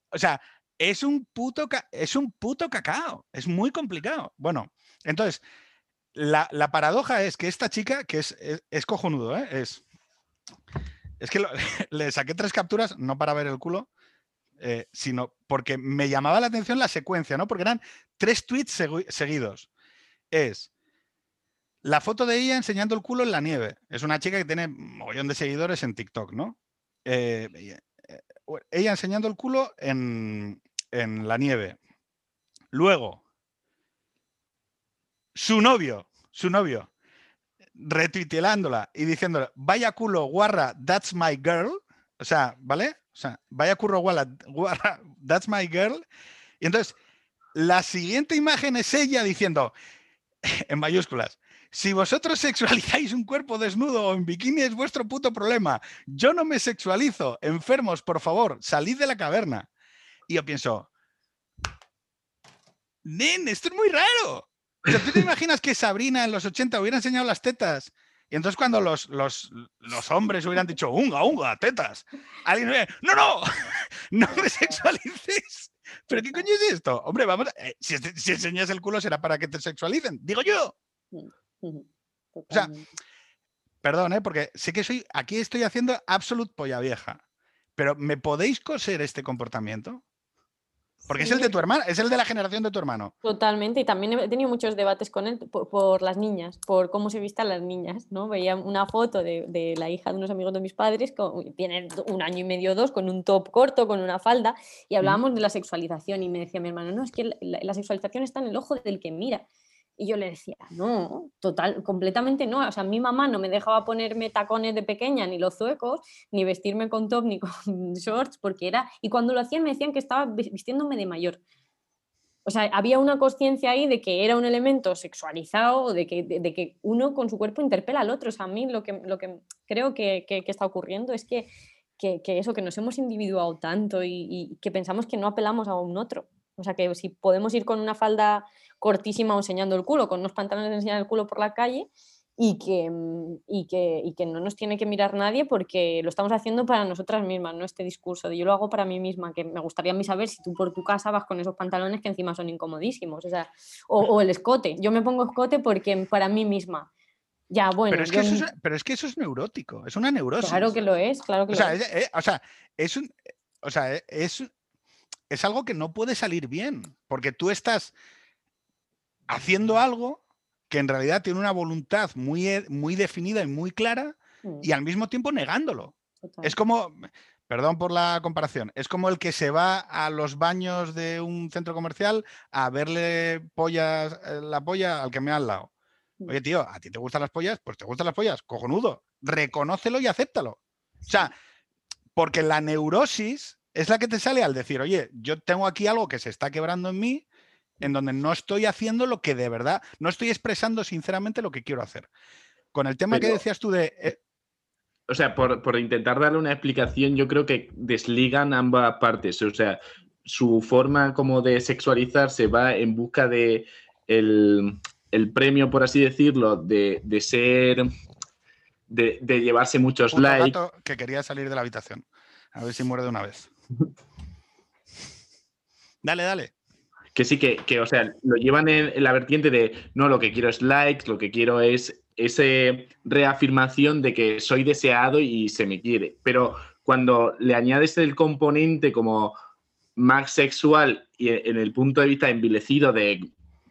O sea, es un puto, es un puto cacao, es muy complicado. Bueno, entonces, la, la paradoja es que esta chica, que es, es, cojonudo, ¿eh? es, es que le saqué tres capturas, no para ver el culo, eh, sino porque me llamaba la atención la secuencia, ¿no? Porque eran tres tweets segui- seguidos. Es la foto de ella enseñando el culo en la nieve. Es una chica que tiene un mogollón de seguidores en TikTok, ¿no? Eh, ella- eh, ella enseñando el culo en, en la nieve. Luego, su novio, su novio, retuiteándola y diciéndole, vaya culo, guarra, that's my girl. O sea, ¿vale? O sea, vaya curro, guarra, guarra, that's my girl. Y entonces, la siguiente imagen es ella diciendo, en mayúsculas, si vosotros sexualizáis un cuerpo desnudo o en bikini es vuestro puto problema. Yo no me sexualizo. Enfermos, por favor, salid de la caverna. Y yo pienso, nen, esto es muy raro. O ¿tú te imaginas que Sabrina en los 80 hubiera enseñado las tetas? Y entonces cuando los, los, los hombres hubieran dicho, unga, unga, tetas, alguien hubiera, no, no, no me sexualices. ¿Pero qué coño es esto? Hombre, vamos, eh, este- si enseñas el culo será para que te sexualicen, digo yo. Ujú, sea. Perdón, ¿eh? porque sé que soy, aquí estoy haciendo absolute polla vieja, pero ¿me podéis coser este comportamiento? Porque es el de tu hermano, es el de la generación de tu hermano. Totalmente, y también he tenido muchos debates con él por, por las niñas, por cómo se vistan las niñas, ¿no? Veía una foto de, de la hija de unos amigos de mis padres, con, tiene un año y medio o dos, con un top corto, con una falda, y hablábamos de la sexualización, y me decía mi hermano, no, es que la, la- la sexualización está en el ojo del que mira. Y yo le decía, no, total, completamente no. O sea, mi mamá no me dejaba ponerme tacones de pequeña, ni los zuecos, ni vestirme con top, ni con shorts, porque era... Y cuando lo hacían me decían que estaba vis- vistiéndome de mayor. O sea, había una conciencia ahí de que era un elemento sexualizado, de que, de, que uno con su cuerpo interpela al otro. O sea, a mí lo que, lo que creo que, que- está ocurriendo es que eso, que nos hemos individuado tanto y, y que pensamos que no apelamos a un otro. O sea, que si podemos ir con una falda cortísima o enseñando el culo, con unos pantalones de enseñar el culo por la calle y que, mm, y, que, y que no nos tiene que mirar nadie porque lo estamos haciendo para nosotras mismas, no este discurso de yo lo hago para mí misma, que me gustaría a mí saber si tú por tu casa vas con esos pantalones que encima son incomodísimos, o, sea, o, o el escote, yo me pongo escote porque para mí misma. Ya, bueno, pero, es que yo eso es, pero es que eso es neurótico, es una neurosis. claro que lo es, claro que O lo sea, es. es, eh, o sea, es un- o sea, eh, es, es algo que no puede salir bien, porque tú estás haciendo algo que en realidad tiene una voluntad muy, eh, muy definida y muy clara Mm, y al mismo tiempo negándolo. total. Es como, perdón por la comparación, es como el que se va a los baños de un centro comercial a verle pollas, eh, la polla al que me ha al lado. Mm. Oye, tío, ¿a ti te gustan las pollas? Pues te gustan las pollas, cojonudo. Reconócelo y acéptalo. O sea, porque la neurosis es la que te sale al decir, oye, yo tengo aquí algo que se está quebrando en mí, en donde no estoy haciendo lo que de verdad, no estoy expresando sinceramente lo que quiero hacer. Con el tema que decías tú de, eh, o sea, por, por intentar darle una explicación, yo creo que desligan ambas partes. O sea, su forma como de sexualizarse va en busca de el, el premio, por así decirlo, de, de ser. De, de llevarse muchos puto likes. gato que quería salir de la habitación. A ver si muere de una vez. Dale, dale. Que sí, que, que, o sea, lo llevan en, la vertiente de no, lo que quiero es likes, lo que quiero es esa reafirmación de que soy deseado y se me quiere. Pero cuando le añades el componente como más sexual y e- en el punto de vista envilecido de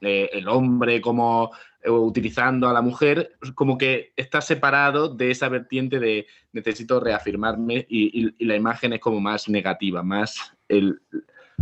el hombre como eh, utilizando a la mujer, como que está separado de esa vertiente de necesito reafirmarme y la imagen es como más negativa, más el...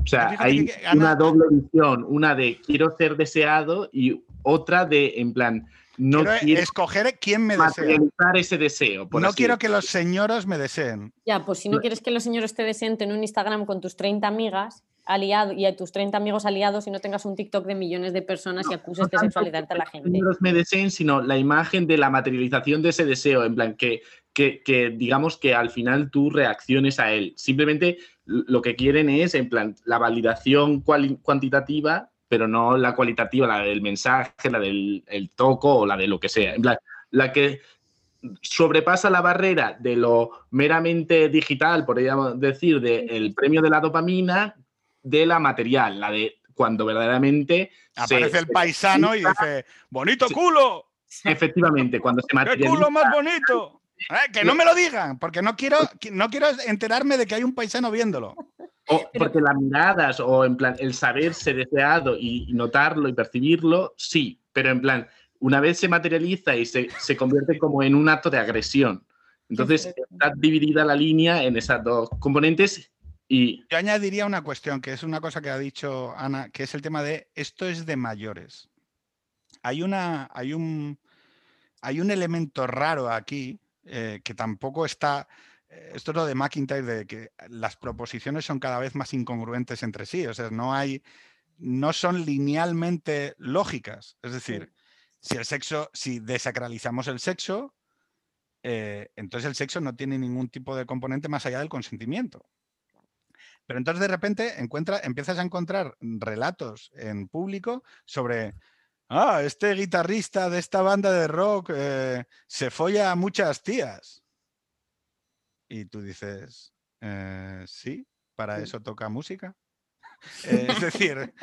O sea, hay que- que, Ana- una doble visión, una de quiero ser deseado y otra de, en plan, no quiero quiero escoger quién me desea. materializar ese deseo. por No así quiero que los señoros me deseen. Ya, pues si no quieres que los señores te deseen en un Instagram con tus 30 amigas aliado, y a tus 30 amigos aliados y no tengas un TikTok de millones de personas y acuses de sexualizarte a la gente. no los me deseen, sino la imagen de la materialización de ese deseo, en plan, que, que, que digamos que al final tú reacciones a él. Simplemente lo que quieren es, en plan, la validación cuantitativa, pero no la cualitativa, la del mensaje, la del el toco o la de lo que sea. En plan, la que sobrepasa la barrera de lo meramente digital, podríamos decir, del premio de la dopamina, de la material, la de cuando verdaderamente se- Aparece el se paisano y dice, bonito culo, Efectivamente, cuando se qué materializa. culo más bonito. Eh, Que no me lo digan, porque no quiero, no quiero enterarme de que hay un paisano viéndolo. o- porque las miradas o en plan el saberse deseado y notarlo y percibirlo, sí, pero en plan, una vez se materializa y se, se convierte como en un acto de agresión. Entonces, está dividida la línea en esas dos componentes y Yo añadiría una cuestión, que es una cosa que ha dicho Ana, que es el tema de esto es de mayores. Hay, una, hay, un, hay un elemento raro aquí eh, que tampoco está. eh, Esto es lo de McIntyre, de que las proposiciones son cada vez más incongruentes entre sí. O sea, no hay. No son linealmente lógicas. Es decir, si el sexo, si desacralizamos el sexo, eh, entonces el sexo no tiene ningún tipo de componente más allá del consentimiento. Pero entonces de repente encuentra, empiezas a encontrar relatos en público sobre, ah, este guitarrista de esta banda de rock eh, se folla a muchas tías. Y tú dices, "Eh, sí, para eso toca música. Eh, es decir,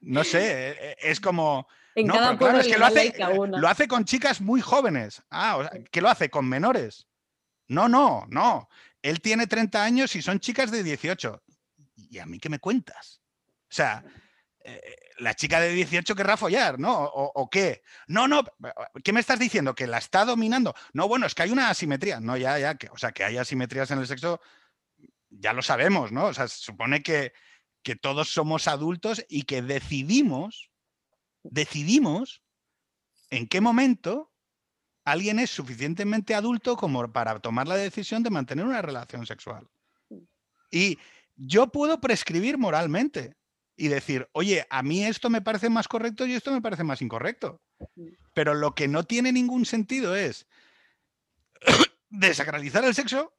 no sé, es como... En No, cada claro, es que lo hace, una. lo hace con chicas muy jóvenes. Ah, o sea, ¿qué lo hace? ¿Con menores? No, no, no. él tiene 30 años y son chicas de 18. ¿Y a mí qué me cuentas? O sea, eh, la chica de 18 querrá follar, ¿no? O, o, qué? No, no, ¿qué me estás diciendo? ¿Que la está dominando? No, bueno, es que hay una asimetría. No, ya, ya, que, o sea, que hay asimetrías en el sexo, ya lo sabemos, ¿no? O sea, se supone que, que todos somos adultos y que decidimos, decidimos en qué momento alguien es suficientemente adulto como para tomar la decisión de mantener una relación sexual. Y yo puedo prescribir moralmente y decir, oye, a mí esto me parece más correcto y esto me parece más incorrecto. Pero lo que no tiene ningún sentido es desacralizar el sexo,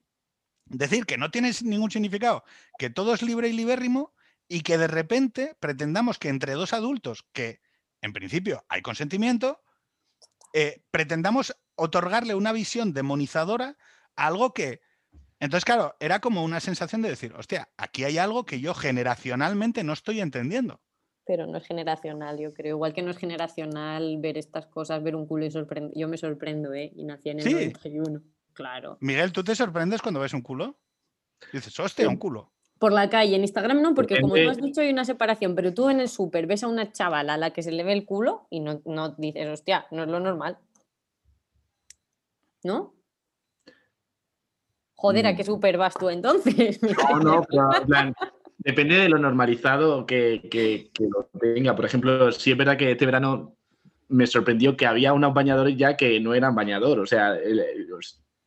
decir que no tiene ningún significado, que todo es libre y libérrimo y que de repente pretendamos que entre dos adultos, que en principio hay consentimiento, eh, pretendamos otorgarle una visión demonizadora a algo que... Entonces, claro, era como una sensación de decir, hostia, aquí hay algo que yo generacionalmente no estoy entendiendo. Pero no es generacional, yo creo. Igual que no es generacional ver estas cosas, ver un culo y sorprender. Yo me sorprendo, ¿eh? Y nací en el Sí. 91. Claro. Miguel, ¿tú te sorprendes cuando ves un culo? Dices, hostia, un culo. Por la calle, en Instagram no, porque como tú has dicho hay una separación, pero tú en el súper ves a una chavala a la que se le ve el culo y no, no dices, hostia, no es lo normal. ¿No? Joder, ¿a Mm. qué súper vas tú entonces? No, no, en plan, depende de lo normalizado que, que- que lo tenga. Por ejemplo, sí es verdad que este verano me sorprendió que había unos bañadores ya que no eran bañador, o sea,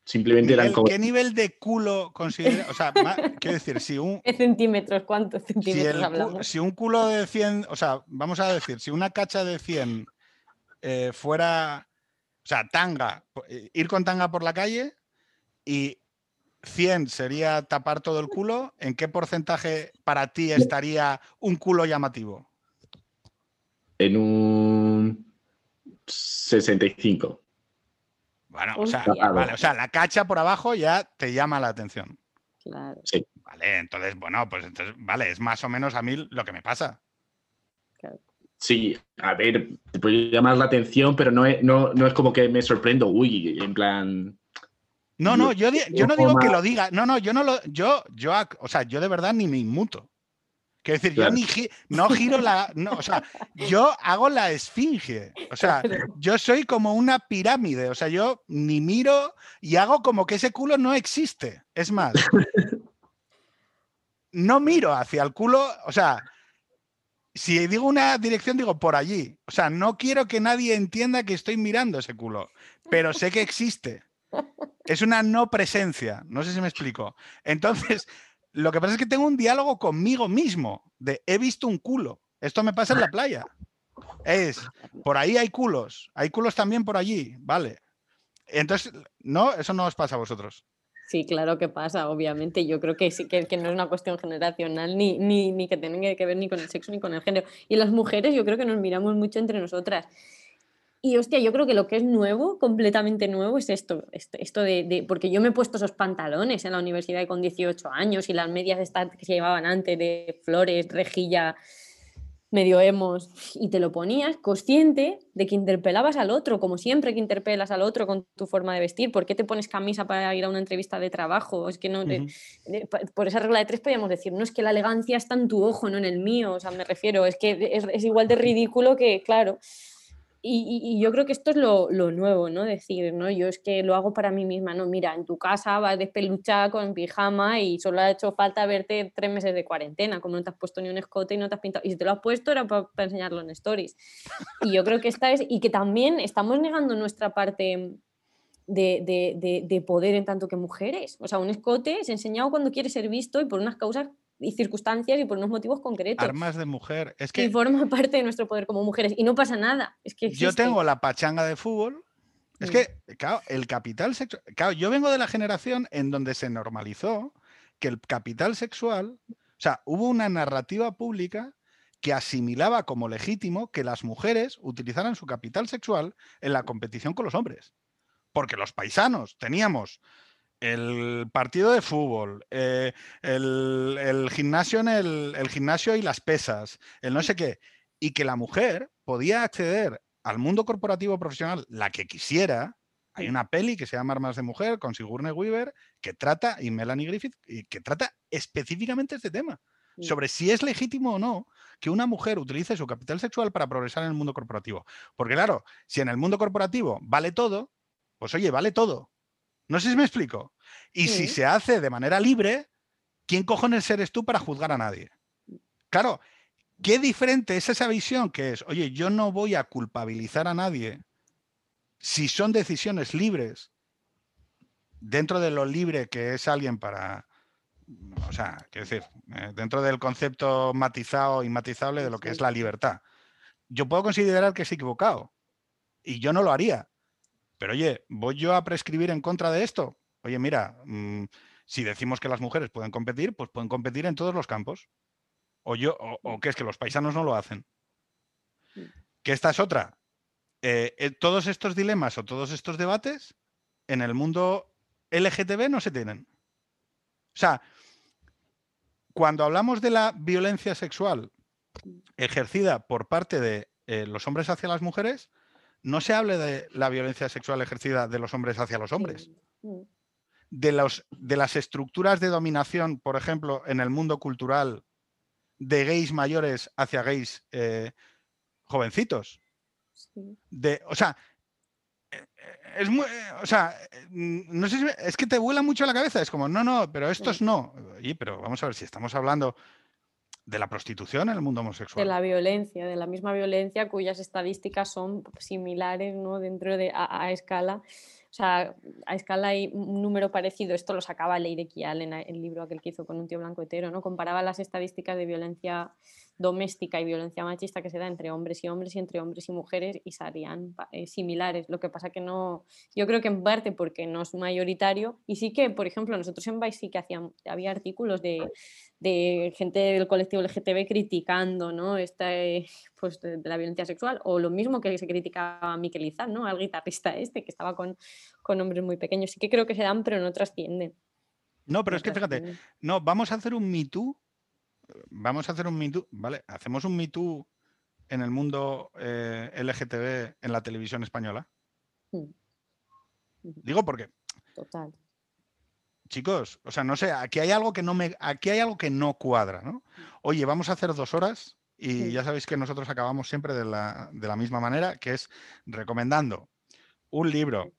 simplemente eran como... ¿Qué nivel de culo considera? O sea, quiero decir, si un, ¿Qué centímetros? ¿Cuántos si, centímetros el cu- hablamos? si un culo de 100, o sea, vamos a decir, si una cacha de 100 eh, fuera, o sea, tanga, eh, ir con tanga por la calle y 100 sería tapar todo el culo, ¿en qué porcentaje para ti estaría un culo llamativo? En un 65. Bueno, o sea, vale, o sea, la cacha por abajo ya te llama la atención. Claro. Vale, entonces, bueno, pues entonces, vale, es más o menos a mí lo que me pasa. Sí, a ver, te puede llamar la atención, pero no es, no, no es como que me sorprendo, uy, en plan... No, no, yo, no digo que lo diga. No, no, yo no lo. Yo, yo, o sea, yo de verdad ni me inmuto. Quiero decir, Claro. yo ni gi- no giro la. No, o sea, yo hago la esfinge. O sea, yo soy como una pirámide. O sea, yo ni miro y hago como que ese culo no existe. Es más, no miro hacia el culo. O sea, si digo una dirección, digo por allí. O sea, no quiero que nadie entienda que estoy mirando ese culo, pero sé que existe. Es una no presencia. No sé si me explico. Entonces, lo que pasa es que tengo un diálogo conmigo mismo de he visto un culo. Esto me pasa en la playa. Es, por ahí hay culos. Hay culos también por allí. Vale. Entonces, no, eso no os pasa a vosotros. Sí, claro que pasa, obviamente. Yo creo que sí que, no es una cuestión generacional ni, ni, ni que tenga que ver ni con el sexo ni con el género. Y las mujeres yo creo que nos miramos mucho entre nosotras. Y hostia, yo creo que lo que es nuevo, completamente nuevo, es esto, esto, de, de- Porque yo me he puesto esos pantalones en la universidad con 18 años y las medias estas que se llevaban antes de flores, rejilla, medio hemos, y te lo ponías consciente de que interpelabas al otro, como siempre que interpelas al otro con tu forma de vestir. ¿Por qué te pones camisa para ir a una entrevista de trabajo? Es que no... De- por esa regla de tres podríamos decir, no es que la elegancia está en tu ojo, no en el mío, o sea, me refiero, es que es, es igual de ridículo que, claro. Y, y- yo creo que esto es lo, lo nuevo, ¿no? Decir, ¿no? Yo es que lo hago para mí misma, ¿no? Mira, en tu casa vas despeluchada con pijama y solo ha hecho falta verte tres meses de cuarentena, como no te has puesto ni un escote y no te has pintado. Y si te lo has puesto era para, enseñarlo en stories. Y yo creo que esta es, y que también estamos negando nuestra parte de, de- de- de poder en tanto que mujeres. O sea, un escote es enseñado cuando quiere ser visto y por unas causas y circunstancias y por unos motivos concretos. Armas de mujer. Es Y que forma parte de nuestro poder como mujeres. Y no pasa nada. Es que yo tengo la pachanga de fútbol. Es Mm. que, claro, el capital sexual. Claro, yo vengo de la generación en donde se normalizó que el capital sexual. O sea, hubo una narrativa pública que asimilaba como legítimo que las mujeres utilizaran su capital sexual en la competición con los hombres. Porque los paisanos teníamos el partido de fútbol, eh, el, el gimnasio en el, el gimnasio y las pesas, el no sé qué, y que la mujer podía acceder al mundo corporativo profesional la que quisiera, Hay una peli que se llama Armas de Mujer con Sigourney Weaver que trata, y Melanie Griffith, que trata específicamente este tema, sobre si es legítimo o no que una mujer utilice su capital sexual para progresar en el mundo corporativo. Porque claro, si en el mundo corporativo vale todo, pues oye, vale todo. No sé si me explico. Y si se hace de manera libre, ¿quién cojones eres tú para juzgar a nadie? Claro, qué diferente es esa visión que es, oye, yo no voy a culpabilizar a nadie si son decisiones libres dentro de lo libre que es alguien para, o sea, quiero decir, eh, dentro del concepto matizado y matizable de lo que es la libertad. Yo puedo considerar que es equivocado y yo no lo haría. Pero oye, ¿voy yo a prescribir en contra de esto? Oye, mira, mm, si decimos que las mujeres pueden competir, pues pueden competir en todos los campos. O yo, o, o que es que los paisanos no lo hacen. Mm. Que esta es otra. Eh, eh, todos estos dilemas o todos estos debates en el mundo LGTB no se tienen. O sea, cuando hablamos de la violencia sexual ejercida por parte de eh, los hombres hacia las mujeres, no se hable de la violencia sexual ejercida de los hombres hacia los hombres. De, los, de las estructuras de dominación, por ejemplo, en el mundo cultural, de gays mayores hacia gays eh, jovencitos. Sí. De, o sea, eh, es muy, o sea, no sé si es que te vuela mucho la cabeza, es como, no, no, pero estos no. Oye, pero vamos a ver si estamos hablando de la prostitución en el mundo de homosexual. la violencia, de la misma violencia cuyas estadísticas son similares ¿no? dentro de a, escala. O sea, a escala hay un número parecido. Esto lo sacaba Leire Kial en el libro aquel que hizo con un tío blanco hetero, ¿no? Comparaba las estadísticas de violencia doméstica y violencia machista que se da entre hombres y hombres y entre hombres y mujeres y salían pa- eh, similares. Lo que pasa que no, yo creo que en parte porque no es mayoritario y sí que, por ejemplo, nosotros en Vice sí que hacíamos, había artículos de, de gente del colectivo LGTB criticando ¿no? Esta, eh, pues, de, de la violencia sexual o lo mismo que se criticaba a Miquel Izal, ¿no? al guitarrista este que estaba con, con hombres muy pequeños. Sí que creo que se dan, pero no trascienden. No, pero no es que fíjate, no, vamos a hacer un Me Too, vamos a hacer un Me Too, ¿vale? Hacemos un Me Too en el mundo eh, LGTB en la televisión española. Digo porque, Total. chicos, o sea, no sé, aquí hay algo que no me, aquí hay algo que no cuadra, ¿no? Oye, vamos a hacer dos horas y Sí. ya sabéis que nosotros acabamos siempre de la, de la misma manera, que es recomendando un libro,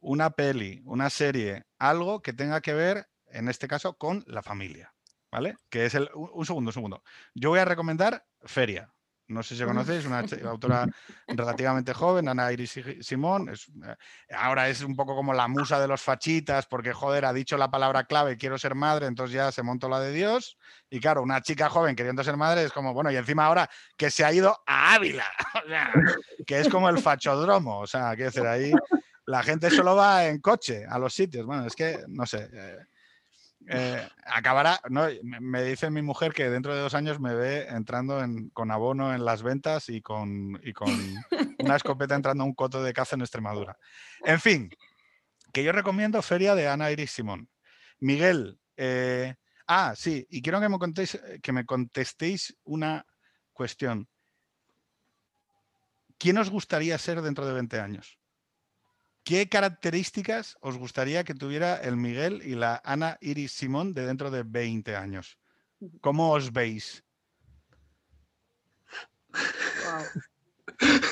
una peli, una serie, algo que tenga que ver, en este caso, con la familia, ¿vale? Que es el, un un segundo, un segundo. Yo voy a recomendar Feria. No sé si conocéis, una autora relativamente joven, Ana Iris Simón. es, eh, ahora es un poco como la musa de los fachitas, porque joder, ha dicho la palabra clave, quiero ser madre, entonces ya se montó la de Dios. Y claro, una chica joven queriendo ser madre es como, bueno, y encima ahora que se ha ido a Ávila, o sea, que es como el fachodromo, o sea, quiero decir, ahí la gente solo va en coche a los sitios. Bueno, es que, no sé. eh, eh, acabará, no, me, dice mi mujer que dentro de dos años me ve entrando en- con abono en las ventas y con, y con una escopeta entrando a un coto de caza en Extremadura. En fin, que yo recomiendo Feria de Ana Iris Simón. Miguel, eh, ah, sí, y quiero que me, contéis, que me contestéis una cuestión. ¿Quién os gustaría ser dentro de 20 años? ¿Qué características os gustaría que tuviera el Miguel y la Ana Iris Simón de dentro de 20 años? ¿Cómo os veis? Guau.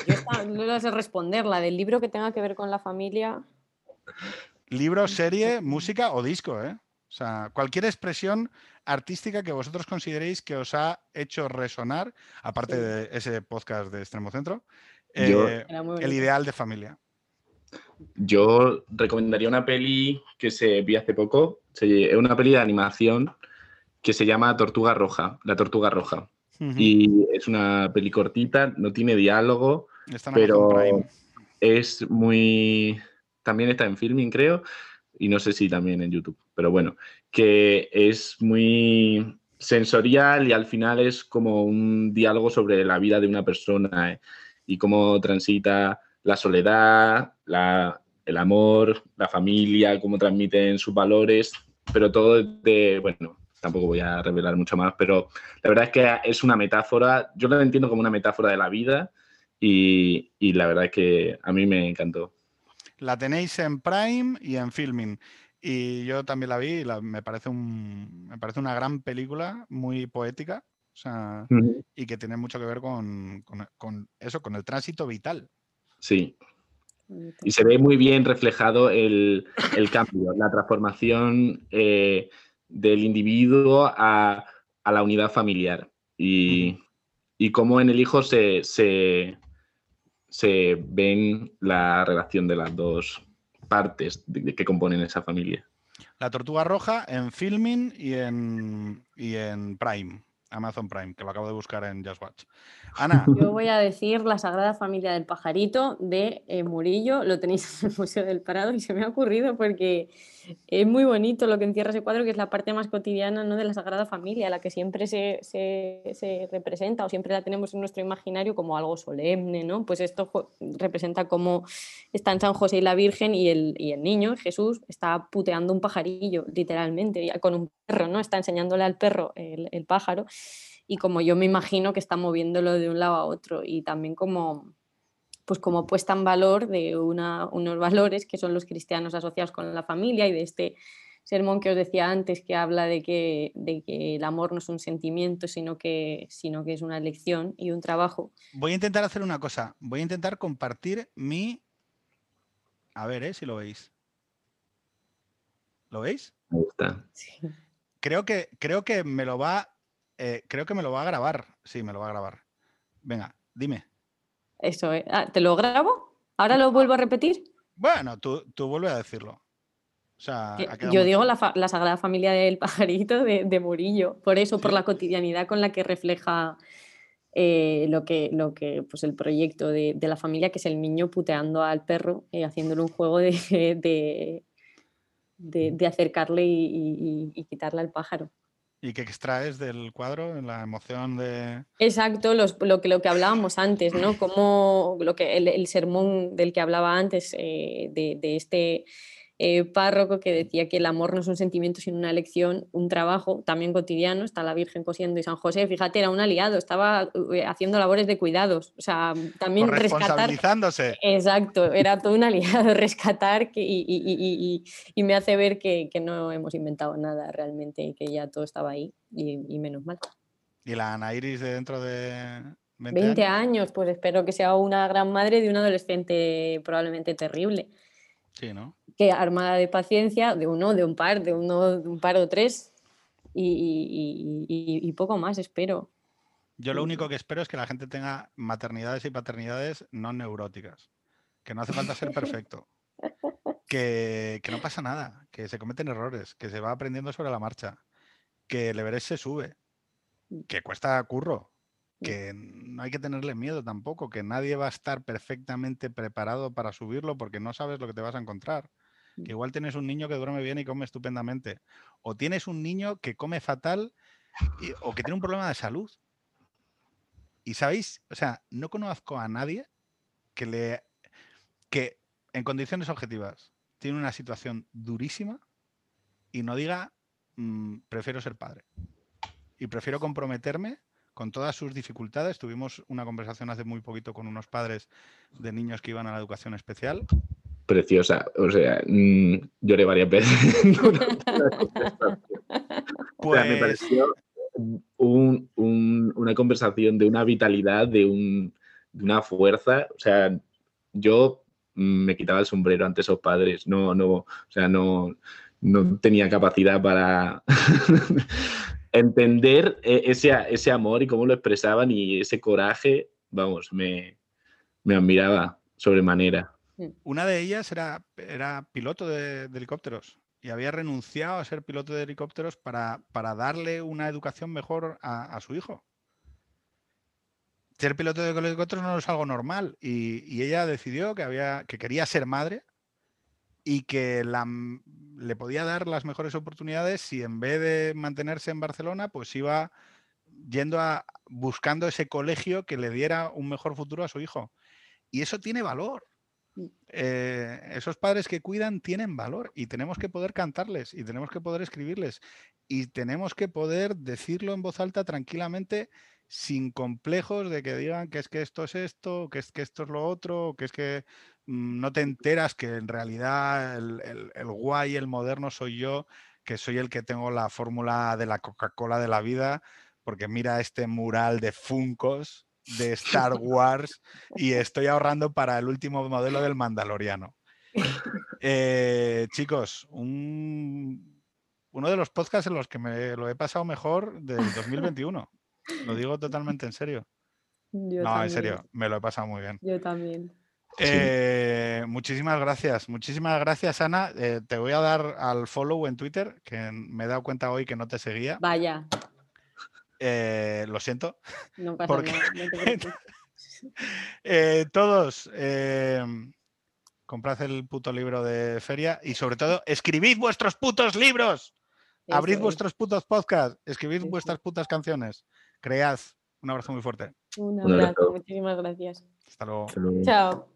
Yo esta no la sé responder, la del libro que tenga que ver con la familia. Libro, serie, música o disco, ¿eh? O sea, cualquier expresión artística que vosotros consideréis que os ha hecho resonar, aparte Sí. de ese podcast de Extremo Centro, eh, el ideal de familia. Yo recomendaría una peli que se vi hace poco. Es una peli de animación que se llama Tortuga Roja, La Tortuga Roja. Y es una peli cortita, no tiene diálogo, Está pero Prime. es muy... También está en filming, creo, y no sé si también en YouTube, pero bueno, que es muy sensorial y al final es como un diálogo sobre la vida de una persona eh, y cómo transita la soledad, la- el amor, la familia, cómo transmiten sus valores, pero todo de, bueno, tampoco voy a revelar mucho más, pero la verdad es que es una metáfora, yo lo entiendo como una metáfora de la vida y, y la verdad es que a mí me encantó. La tenéis en Prime y en Filming. Y yo también la vi y la- me, parece un, me parece una gran película, muy poética. o sea, y que tiene mucho que ver con, con- con eso, con el tránsito vital. Sí. Y se ve muy bien reflejado el, el cambio, la transformación eh, del individuo a, a la unidad familiar. Y, y cómo en el hijo se, se, se ven la relación de las dos partes de- de que componen esa familia. La Tortuga Roja en Filming y en, y en Prime, Amazon Prime, que lo acabo de buscar en Just Watch. Ana, Yo voy a decir La Sagrada Familia del Pajarito de eh, Murillo, lo tenéis en el Museo del Prado y se me ha ocurrido porque es muy bonito lo que encierra ese cuadro, que es la parte más cotidiana ¿no? de la Sagrada Familia, la que siempre se, se- se representa o siempre la tenemos en nuestro imaginario como algo solemne, ¿no? Pues esto representa cómo están San José y la Virgen y el, y el niño, Jesús, está puteando un pajarillo, literalmente, con un perro, ¿no? Está enseñándole al perro el, el pájaro y como yo me imagino que está moviéndolo de un lado a otro y también como pues como puesta en valor de una- unos valores que son los cristianos asociados con la familia y de este sermón que os decía antes que habla de que, de que el amor no es un sentimiento sino que, sino que es una elección y un trabajo. voy a intentar hacer una cosa. Voy a intentar compartir mi... A ver, ¿eh? si lo veis. ¿Lo veis? Ahí está. Creo que, creo que me lo va... eh, creo que me lo va a grabar. Sí, me lo va a grabar. Venga, dime. Eso, ¿eh? Ah, ¿te lo grabo? ¿Ahora lo vuelvo a repetir? Bueno, tú, tú vuelve a decirlo. O sea, quedado Yo digo la, la Sagrada Familia del Pajarito de, de Murillo, por eso, por la cotidianidad con la que refleja eh, lo que, lo que, pues el proyecto de, de la familia, que es el niño puteando al perro, eh, haciéndole un juego de, de, de- de acercarle y, y- y quitarle al pájaro. ¿Y qué extraes del cuadro? La emoción de... Exacto, los- lo, que, lo que hablábamos antes, ¿no? Como lo que, el, el sermón del que hablaba antes, eh, de, de este eh, párroco que decía que el amor no es un sentimiento sino una elección, un trabajo también cotidiano, está la Virgen cosiendo y San José, fíjate, era un aliado, estaba eh, haciendo labores de cuidados, o sea, también rescatar... Corresponsabilizándose. Exacto, era todo un aliado, rescatar que, y, y- y- y- y- y me hace ver que, que no hemos inventado nada realmente y que ya todo estaba ahí y, y menos mal. Y la Ana Iris de dentro de 20, 20 años. años, pues espero que sea una gran madre de un adolescente probablemente terrible, Sí, ¿no? Que armada de paciencia, de uno, de un par, de uno, de un par o tres, y, y- y- y- y poco más, espero. Yo lo único que espero es que la gente tenga maternidades y paternidades no neuróticas. Que no hace falta ser perfecto. Que, que no pasa nada, que se cometen errores, que se va aprendiendo sobre la marcha, que el Everest se sube, que cuesta curro, que no hay que tenerle miedo tampoco, que nadie va a estar perfectamente preparado para subirlo porque no sabes lo que te vas a encontrar. Que igual tienes un niño que duerme bien y come estupendamente. O tienes un niño que come fatal y- o que tiene un problema de salud. Y sabéis, o sea, no conozco a nadie que le que en condiciones objetivas tiene una situación durísima y no diga "Mm, prefiero ser padre. Y prefiero comprometerme con todas sus dificultades. Tuvimos una conversación hace muy poquito con unos padres de niños que iban a la educación especial. Preciosa. O sea, mm, lloré varias veces. conversación. O sea, me Pues pareció un- un- una conversación de una vitalidad, de, un- de una fuerza. O sea, yo mm, me quitaba el sombrero ante esos padres. No, no, o sea, no, no tenía capacidad para entender eh, ese, ese amor y cómo lo expresaban y ese coraje. Vamos, me, me admiraba sobremanera. Una de ellas era, era piloto de, helicópteros y había renunciado a ser piloto de helicópteros para, para darle una educación mejor a, su hijo. Ser piloto de helicópteros no es algo normal y, ella decidió que, había, que quería ser madre y que le podía dar las mejores oportunidades si en vez de mantenerse en Barcelona, pues iba yendo a buscando ese colegio que le diera un mejor futuro a su hijo. Y eso tiene valor eh, esos padres que cuidan tienen valor y tenemos que poder cantarles y tenemos que poder escribirles y tenemos que poder decirlo en voz alta tranquilamente sin complejos de que digan que es que esto es esto, que es que esto es lo otro, que es que mm, no te enteras que en realidad el, el, el guay, el moderno soy yo, que soy el que tengo la fórmula de la Coca-Cola de la vida, porque mira este mural de Funcos de Star Wars y estoy ahorrando para el último modelo del Mandaloriano. Eh, chicos, un, uno de los podcasts en los que me lo he pasado mejor del 2021. Lo digo totalmente en serio. Yo no, también. en serio, me lo he pasado muy bien. Yo también. Eh, muchísimas gracias, muchísimas gracias Ana. Eh, te voy a dar al follow en Twitter, que me he dado cuenta hoy que no te seguía. Vaya, Eh, lo siento. no pasa Porque- nada. no. Eh, todos, eh, comprad el puto libro de feria y sobre todo, escribid vuestros putos libros. Abrid es. vuestros putos podcasts, escribid Eso. vuestras putas canciones. Cread. Un abrazo muy fuerte. Un Un abrazo. abrazo, muchísimas gracias. Hasta luego. Hasta luego. Chao.